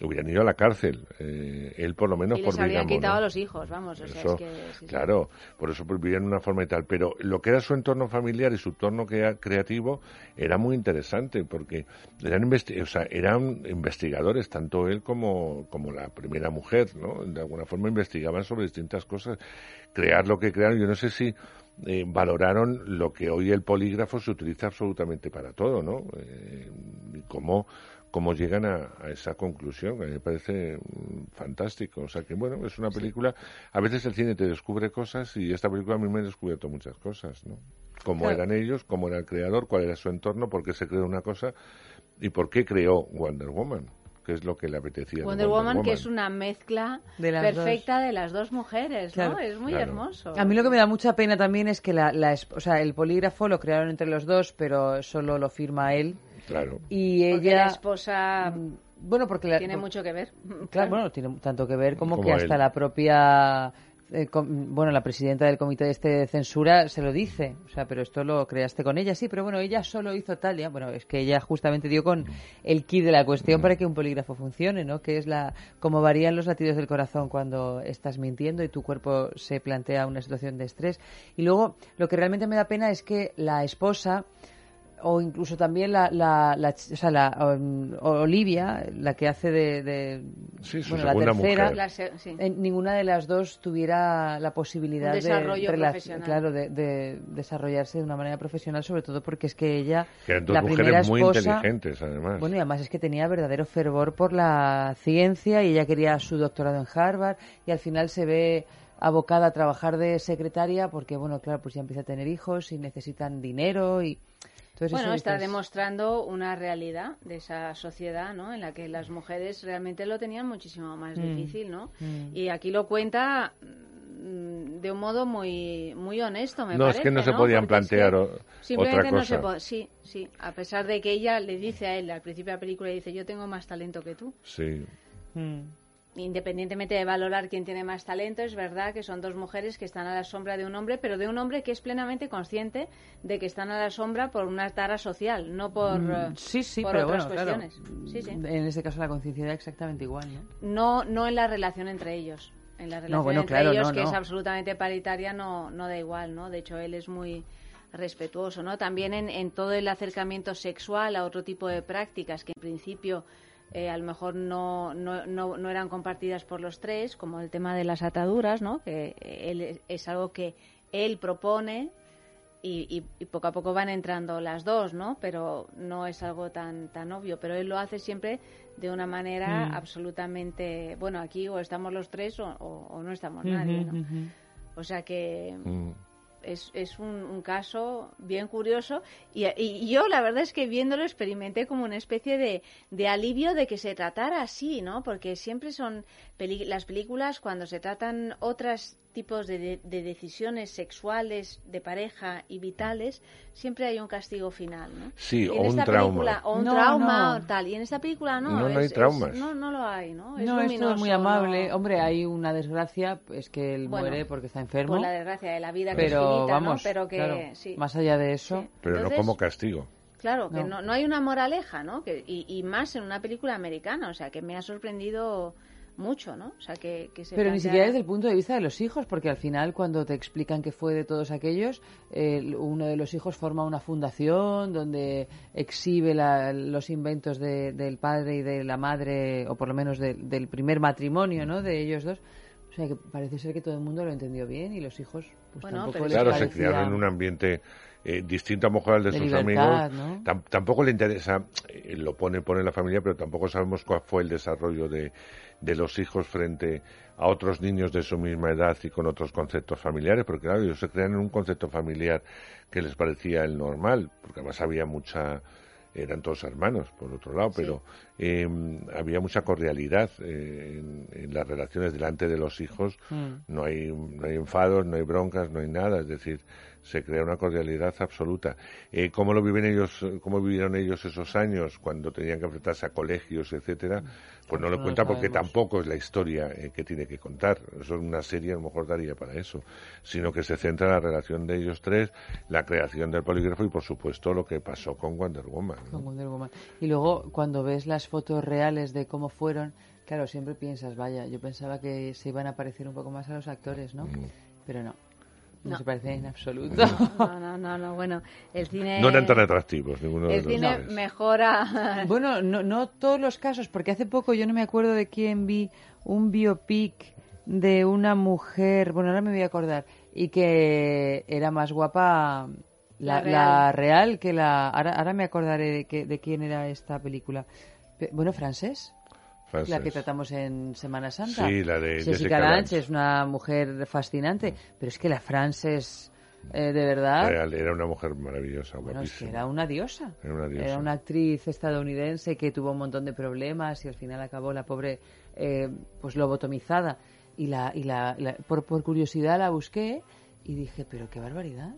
hubieran ido a la cárcel. eh, él por lo menos y por les habrían Bigamo, quitado ¿no? a los hijos, vamos. O sea, Eso, es que, sí, sí. claro, por eso pues, vivían de una forma y tal. Pero lo que era su entorno familiar y su entorno crea- creativo era muy interesante porque eran, investi- o sea, eran investigadores, tanto él como, como la primera mujer, ¿no? De alguna forma investigaban sobre distintas cosas. Crear lo que crearon, yo no sé si eh, valoraron lo que hoy el polígrafo se utiliza absolutamente para todo, ¿no? Eh, y cómo llegan a, a esa conclusión, que a mí me parece mm, fantástico. O sea que, bueno, es una película, a veces el cine te descubre cosas y esta película a mí me ha descubierto muchas cosas, ¿no? Cómo Claro. eran ellos, cómo era el creador, cuál era su entorno, por qué se creó una cosa y por qué creó Wonder Woman, que es lo que le apetecía. de Wonder Woman, que es una mezcla De perfecta de las dos mujeres, ¿no? Es muy Claro. hermoso. A mí lo que me da mucha pena también es que la, la o sea, el polígrafo lo crearon entre los dos, pero solo lo firma él. Claro. Y Porque ella... la esposa Bueno, porque la- tiene mucho que ver. Claro, bueno, tiene tanto que ver como, Como que hasta él. la propia, eh, com- bueno, la presidenta del comité este de censura se lo dice, o sea, pero esto lo creaste con ella, sí, pero bueno, ella solo hizo tal, ya, bueno, es que ella justamente dio con el kit de la cuestión para que un polígrafo funcione, ¿no? Que es la, cómo varían los latidos del corazón cuando estás mintiendo y tu cuerpo se plantea una situación de estrés. Y luego, lo que realmente me da pena es que la esposa, o incluso también la, la, la o sea, la um, Olivia, la que hace de, de- Sí, su bueno, la segunda tercera, mujer. La se- sí. eh, ninguna de las dos tuviera la posibilidad de, claro, de, de desarrollarse de una manera profesional, sobre todo porque es que ella, Que eran dos la mujeres primera muy esposa, inteligentes, además. bueno, y además es que tenía verdadero fervor por la ciencia y ella quería su doctorado en Harvard y al final se ve abocada a trabajar de secretaria porque, bueno, claro, pues ya empieza a tener hijos y necesitan dinero y... Entonces Bueno, está dices, demostrando una realidad de esa sociedad, ¿no? En la que las mujeres realmente lo tenían muchísimo más Mm. difícil, ¿no? Mm. Y aquí lo cuenta mm, de un modo muy muy honesto, me No, es parece. que no se podían Porque es que plantear o- simplemente otra no se cosa. po- sí, sí. A pesar de que ella le dice a él al principio de la película, dice, yo tengo más talento que tú. Sí. mm. Independientemente de valorar quién tiene más talento, es verdad que son dos mujeres que están a la sombra de un hombre, pero de un hombre que es plenamente consciente de que están a la sombra por una tara social, no por, Mm, eh, sí, sí, por pero otras bueno, claro, cuestiones. Sí, sí. En este caso la conciencia da exactamente igual, ¿no? No, no en la relación entre ellos. En la relación bueno, entre claro, ellos, no, que es no. absolutamente paritaria, no, no da igual, ¿no? De hecho, él es muy respetuoso, ¿no? También en, en todo el acercamiento sexual a otro tipo de prácticas que en principio eh, a lo mejor no, no, no, no eran compartidas por los tres, como el tema de las ataduras, ¿no? Que él es, algo que él propone y, poco a poco van entrando las dos, ¿no? Pero no es algo tan tan obvio. Pero él lo hace siempre de una manera Mm. absolutamente, bueno, aquí o estamos los tres o, o- o no estamos nadie, ¿no? O sea que Mm. Es, es un, un caso bien curioso y, yo la verdad es que viéndolo experimenté como una especie de, de alivio de que se tratara así, ¿no? Porque siempre son las películas cuando se tratan otros tipos de, de- de decisiones sexuales de pareja y vitales, siempre hay un castigo final, ¿no? Sí, o un película- o un No, trauma no. o tal. Y en esta película no. No, no es- hay es- traumas. no, no lo hay, ¿no? Es no, esto es muy no- amable. Hombre, hay una desgracia, es que él Bueno, muere porque está enfermo. Por la desgracia de la vida que pero es finita, ¿no? vamos, Pero que, claro, sí. más allá de eso, Pero Entonces- no como castigo. Claro, que No. no, no hay una moraleja, ¿no? Que, y, y más en una película americana, o sea, que me ha sorprendido mucho, ¿no? O sea, que, que se Pero ni siquiera desde el punto de vista de los hijos, porque al final cuando te explican qué fue de todos aquellos, eh, uno de los hijos forma una fundación donde exhibe la- los inventos de- del padre y de la madre, o por lo menos de- del primer matrimonio, ¿no? De ellos dos. O sea, que parece ser que todo el mundo lo entendió bien y los hijos, pues Bueno, tampoco pero les Claro, se criaron en un ambiente eh, distinto a lo mejor al de, De sus libertad, amigos. tampoco le interesa, eh, lo pone, pone la familia, pero tampoco sabemos cuál fue el desarrollo de, de los hijos frente a otros niños de su misma edad y con otros conceptos familiares, porque claro, ellos se crean en un concepto familiar que les parecía el normal, porque además había mucha eran todos hermanos, por otro lado, pero eh, había mucha cordialidad eh, en, en las relaciones delante de los hijos. Mm. No hay, no hay enfados, no hay broncas, no hay nada. Es decir, se crea una cordialidad absoluta. Eh, ¿Cómo lo viven ellos, cómo vivieron ellos esos años cuando tenían que enfrentarse a colegios, etcétera? Pues no lo cuenta porque tampoco es la historia eh, que tiene que contar. Eso es una serie, a lo mejor daría para eso. Sino que se centra en la relación de ellos tres, la creación del polígrafo y, por supuesto, lo que pasó con Wonder Woman. ¿no? con Wonder Woman. Y luego, cuando ves las fotos reales de cómo fueron, claro, siempre piensas, vaya, yo pensaba que se iban a parecer un poco más a los actores, ¿no? Mm. Pero no. No, No. se parecen en absoluto. No, no, no, no, bueno, el cine... No eran tan atractivos, ninguno de El los cine dos. mejora... Bueno, no, no todos los casos, porque hace poco yo no me acuerdo de quién vi un biopic de una mujer, bueno, ahora me voy a acordar, y que era más guapa la, La la real. que la... Ahora, ahora me acordaré de, que, de quién era esta película. Pe- Bueno, francés. La que tratamos en Semana Santa. Sí, la de Jessica, Jessica Lange es una mujer fascinante, pero es que la Frances, eh, de verdad, Real, era una mujer maravillosa, bueno, es que era una diosa. Era una diosa. Era una actriz estadounidense que tuvo un montón de problemas y al final acabó la pobre eh, pues lobotomizada. Y, la, y la, la- por, por curiosidad la busqué y dije, pero qué barbaridad,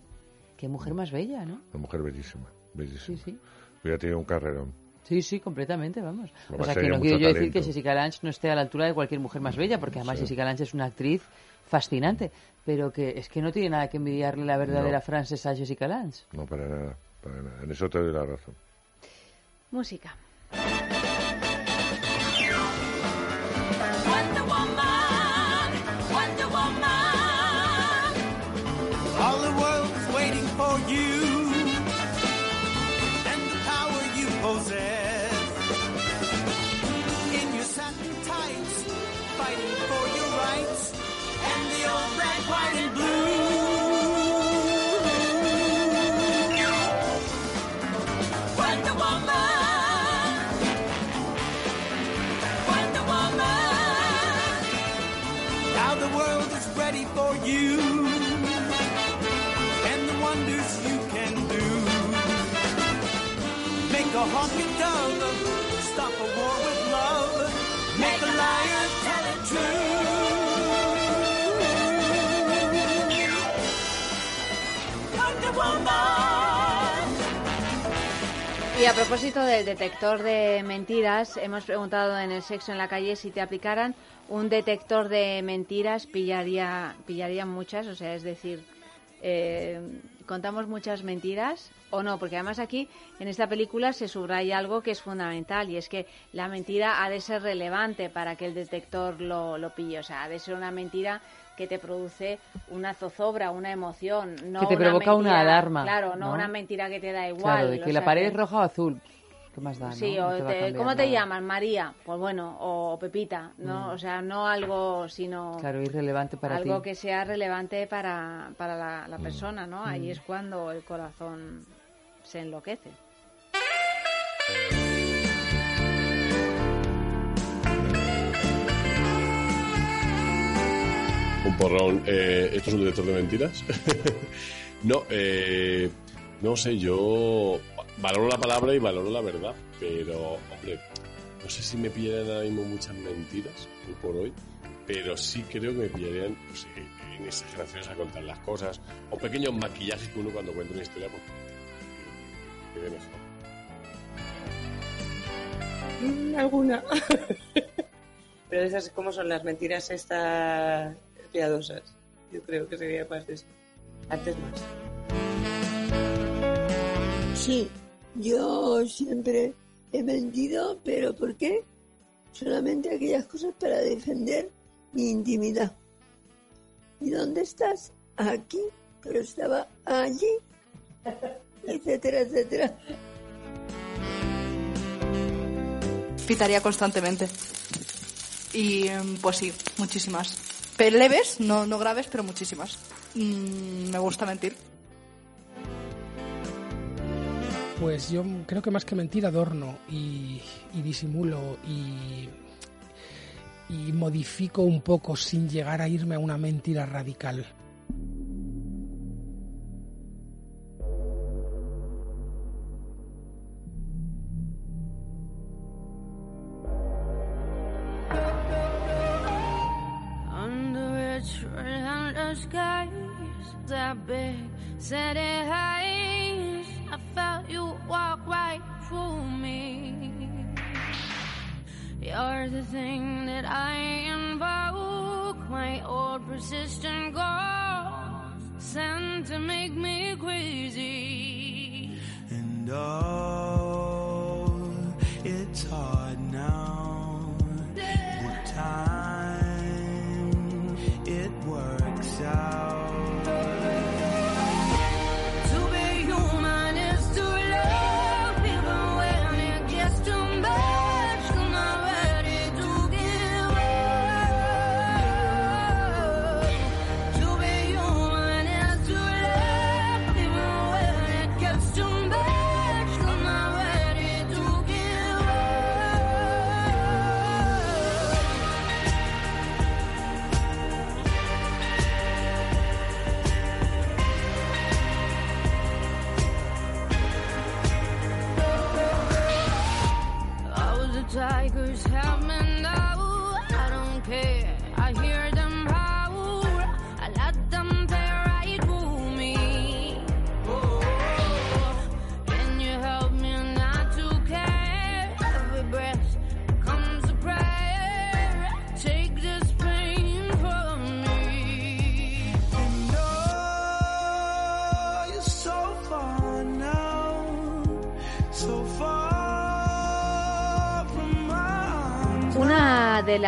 qué mujer más bella, ¿no? Una mujer bellísima, bellísima. Sí, sí. Hubiera tenido un carrerón. Sí, sí, completamente, vamos. Lo O sea, que no quiero yo decir que Jessica Lange no esté a la altura de cualquier mujer más bella, porque además Sí. Jessica Lange es una actriz fascinante, pero que es que no tiene nada que envidiarle la verdadera No. Frances a Jessica Lange. No, para nada, para nada. En eso te doy la razón. Música. Y a propósito del detector de mentiras, hemos preguntado en el sexo en la calle si te aplicaran. Un detector de mentiras, pillaría, pillarían muchas, o sea, es decir, eh, contamos muchas mentiras o no, porque además aquí en esta película se subraya algo que es fundamental y es que la mentira ha de ser relevante para que el detector lo, lo pille, o sea, ha de ser una mentira que te produce una zozobra, una emoción, no Que te una provoca una mentira- alarma, Claro, no, ¿no? una mentira que te da igual. Claro, de o que la pared es roja o azul. ¿qué más da? Sí, ¿no? o te te- cambiar ¿cómo te nada. llamas? María, pues bueno, o Pepita, ¿no? Mm. O sea, no algo, sino Claro, irrelevante para algo ti. que sea relevante para, para la, la Mm. persona, ¿no? Ahí Mm. es cuando el corazón se enloquece. Un porrón. Eh, ¿Esto es un detector de mentiras? no, eh, no sé, yo valoro la palabra y valoro la verdad, pero, hombre, no sé si me pillarían ahora mismo muchas mentiras, hoy por hoy, pero sí creo que me pillarían pues, eh, en exageraciones a contar las cosas, o pequeños maquillajes que uno cuando cuenta una historia, pues, que quede mejor. Mm, alguna. Pero esas como son las mentiras estas piadosas. Yo creo que sería más de eso. Antes más. Sí, yo siempre he mentido, pero ¿por qué? Solamente aquellas cosas para defender mi intimidad. ¿Y dónde estás? Aquí, pero estaba allí, etcétera, etcétera. Pitaría constantemente. Y em, pues sí, muchísimas. Leves, no, no graves, pero muchísimas. Mm, me gusta mentir. Pues yo creo que más que mentir adorno y, y disimulo y, y modifico un poco sin llegar a irme a una mentira radical.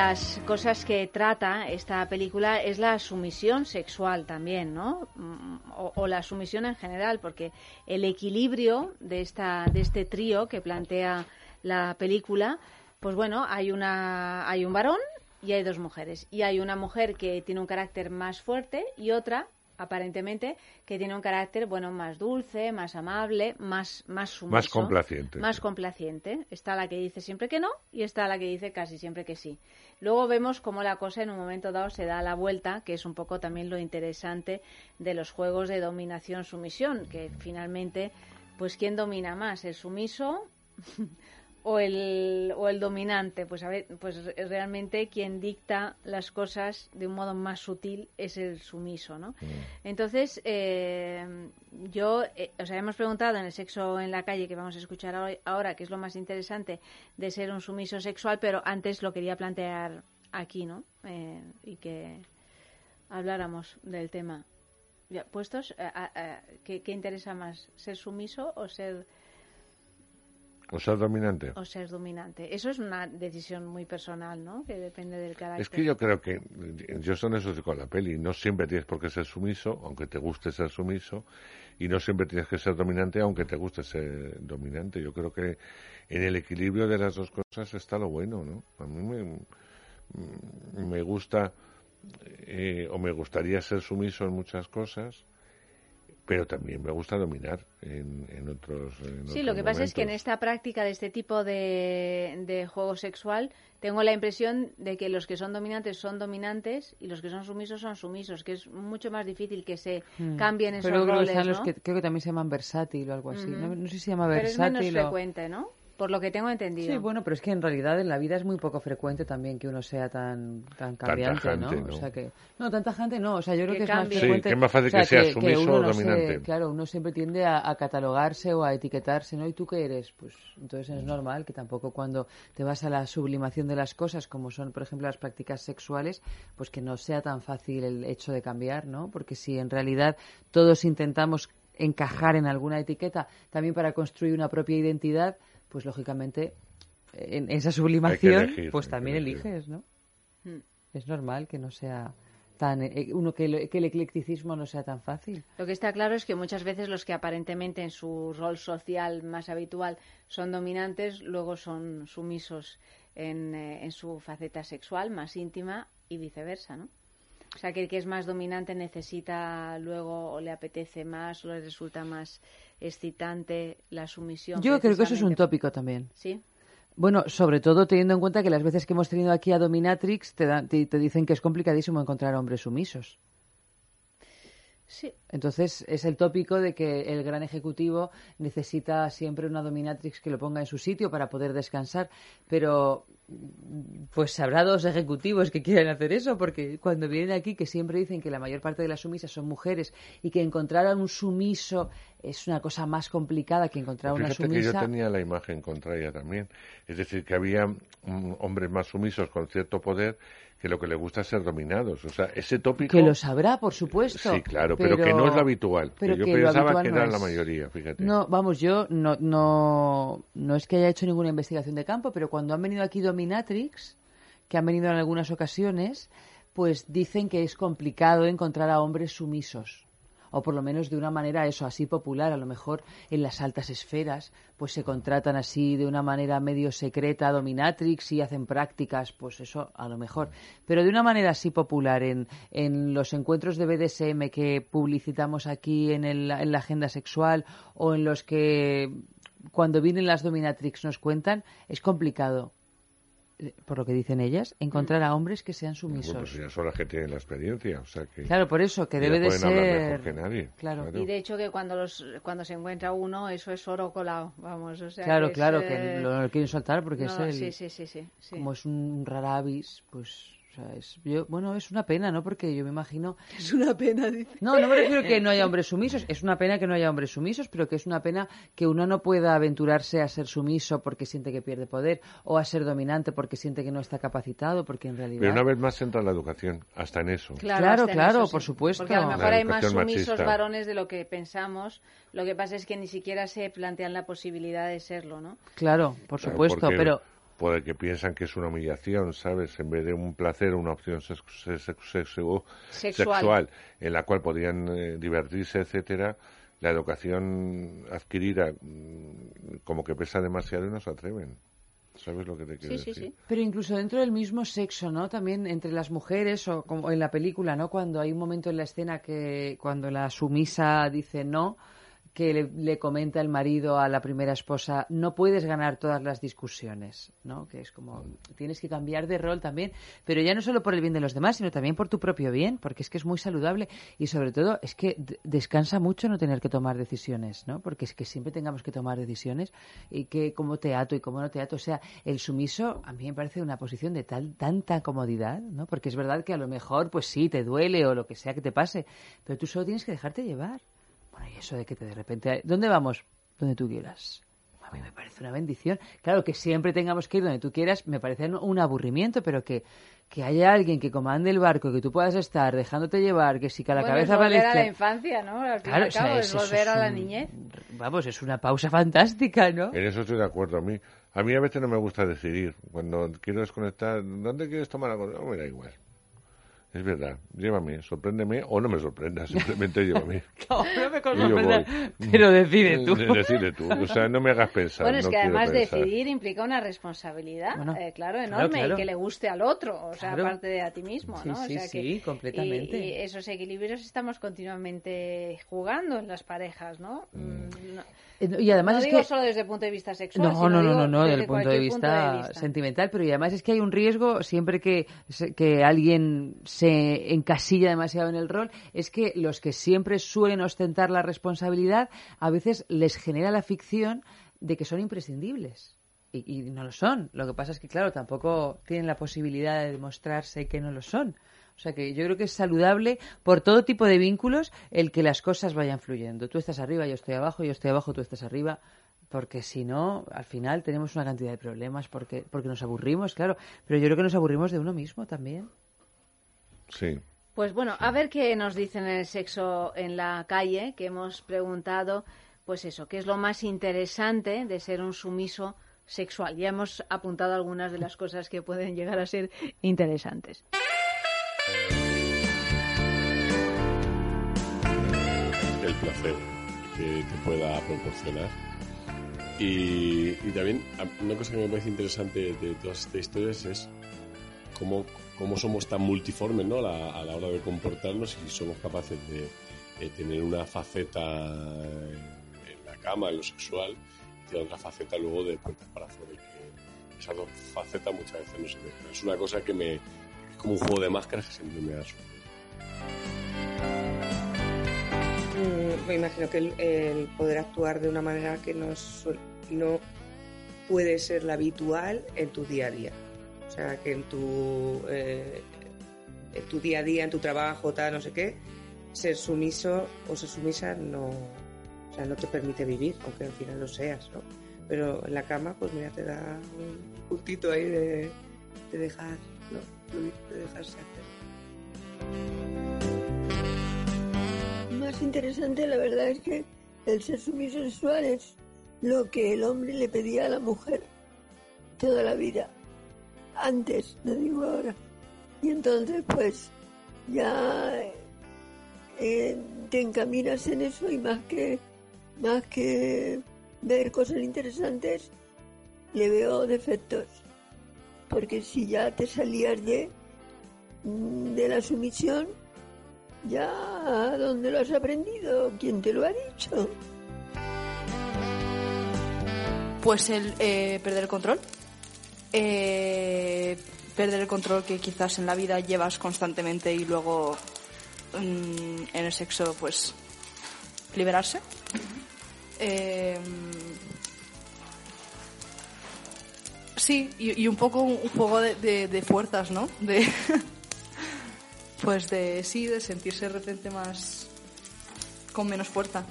Las cosas que trata esta película es la sumisión sexual también, ¿no? Mm, O, o la sumisión en general, porque el equilibrio de esta de este trío que plantea la película, pues bueno, hay una hay un varón y hay dos mujeres y hay una mujer que tiene un carácter más fuerte y otra aparentemente que tiene un carácter bueno más dulce más amable más más sumiso Más complaciente. más complaciente. Está la que dice siempre que no y está la que dice casi siempre que sí. Luego vemos cómo la cosa en un momento dado se da la vuelta, que es un poco también lo interesante de los juegos de dominación-sumisión, que finalmente, pues ¿quién domina más? ¿El sumiso o el, o el dominante? Pues a ver, pues re- realmente quien dicta las cosas de un modo más sutil es el sumiso, ¿no? Entonces, eh, yo, eh, os habíamos preguntado en el sexo en la calle, que vamos a escuchar ahora, ahora, que es lo más interesante de ser un sumiso sexual, pero antes lo quería plantear aquí, ¿no? Eh, y que habláramos del tema. Ya, puestos, eh, a- a- ¿qué, qué interesa más? ¿Ser sumiso o ser O ser dominante. O ser dominante. Eso es una decisión muy personal, ¿no? Que depende del carácter. Es que yo creo que, yo son eso con la peli, no siempre tienes por qué ser sumiso, aunque te guste ser sumiso, y no siempre tienes que ser dominante, aunque te guste ser dominante. Yo creo que en el equilibrio de las dos cosas está lo bueno, ¿no? A mí me, me gusta, eh, o me gustaría ser sumiso en muchas cosas, pero también me gusta dominar en, en otros. sí, lo que pasa es que en esta práctica de este tipo de, de, juego sexual tengo la impresión de que los que son dominantes son dominantes y los que son sumisos son sumisos, que es mucho más difícil que se mm. cambien esos pero roles. Pero ¿no? que, creo que también se llaman versátil o algo así. Mm -hmm. no, no, sé si se llama versátil. Pero es menos o... frecuente, ¿no? Por lo que tengo entendido. Sí, bueno, pero es que en realidad en la vida es muy poco frecuente también que uno sea tan tan cambiante, tanta gente, ¿no? ¿no? O sea que no tanta gente no, o sea, yo creo Que que, es más cambie. Sí, frecuente. que es más fácil o sea, que sea que sumiso uno o no se- dominante. claro, uno siempre tiende a, a catalogarse o a etiquetarse, ¿no? ¿Y tú qué eres? Pues entonces es normal que tampoco cuando te vas a la sublimación de las cosas, como son, por ejemplo, las prácticas sexuales, pues que no sea tan fácil el hecho de cambiar, ¿no? Porque si en realidad todos intentamos encajar en alguna etiqueta también para construir una propia identidad, pues lógicamente en esa sublimación, elegir, pues también eliges, ¿no? Mm. Es normal que no sea tan eh, uno que, el- que el eclecticismo no sea tan fácil. Lo que está claro es que muchas veces los que aparentemente en su rol social más habitual son dominantes, luego son sumisos en, eh, en su faceta sexual más íntima y viceversa, ¿no? O sea, que el que es más dominante necesita luego o le apetece más o le resulta más excitante la sumisión. Yo creo que eso es un tópico también. Sí. Bueno, sobre todo teniendo en cuenta que las veces que hemos tenido aquí a Dominatrix te, dan- te, te dicen que es complicadísimo encontrar hombres sumisos. Sí. Entonces es el tópico de que el gran ejecutivo necesita siempre una dominatrix que lo ponga en su sitio para poder descansar, pero pues habrá dos ejecutivos que quieran hacer eso, porque cuando vienen aquí que siempre dicen que la mayor parte de las sumisas son mujeres y que encontrar a un sumiso es una cosa más complicada que encontrar a una Fíjate que yo sumisa. tenía la imagen contraria también. Es decir, que había mm, hombres más sumisos con cierto poder que lo que le gusta es ser dominados. O sea, ese tópico... Que lo sabrá, por supuesto. Sí, claro, pero, que no es lo habitual. que pero yo que lo pensaba que no era es. la mayoría, fíjate. No, vamos, yo no, no, no es que haya hecho ninguna investigación de campo, pero cuando han venido aquí Dominatrix, que han venido en algunas ocasiones, pues dicen que es complicado encontrar a hombres sumisos. O por lo menos de una manera eso, así popular. A lo mejor en las altas esferas, pues se contratan así de una manera medio secreta Dominatrix y hacen prácticas, pues eso a lo mejor. Pero de una manera así popular, en, en los encuentros de BDSM que publicitamos aquí en, el- en la agenda sexual o en los que cuando vienen las Dominatrix nos cuentan, es complicado, por lo que dicen ellas, encontrar a hombres que sean Bueno, sumisos. pues ya son las que tienen la experiencia. O sea que Claro, por eso, que debe de pueden hablar ser- mejor que nadie. Claro. Y de hecho que cuando los cuando se encuentra uno, eso es oro colado, vamos, o sea claro, que claro, que lo, lo quieren soltar porque no, es el, sí, sí, sí, sí, sí. como es un raravis, pues, o sea, es, yo, bueno, es una pena, ¿no? Porque yo me imagino, Es una pena, dice. no, no me refiero que no haya hombres sumisos, es una pena que no haya hombres sumisos, pero que es una pena que uno no pueda aventurarse a ser sumiso porque siente que pierde poder o a ser dominante porque siente que no está capacitado, porque en realidad Pero una vez más entra la educación, hasta en eso. Claro, claro, eso, sí. por supuesto. Porque a lo mejor hay más sumisos machista. varones de lo que pensamos. Lo que pasa es que ni siquiera se plantean la posibilidad de serlo, ¿no? claro, por Claro, supuesto, porque- pero Porque piensan que es una humillación, ¿sabes? En vez de un placer, una opción sex- sex- sexu- Sexual. sexual en la cual podían eh, divertirse, etcétera, la educación adquirida mm, como que pesa demasiado y no se atreven. ¿Sabes lo que te quiero Sí, sí, decir? sí. Pero incluso dentro del mismo sexo, ¿no? También entre las mujeres o como en la película, ¿no? Cuando hay un momento en la escena que cuando la sumisa dice no, que le, le comenta el marido a la primera esposa, no puedes ganar todas las discusiones, ¿no? Que es como, tienes que cambiar de rol también, pero ya no solo por el bien de los demás, sino también por tu propio bien, porque es que es muy saludable y sobre todo es que descansa mucho no tener que tomar decisiones, ¿no? Porque es que siempre tengamos que tomar decisiones y que cómo te ato y cómo no te ato, o sea, el sumiso a mí me parece una posición de tal tanta comodidad, ¿no? Porque es verdad que a lo mejor pues sí te duele o lo que sea que te pase, pero tú solo tienes que dejarte llevar. Bueno, y eso de que te de repente... ¿Dónde vamos? Donde tú quieras. A mí me parece una bendición. Claro que siempre tengamos que ir donde tú quieras, me parece un- aburrimiento, pero que, que haya alguien que comande el barco, que tú puedas estar dejándote llevar, que si cada Bueno, cabeza es va a la volver a la infancia, ¿no? Al fin y Claro, o sea, cabo, es volver es a la un niñez. vamos, es una pausa fantástica, ¿no? En eso estoy de acuerdo. A mí, a mí a veces no me gusta decidir. Cuando quiero desconectar, ¿dónde quieres tomar algo? No, me da igual. Es verdad, llévame, sorpréndeme o no me sorprenda, simplemente llévame. no, no me sorprenda, pero decide tú. Decide tú, o sea, no me hagas pensar. Bueno, es no que además pensar. decidir implica una responsabilidad, Bueno, eh, claro, enorme, claro. y que le guste al otro, o sea, Claro. aparte de a ti mismo, Sí, ¿no? O sí, sea sí, que- completamente. Y, y esos equilibrios estamos continuamente jugando en las parejas, ¿no? Mm, no- Eh, Y además no es digo que... solo desde el punto de vista sexual, No, sino no, no, no, no, desde desde el punto de vista, punto de vista. sentimental, pero y además es que hay un riesgo siempre que, que alguien se encasilla demasiado en el rol, es que los que siempre suelen ostentar la responsabilidad, a veces les genera la ficción de que son imprescindibles. Y, y no lo son. Lo que pasa es que, claro, tampoco tienen la posibilidad de demostrarse que no lo son. O sea que yo creo que es saludable por todo tipo de vínculos el que las cosas vayan fluyendo. Tú estás arriba, yo estoy abajo, yo estoy abajo, tú estás arriba. Porque si no, al final tenemos una cantidad de problemas porque, porque nos aburrimos, claro. Pero yo creo que nos aburrimos de uno mismo también. Sí. Pues bueno, a ver qué nos dicen el sexo en la calle, que hemos preguntado, pues eso, qué es lo más interesante de ser un sumiso sexual. Ya hemos apuntado algunas de las cosas que pueden llegar a ser interesantes. El placer que te pueda proporcionar. Y, y también una cosa que me parece interesante de todas estas historias es cómo, cómo somos tan multiformes ¿no? la, a la hora de comportarnos y somos capaces de, de tener una faceta en, la cama, en lo sexual, y otra faceta luego de puertas para afuera. Que esas dos facetas muchas veces no se mezclan. Es una cosa que me. Como un juego de máscaras que siempre me da. Mm, me imagino que el, poder actuar de una manera que no, no puede ser la habitual en tu día a día. O sea, que en tu, eh, tu día a día, en tu trabajo, tal, no sé qué, ser sumiso o ser sumisa no, o sea, no te permite vivir, aunque al final lo seas, ¿no? Pero en la cama, pues mira, te da un puntito ahí de, de dejar, ¿no? De dejarse hacer. Más interesante, la verdad es que el ser sumiso sexual es lo que el hombre le pedía a la mujer toda la vida. Antes, no digo ahora. Y entonces, pues, ya eh, te encaminas en eso y más que, más que ver cosas interesantes, le veo defectos. Porque si ya te salías de, mm, de la sumisión, ya, ¿dónde lo has aprendido? ¿Quién te lo ha dicho? Pues el eh, perder el control. Eh, perder el control que quizás en la vida llevas constantemente y luego mm, en el sexo, pues, liberarse. Eh, sí, y, y un poco un juego de, fuerzas, ¿no? De, pues de sí, de sentirse de repente más con menos fuerza.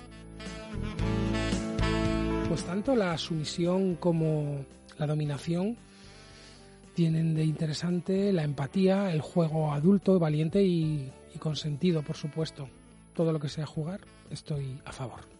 Pues tanto la sumisión como la dominación tienen de interesante la empatía, el juego adulto, valiente y, y con sentido, por supuesto. Todo lo que sea jugar, estoy a favor.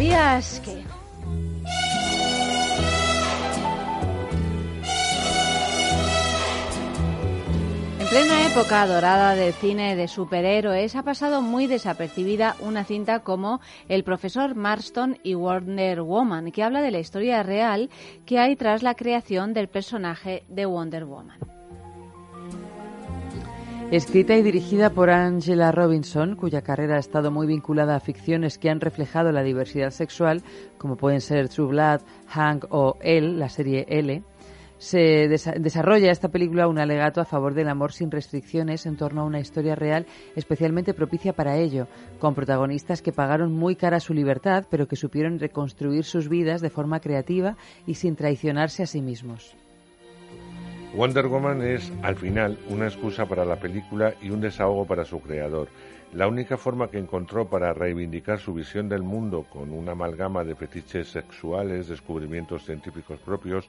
En plena época dorada del cine de superhéroes ha pasado muy desapercibida una cinta como El profesor Marston y Wonder Woman, que habla de la historia real que hay tras la creación del personaje de Wonder Woman. Escrita y dirigida por Angela Robinson, cuya carrera ha estado muy vinculada a ficciones que han reflejado la diversidad sexual, como pueden ser True Blood, Hank o Elle, la serie L, se desa- desarrolla esta película un alegato a favor del amor sin restricciones en torno a una historia real especialmente propicia para ello, con protagonistas que pagaron muy cara su libertad, pero que supieron reconstruir sus vidas de forma creativa y sin traicionarse a sí mismos. Wonder Woman es, al final, una excusa para la película y un desahogo para su creador. La única forma que encontró para reivindicar su visión del mundo con una amalgama de fetiches sexuales, descubrimientos científicos propios,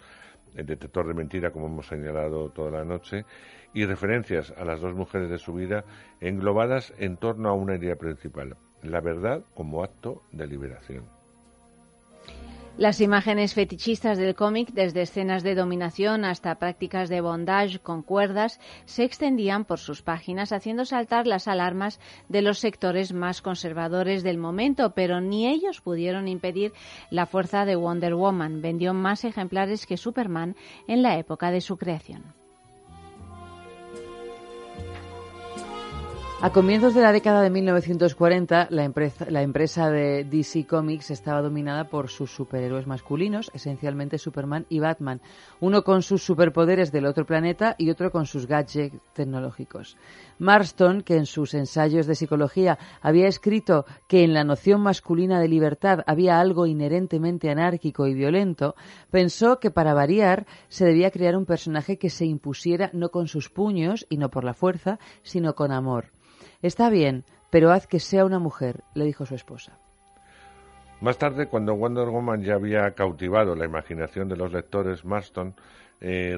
el detector de mentira, como hemos señalado toda la noche, y referencias a las dos mujeres de su vida englobadas en torno a una idea principal, la verdad como acto de liberación. Las imágenes fetichistas del cómic, desde escenas de dominación hasta prácticas de bondage con cuerdas, se extendían por sus páginas, haciendo saltar las alarmas de los sectores más conservadores del momento, pero ni ellos pudieron impedir la fuerza de Wonder Woman. Vendió más ejemplares que Superman en la época de su creación. A comienzos de la década de 1940, la empresa, la empresa de DC Comics estaba dominada por sus superhéroes masculinos, esencialmente Superman y Batman, uno con sus superpoderes del otro planeta y otro con sus gadgets tecnológicos. Marston, que en sus ensayos de psicología había escrito que en la noción masculina de libertad había algo inherentemente anárquico y violento, pensó que para variar se debía crear un personaje que se impusiera no con sus puños y no por la fuerza, sino con amor. Está bien, pero haz que sea una mujer, le dijo su esposa. Más tarde, cuando Wonder Woman ya había cautivado la imaginación de los lectores, Marston eh,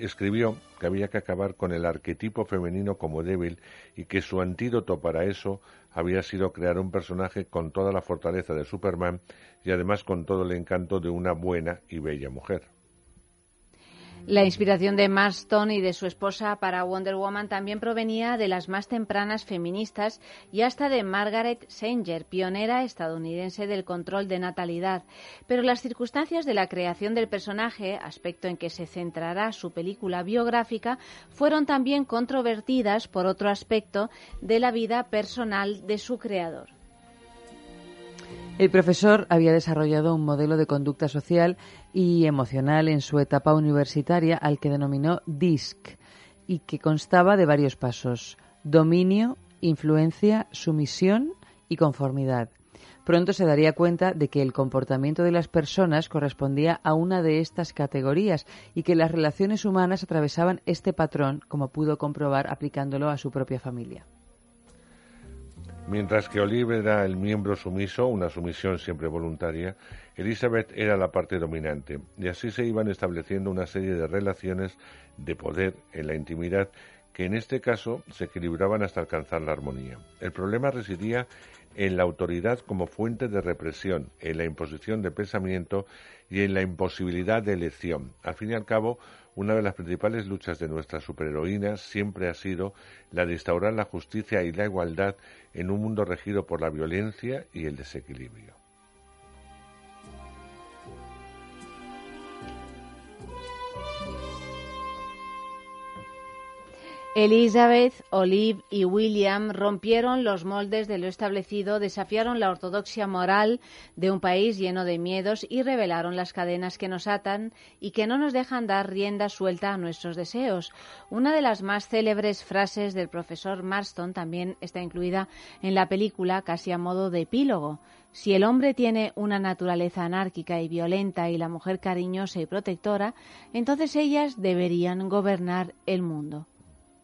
escribió que había que acabar con el arquetipo femenino como débil y que su antídoto para eso había sido crear un personaje con toda la fortaleza de Superman y además con todo el encanto de una buena y bella mujer. La inspiración de Marston y de su esposa para Wonder Woman también provenía de las más tempranas feministas y hasta de Margaret Sanger, pionera estadounidense del control de natalidad. Pero las circunstancias de la creación del personaje, aspecto en que se centrará su película biográfica, fueron también controvertidas por otro aspecto de la vida personal de su creador. El profesor había desarrollado un modelo de conducta social y emocional en su etapa universitaria al que denominó DISC y que constaba de varios pasos, dominio, influencia, sumisión y conformidad. Pronto se daría cuenta de que el comportamiento de las personas correspondía a una de estas categorías y que las relaciones humanas atravesaban este patrón, como pudo comprobar aplicándolo a su propia familia. Mientras que Olive era el miembro sumiso, una sumisión siempre voluntaria, Elizabeth era la parte dominante, y así se iban estableciendo una serie de relaciones de poder en la intimidad que en este caso se equilibraban hasta alcanzar la armonía. El problema residía en la autoridad como fuente de represión, en la imposición de pensamiento y en la imposibilidad de elección. Al fin y al cabo, una de las principales luchas de nuestras superheroínas siempre ha sido la de instaurar la justicia y la igualdad en un mundo regido por la violencia y el desequilibrio. Elizabeth, Olive y William rompieron los moldes de lo establecido, desafiaron la ortodoxia moral de un país lleno de miedos y revelaron las cadenas que nos atan y que no nos dejan dar rienda suelta a nuestros deseos. Una de las más célebres frases del profesor Marston también está incluida en la película casi a modo de epílogo. Si el hombre tiene una naturaleza anárquica y violenta y la mujer cariñosa y protectora, entonces ellas deberían gobernar el mundo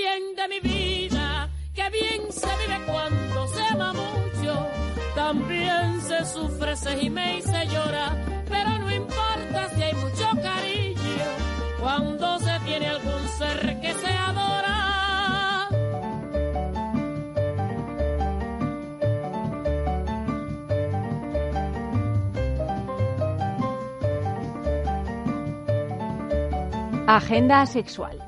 bien de mi vida, que bien se vive cuando se ama mucho, también se sufre, se gime y se llora, pero no importa si hay mucho cariño, cuando se tiene algún ser que se adora. Agenda sexual.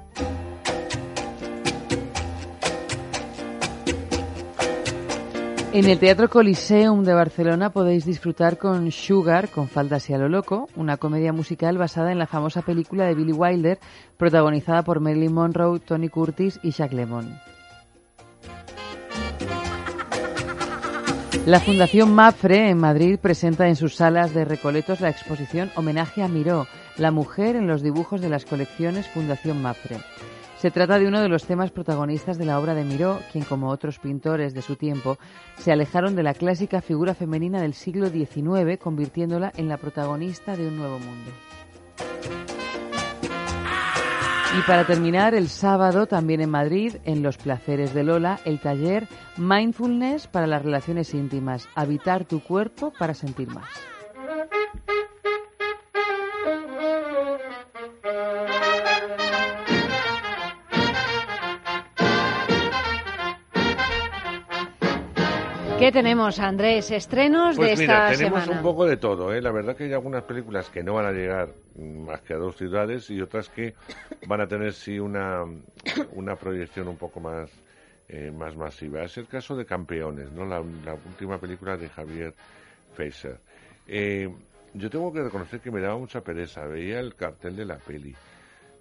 En el Teatro Coliseum de Barcelona podéis disfrutar con Sugar, con faldas y a lo loco, una comedia musical basada en la famosa película de Billy Wilder, protagonizada por Marilyn Monroe, Tony Curtis y Jack Lemmon. La Fundación MAFRE en Madrid presenta en sus salas de Recoletos la exposición Homenaje a Miró, la mujer en los dibujos de las colecciones Fundación Mafre. Se trata de uno de los temas protagonistas de la obra de Miró, quien, como otros pintores de su tiempo, se alejaron de la clásica figura femenina del siglo XIX, convirtiéndola en la protagonista de un nuevo mundo. Y para terminar, el sábado, también en Madrid, en Los Placeres de Lola, el taller Mindfulness para las relaciones íntimas, habitar tu cuerpo para sentir más. ¿Qué tenemos, Andrés? Estrenos pues de mira, esta tenemos semana. un poco de todo, ¿eh? La verdad que hay algunas películas que no van a llegar más que a dos ciudades y otras que van a tener sí una, una proyección un poco más, eh, más masiva. Es el caso de Campeones, ¿no? La, la última película de Javier Feiser. Eh, yo tengo que reconocer que me daba mucha pereza. Veía el cartel de la peli.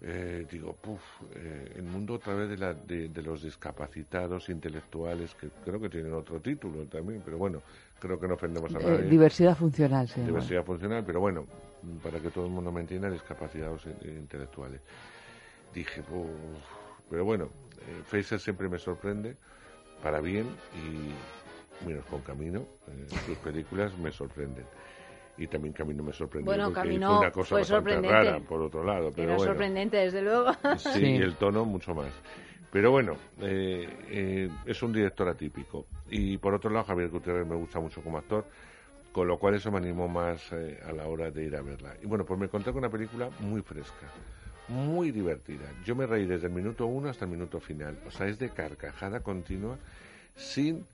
Eh, digo, puf, eh, el mundo otra vez de, la, de, de, los discapacitados intelectuales, que creo que tienen otro título también, pero bueno, creo que no ofendemos a Eh, nadie. diversidad funcional, sí. Diversidad funcional, pero bueno, para que todo el mundo me entienda, discapacitados in- intelectuales. Dije, pero bueno, eh, Fraser siempre me sorprende, para bien, y menos con Camino, eh, sus películas me sorprenden. Y también Camino me sorprendió Bueno, porque Camino hizo una cosa fue bastante sorprendente. rara, por otro lado. Pero Era bueno. sorprendente, desde luego. Sí, y el tono mucho más. Pero bueno, eh, eh, es un director atípico. Y por otro lado, Javier Gutiérrez me gusta mucho como actor, con lo cual eso me animó más eh, a la hora de ir a verla. Y bueno, pues me encontré con una película muy fresca, muy divertida. Yo me reí desde el minuto uno hasta el minuto final. O sea, es de carcajada continua, sin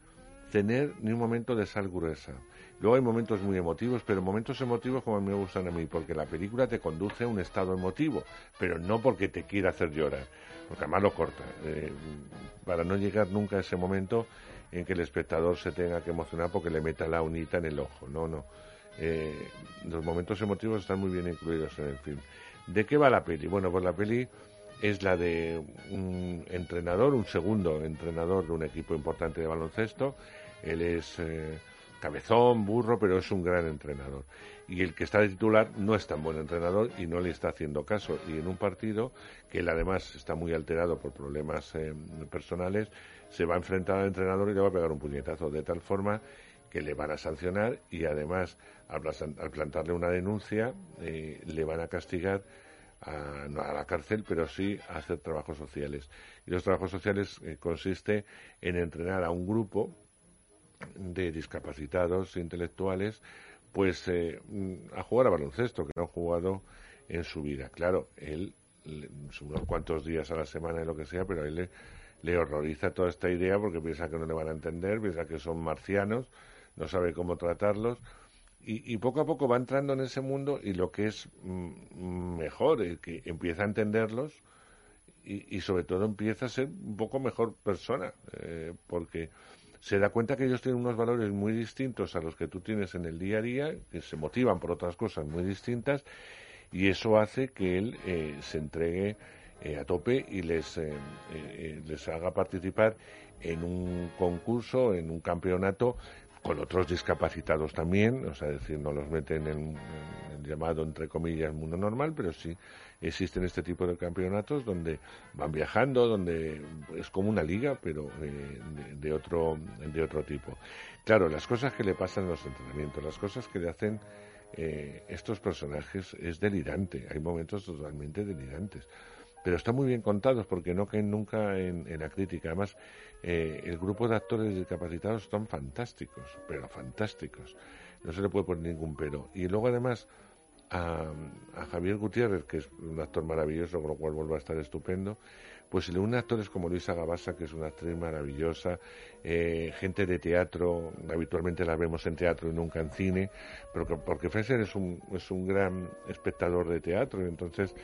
tener ni un momento de sal gruesa. Luego hay momentos muy emotivos, pero momentos emotivos como me gustan a mí, porque la película te conduce a un estado emotivo, pero no porque te quiera hacer llorar, porque además lo corta, eh, para no llegar nunca a ese momento en que el espectador se tenga que emocionar porque le meta la unita en el ojo. No, no. Eh, los momentos emotivos están muy bien incluidos en el film. ¿De qué va la peli? Bueno, pues la peli es la de un entrenador, un segundo entrenador de un equipo importante de baloncesto. Él es eh, cabezón, burro, pero es un gran entrenador. Y el que está de titular no es tan buen entrenador y no le está haciendo caso. Y en un partido, que él además está muy alterado por problemas eh, personales, se va a enfrentar al entrenador y le va a pegar un puñetazo, de tal forma que le van a sancionar y además al, plantarle una denuncia eh, le van a castigar a, no a la cárcel, pero sí a hacer trabajos sociales. Y los trabajos sociales eh, consiste en entrenar a un grupo de discapacitados intelectuales pues eh, a jugar a baloncesto que no han jugado en su vida. Claro, él unos cuantos días a la semana y lo que sea, pero a él le, horroriza toda esta idea porque piensa que no le van a entender, piensa que son marcianos, no sabe cómo tratarlos. Y, poco a poco va entrando en ese mundo y lo que es mm, mejor, es que empieza a entenderlos y, sobre todo empieza a ser un poco mejor persona, eh, porque se da cuenta que ellos tienen unos valores muy distintos a los que tú tienes en el día a día, que se motivan por otras cosas muy distintas, y eso hace que él eh, se entregue eh, a tope y les, eh, les haga participar en un concurso, en un campeonato con otros discapacitados también, o sea, decir, no los meten en, el llamado, entre comillas, mundo normal, pero sí existen este tipo de campeonatos donde van viajando, donde es como una liga, pero de, otro, de otro tipo. Claro, las cosas que le pasan en los entrenamientos, las cosas que le hacen eh, estos personajes es delirante, hay momentos totalmente delirantes pero están muy bien contados porque no caen nunca en, la crítica. Además, eh, el grupo de actores discapacitados están fantásticos, pero fantásticos. No se le puede poner ningún pero. Y luego, además, a, Javier Gutiérrez, que es un actor maravilloso, con lo cual vuelve a estar estupendo, pues le une actores como Luisa Gabasa, que es una actriz maravillosa, eh, gente de teatro, habitualmente la vemos en teatro y nunca en cine, pero porque Fesser es un, es un gran espectador de teatro, y entonces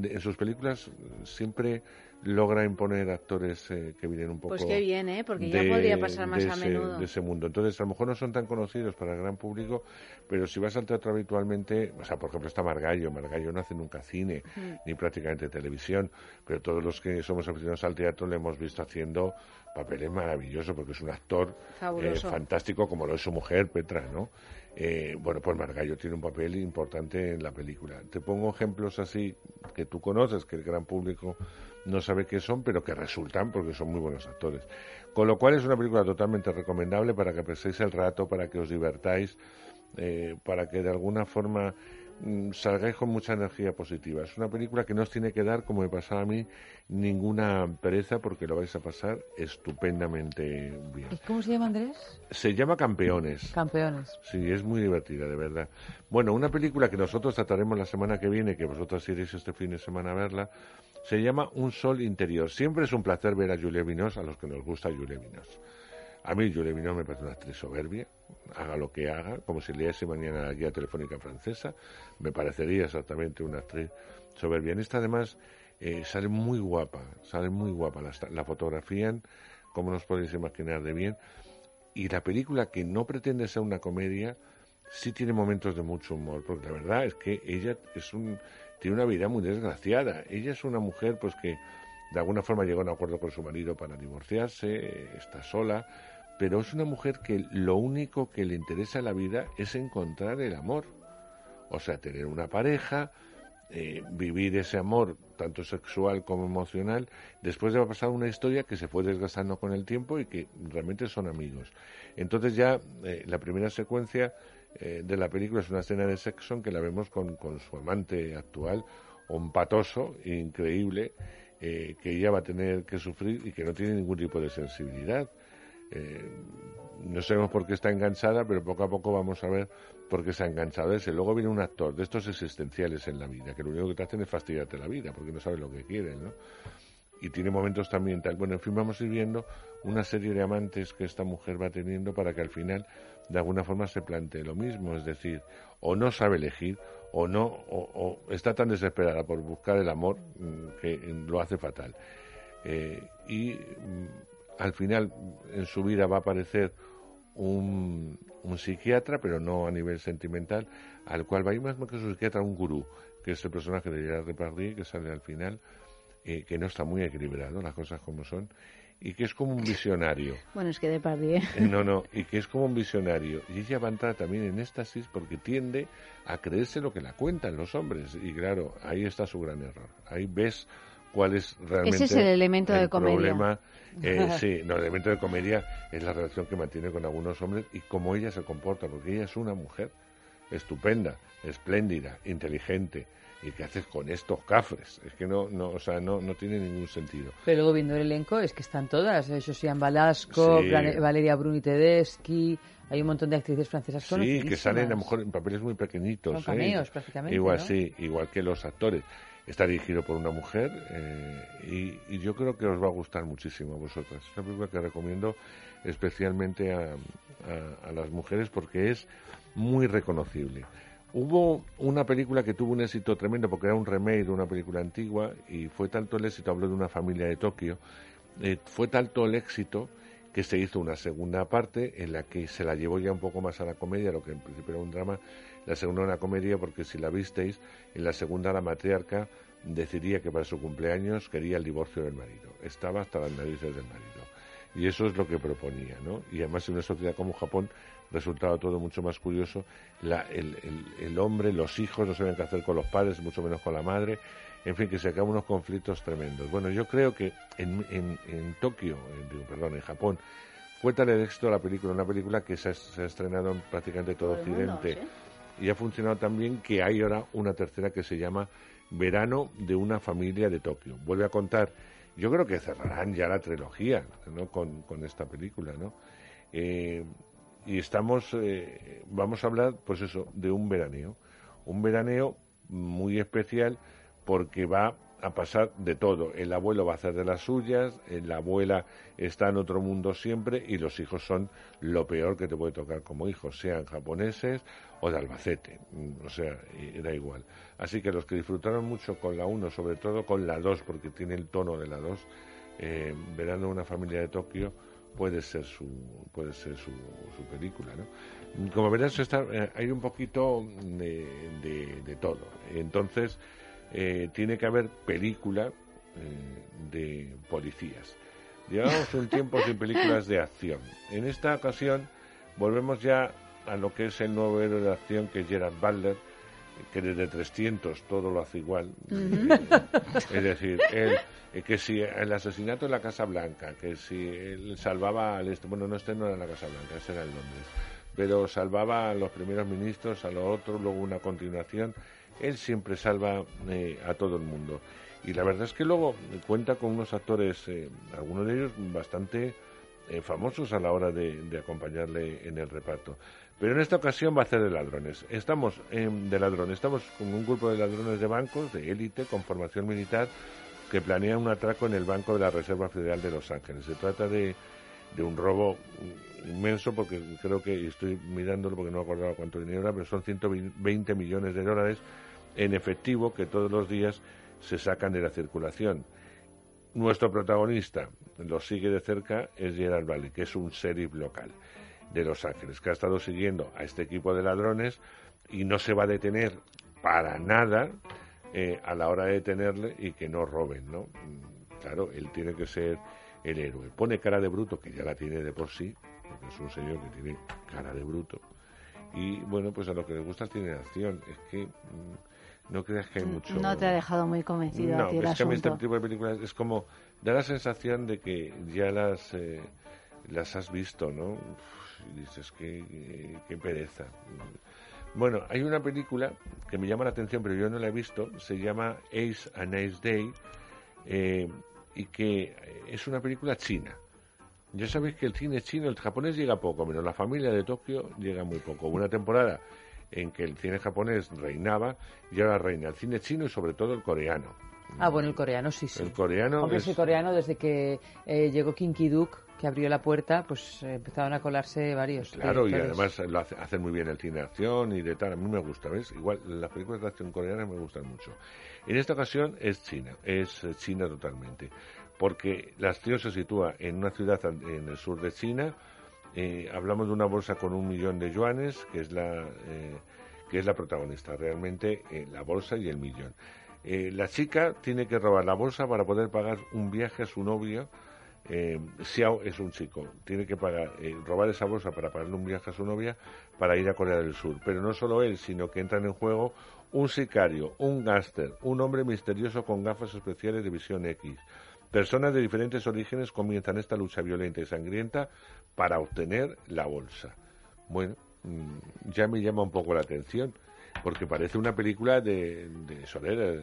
en sus películas siempre logra imponer actores eh, que vienen un poco. Pues qué bien, ¿eh? Porque ya podría pasar más a menudo. De ese mundo. Entonces, a lo mejor no son tan conocidos para el gran público, pero si vas al teatro habitualmente, o sea, por ejemplo, está Margallo. Margallo no hace nunca cine, ni prácticamente televisión, pero todos los que somos aficionados al teatro le hemos visto haciendo papeles maravillosos, porque es un actor eh, fantástico, como lo es su mujer, Petra, ¿no? Eh, bueno, pues Margallo tiene un papel importante en la película. Te pongo ejemplos así que tú conoces, que el gran público no sabe qué son, pero que resultan porque son muy buenos actores. Con lo cual es una película totalmente recomendable para que paséis el rato, para que os divertáis, eh, para que de alguna forma salgáis con mucha energía positiva. Es una película que no os tiene que dar, como me pasaba a mí, ninguna pereza porque lo vais a pasar estupendamente bien. ¿Y cómo se llama Andrés? Se llama Campeones. Campeones. Sí, es muy divertida, de verdad. Bueno, una película que nosotros trataremos la semana que viene, que vosotros iréis este fin de semana a verla, se llama Un Sol Interior. Siempre es un placer ver a Julia Vinos, a los que nos gusta Julia Vinos. A mí Julia Vinos me parece una actriz soberbia, haga lo que haga, como si leese mañana la guía telefónica francesa, me parecería exactamente una actriz soberbianista. Además, eh, sale muy guapa, sale muy guapa, la, la fotografían, como nos podéis imaginar de bien. Y la película, que no pretende ser una comedia, sí tiene momentos de mucho humor, porque la verdad es que ella es un, tiene una vida muy desgraciada. Ella es una mujer pues que de alguna forma llegó a un acuerdo con su marido para divorciarse, está sola, pero es una mujer que lo único que le interesa en la vida es encontrar el amor. O sea, tener una pareja, eh, vivir ese amor, tanto sexual como emocional, después de pasar una historia que se fue desgastando con el tiempo y que realmente son amigos. Entonces ya eh, la primera secuencia eh, de la película es una escena de sexo en que la vemos con, con su amante actual, un patoso increíble, que ella va a tener que sufrir y que no tiene ningún tipo de sensibilidad. Eh, no sabemos por qué está enganchada, pero poco a poco vamos a ver por qué se ha enganchado ese. Luego viene un actor de estos existenciales en la vida, que lo único que te hacen es fastidiarte la vida, porque no sabes lo que quieren, ¿no? Y tiene momentos también tal. Bueno, en fin, vamos a ir viendo una serie de amantes que esta mujer va teniendo para que al final, de alguna forma, se plantee lo mismo. Es decir, o no sabe elegir, o no, o, está tan desesperada por buscar el amor mm, que lo hace fatal. Eh, y mm, al final en su vida va a aparecer un, psiquiatra, pero no a nivel sentimental, al cual va a ir más que su psiquiatra, un gurú, que es el personaje de Gerard Depardieu, que sale al final, eh, que no está muy equilibrado, las cosas como son, y que es como un visionario. Bueno, es que Depardieu. Eh, no, no, y que es como un visionario. Y ella va a entrar también en éxtasis porque tiende a creerse lo que la cuentan los hombres. Y claro, ahí está su gran error. Ahí ves cuál es realmente Ese es el elemento de comedia. problema. Eh, sí, no, el elemento de comedia es la relación que mantiene con algunos hombres y cómo ella se comporta, porque ella es una mujer estupenda, espléndida, inteligente. ¿Y qué haces con estos cafres? Es que no, no, o sea, no, no tiene ningún sentido. Pero luego viendo el elenco es que están todas, eh, Josiane Balasco, Valeria Bruni Tedeschi, hay un montón de actrices francesas Sí, que salen a lo mejor en papeles muy pequeñitos. Son ¿eh? cameos, prácticamente, Igual, sí, igual que los actores. Está dirigido por una mujer y, y, yo creo que os va a gustar muchísimo a vosotras. Es una película que recomiendo especialmente a, a, las mujeres porque es muy reconocible. Hubo una película que tuvo un éxito tremendo porque era un remake de una película antigua y fue tanto el éxito, hablo de una familia de Tokio, eh, fue tanto el éxito que se hizo una segunda parte en la que se la llevó ya un poco más a la comedia, lo que en principio era un drama, la segunda una comedia porque si la visteis, en la segunda la matriarca decidía que para su cumpleaños quería el divorcio del marido. Estaba hasta las narices del marido. Y eso es lo que proponía, ¿no? Y además en una sociedad como Japón resultaba todo mucho más curioso. el, hombre, los hijos no saben qué hacer con los padres, mucho menos con la madre. En fin, que se acaban unos conflictos tremendos. Bueno, yo creo que en, en, Tokio, perdón, en Japón, fue tal el éxito la película, una película que se ha, estrenado en prácticamente todo, Occidente. Y ha funcionado tan bien que hay ahora una tercera que se llama Verano de una familia de Tokio. Vuelve a contar yo creo que cerrarán ya la trilogía ¿no? con, con esta película, ¿no? Eh, y estamos, eh, vamos a hablar, pues eso, de un veraneo. Un veraneo muy especial porque va a pasar de todo. El abuelo va a hacer de las suyas, la abuela está en otro mundo siempre y los hijos son lo peor que te puede tocar como hijos, sean japoneses o de Albacete. Mm, o sea, da igual. Así que los que disfrutaron mucho con la 1, sobre todo con la 2, porque tiene el tono de la 2, eh, verán una familia de Tokio, puede ser su, puede ser su, su película, ¿no? Como verás, está, eh, hay un poquito de, de, todo. Entonces, eh, tiene que haber película eh, de policías. Llevamos un tiempo sin películas de acción. En esta ocasión volvemos ya a lo que es el nuevo héroe de acción que es Gerard Butler, que desde 300 todo lo hace igual. es decir, él, eh, que si el asesinato en la Casa Blanca, que si él salvaba al este, bueno, no este no era la Casa Blanca, ese era en Londres, pero salvaba a los primeros ministros, a los otros, luego una continuación, él siempre salva eh, a todo el mundo. Y la verdad es que luego cuenta con unos actores, eh, algunos de ellos bastante famosos a la hora de, de acompañarle en el reparto. Pero en esta ocasión va a ser de ladrones. Estamos de ladrones, estamos con un grupo de ladrones de bancos, de élite, con formación militar, que planean un atraco en el Banco de la Reserva Federal de Los Ángeles. Se trata de, de un robo inmenso, porque creo que estoy mirándolo porque no me acordaba cuánto dinero era, pero son 120 millones de dólares en efectivo que todos los días se sacan de la circulación. Nuestro protagonista, lo sigue de cerca, es Gerard Valley, que es un sheriff local de Los Ángeles, que ha estado siguiendo a este equipo de ladrones y no se va a detener para nada eh, a la hora de detenerle y que no roben, ¿no? Mm, claro, él tiene que ser el héroe. Pone cara de bruto, que ya la tiene de por sí, porque es un señor que tiene cara de bruto. Y bueno, pues a lo que le gusta tiene acción. Es que mm, no creas que hay mucho. No te ha dejado muy convencido no, a ti el es que a mí este tipo de películas es como. da la sensación de que ya las. Eh, las has visto, ¿no? y dices, qué, qué, pereza. Bueno, hay una película que me llama la atención, pero yo no la he visto, se llama Ace a Nice Day, eh, y que es una película china. Ya sabéis que el cine chino, el japonés llega poco, menos la familia de Tokio llega muy poco. Una temporada en que el cine japonés reinaba y ahora reina el cine chino y sobre todo el coreano. Ah, bueno, el coreano sí, sí. El coreano Hombre, es... el coreano desde que eh, llegó Kinky Duke que abrió la puerta, pues eh, empezaron a colarse varios. Claro, y además lo hacen muy bien el cine de acción y de tal. A mí me gusta, ¿ves? Igual las películas de acción coreanas me gustan mucho. En esta ocasión es China, es eh, China totalmente. Porque la acción se sitúa en una ciudad en el sur de China. Eh, hablamos de una bolsa con un millón de yuanes, que es la, que es la protagonista, realmente la bolsa y el millón. la chica tiene que robar la bolsa para poder pagar un viaje a su novio eh, Xiao es un chico, tiene que pagar, eh, robar esa bolsa para pagarle un viaje a su novia para ir a Corea del Sur. Pero no solo él, sino que entran en juego un sicario, un gángster, un hombre misterioso con gafas especiales de visión X. Personas de diferentes orígenes comienzan esta lucha violenta y sangrienta para obtener la bolsa. Bueno, mm, ya me llama un poco la atención porque parece una película de, de Soler,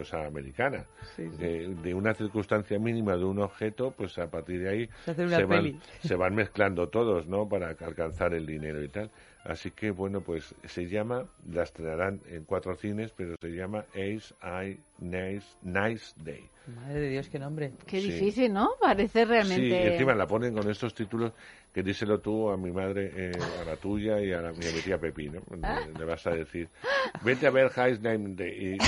o sea, americana, De, una circunstancia mínima de un objeto, pues a partir de ahí se, van, se van mezclando todos, ¿no? Para alcanzar el dinero y tal. Así que, bueno, pues se llama, la estrenarán en cuatro cines, pero se llama Ace I Nice, nice Day. Madre de Dios, qué nombre. Qué difícil, ¿no? Parece realmente... Sí, encima la ponen con estos títulos que díselo tú a mi madre, eh, a la tuya y a, la, mi tía Pepi, ¿no? Le, vas a decir, vete a ver High Name Day.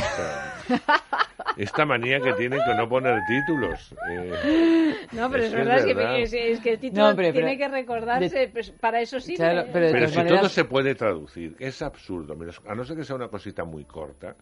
esta manía que tienen con no poner títulos. Eh, no, pero es, verdad, Que, es, que el título tiene que recordarse, pues, para eso sí. pero, pero si todo se puede traducir, es absurdo. A no ser que sea una cosita muy corta,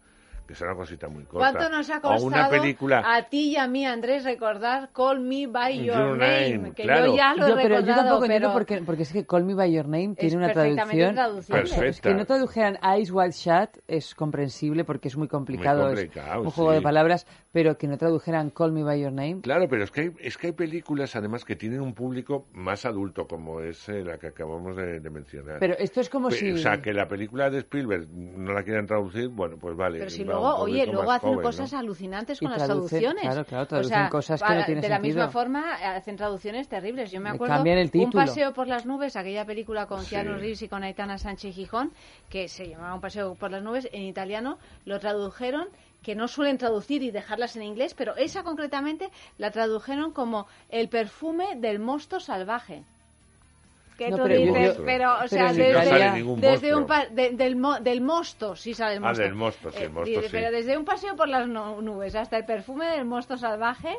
que es una cosita muy corta. ¿Cuánto nos ha costado una película... a ti y a mí, Andrés, recordar Call Me By Your, name, Que yo ya lo he recordado, pero yo tampoco entiendo porque, porque es que Call Me By Your Name tiene una traducción... Perfecta. Es que no tradujeran Eyes Wide Shut es comprensible porque es muy complicado, es un juego de palabras, pero que no tradujeran Call Me By Your Name... Claro, pero es que hay, es que hay películas además que tienen un público más adulto, como es eh, la que acabamos de, mencionar. Pero esto es como si... O sea, que la película de Spielberg no la quieran traducir, bueno, pues vale oye, luego hacen cosas alucinantes con las traducciones. Claro, claro, traducen cosas que no tienen De la misma forma hacen traducciones terribles. Yo me acuerdo Un paseo por las nubes, aquella película con Keanu Reeves y con Aitana Sánchez Gijón, que se llamaba Un paseo por las nubes, en italiano lo tradujeron que no suelen traducir y dejarlas en inglés, pero esa concretamente la tradujeron como el perfume del mosto salvaje que tú dices, pero, o sea, desde, un del, del mosto, sí sale el mosto. Ah, del mosto, sí, el mosto, sí. Pero desde un paseo por las nubes hasta el perfume del mosto salvaje,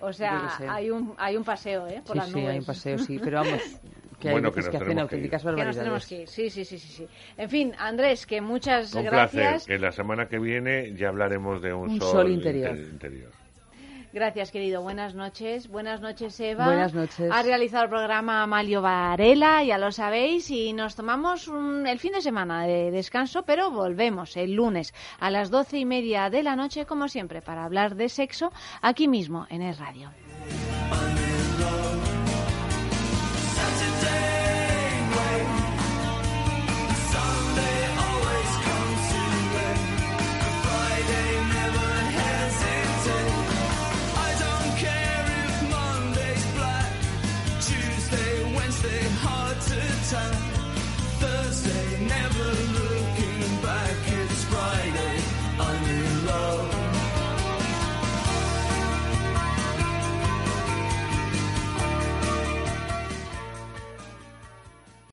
o sea, hay un, hay un paseo, ¿eh? Por las nubes. Sí, hay un paseo, sí, pero vamos, que bueno, que, que hacen auténticas barbaridades. Que nos tenemos que ir, sí, sí, sí, sí, En fin, Andrés, que muchas un gracias. Placer. Que la semana que viene ya hablaremos de un, un sol, sol interior. interior. Gracias, querido. Buenas noches. Buenas noches, Eva. Buenas noches. Ha realizado el programa Amalio Varela, ya lo sabéis, y nos tomamos el fin de semana de descanso, pero volvemos el lunes a las doce y media de la noche, como siempre, para hablar de sexo aquí mismo en el radio. time.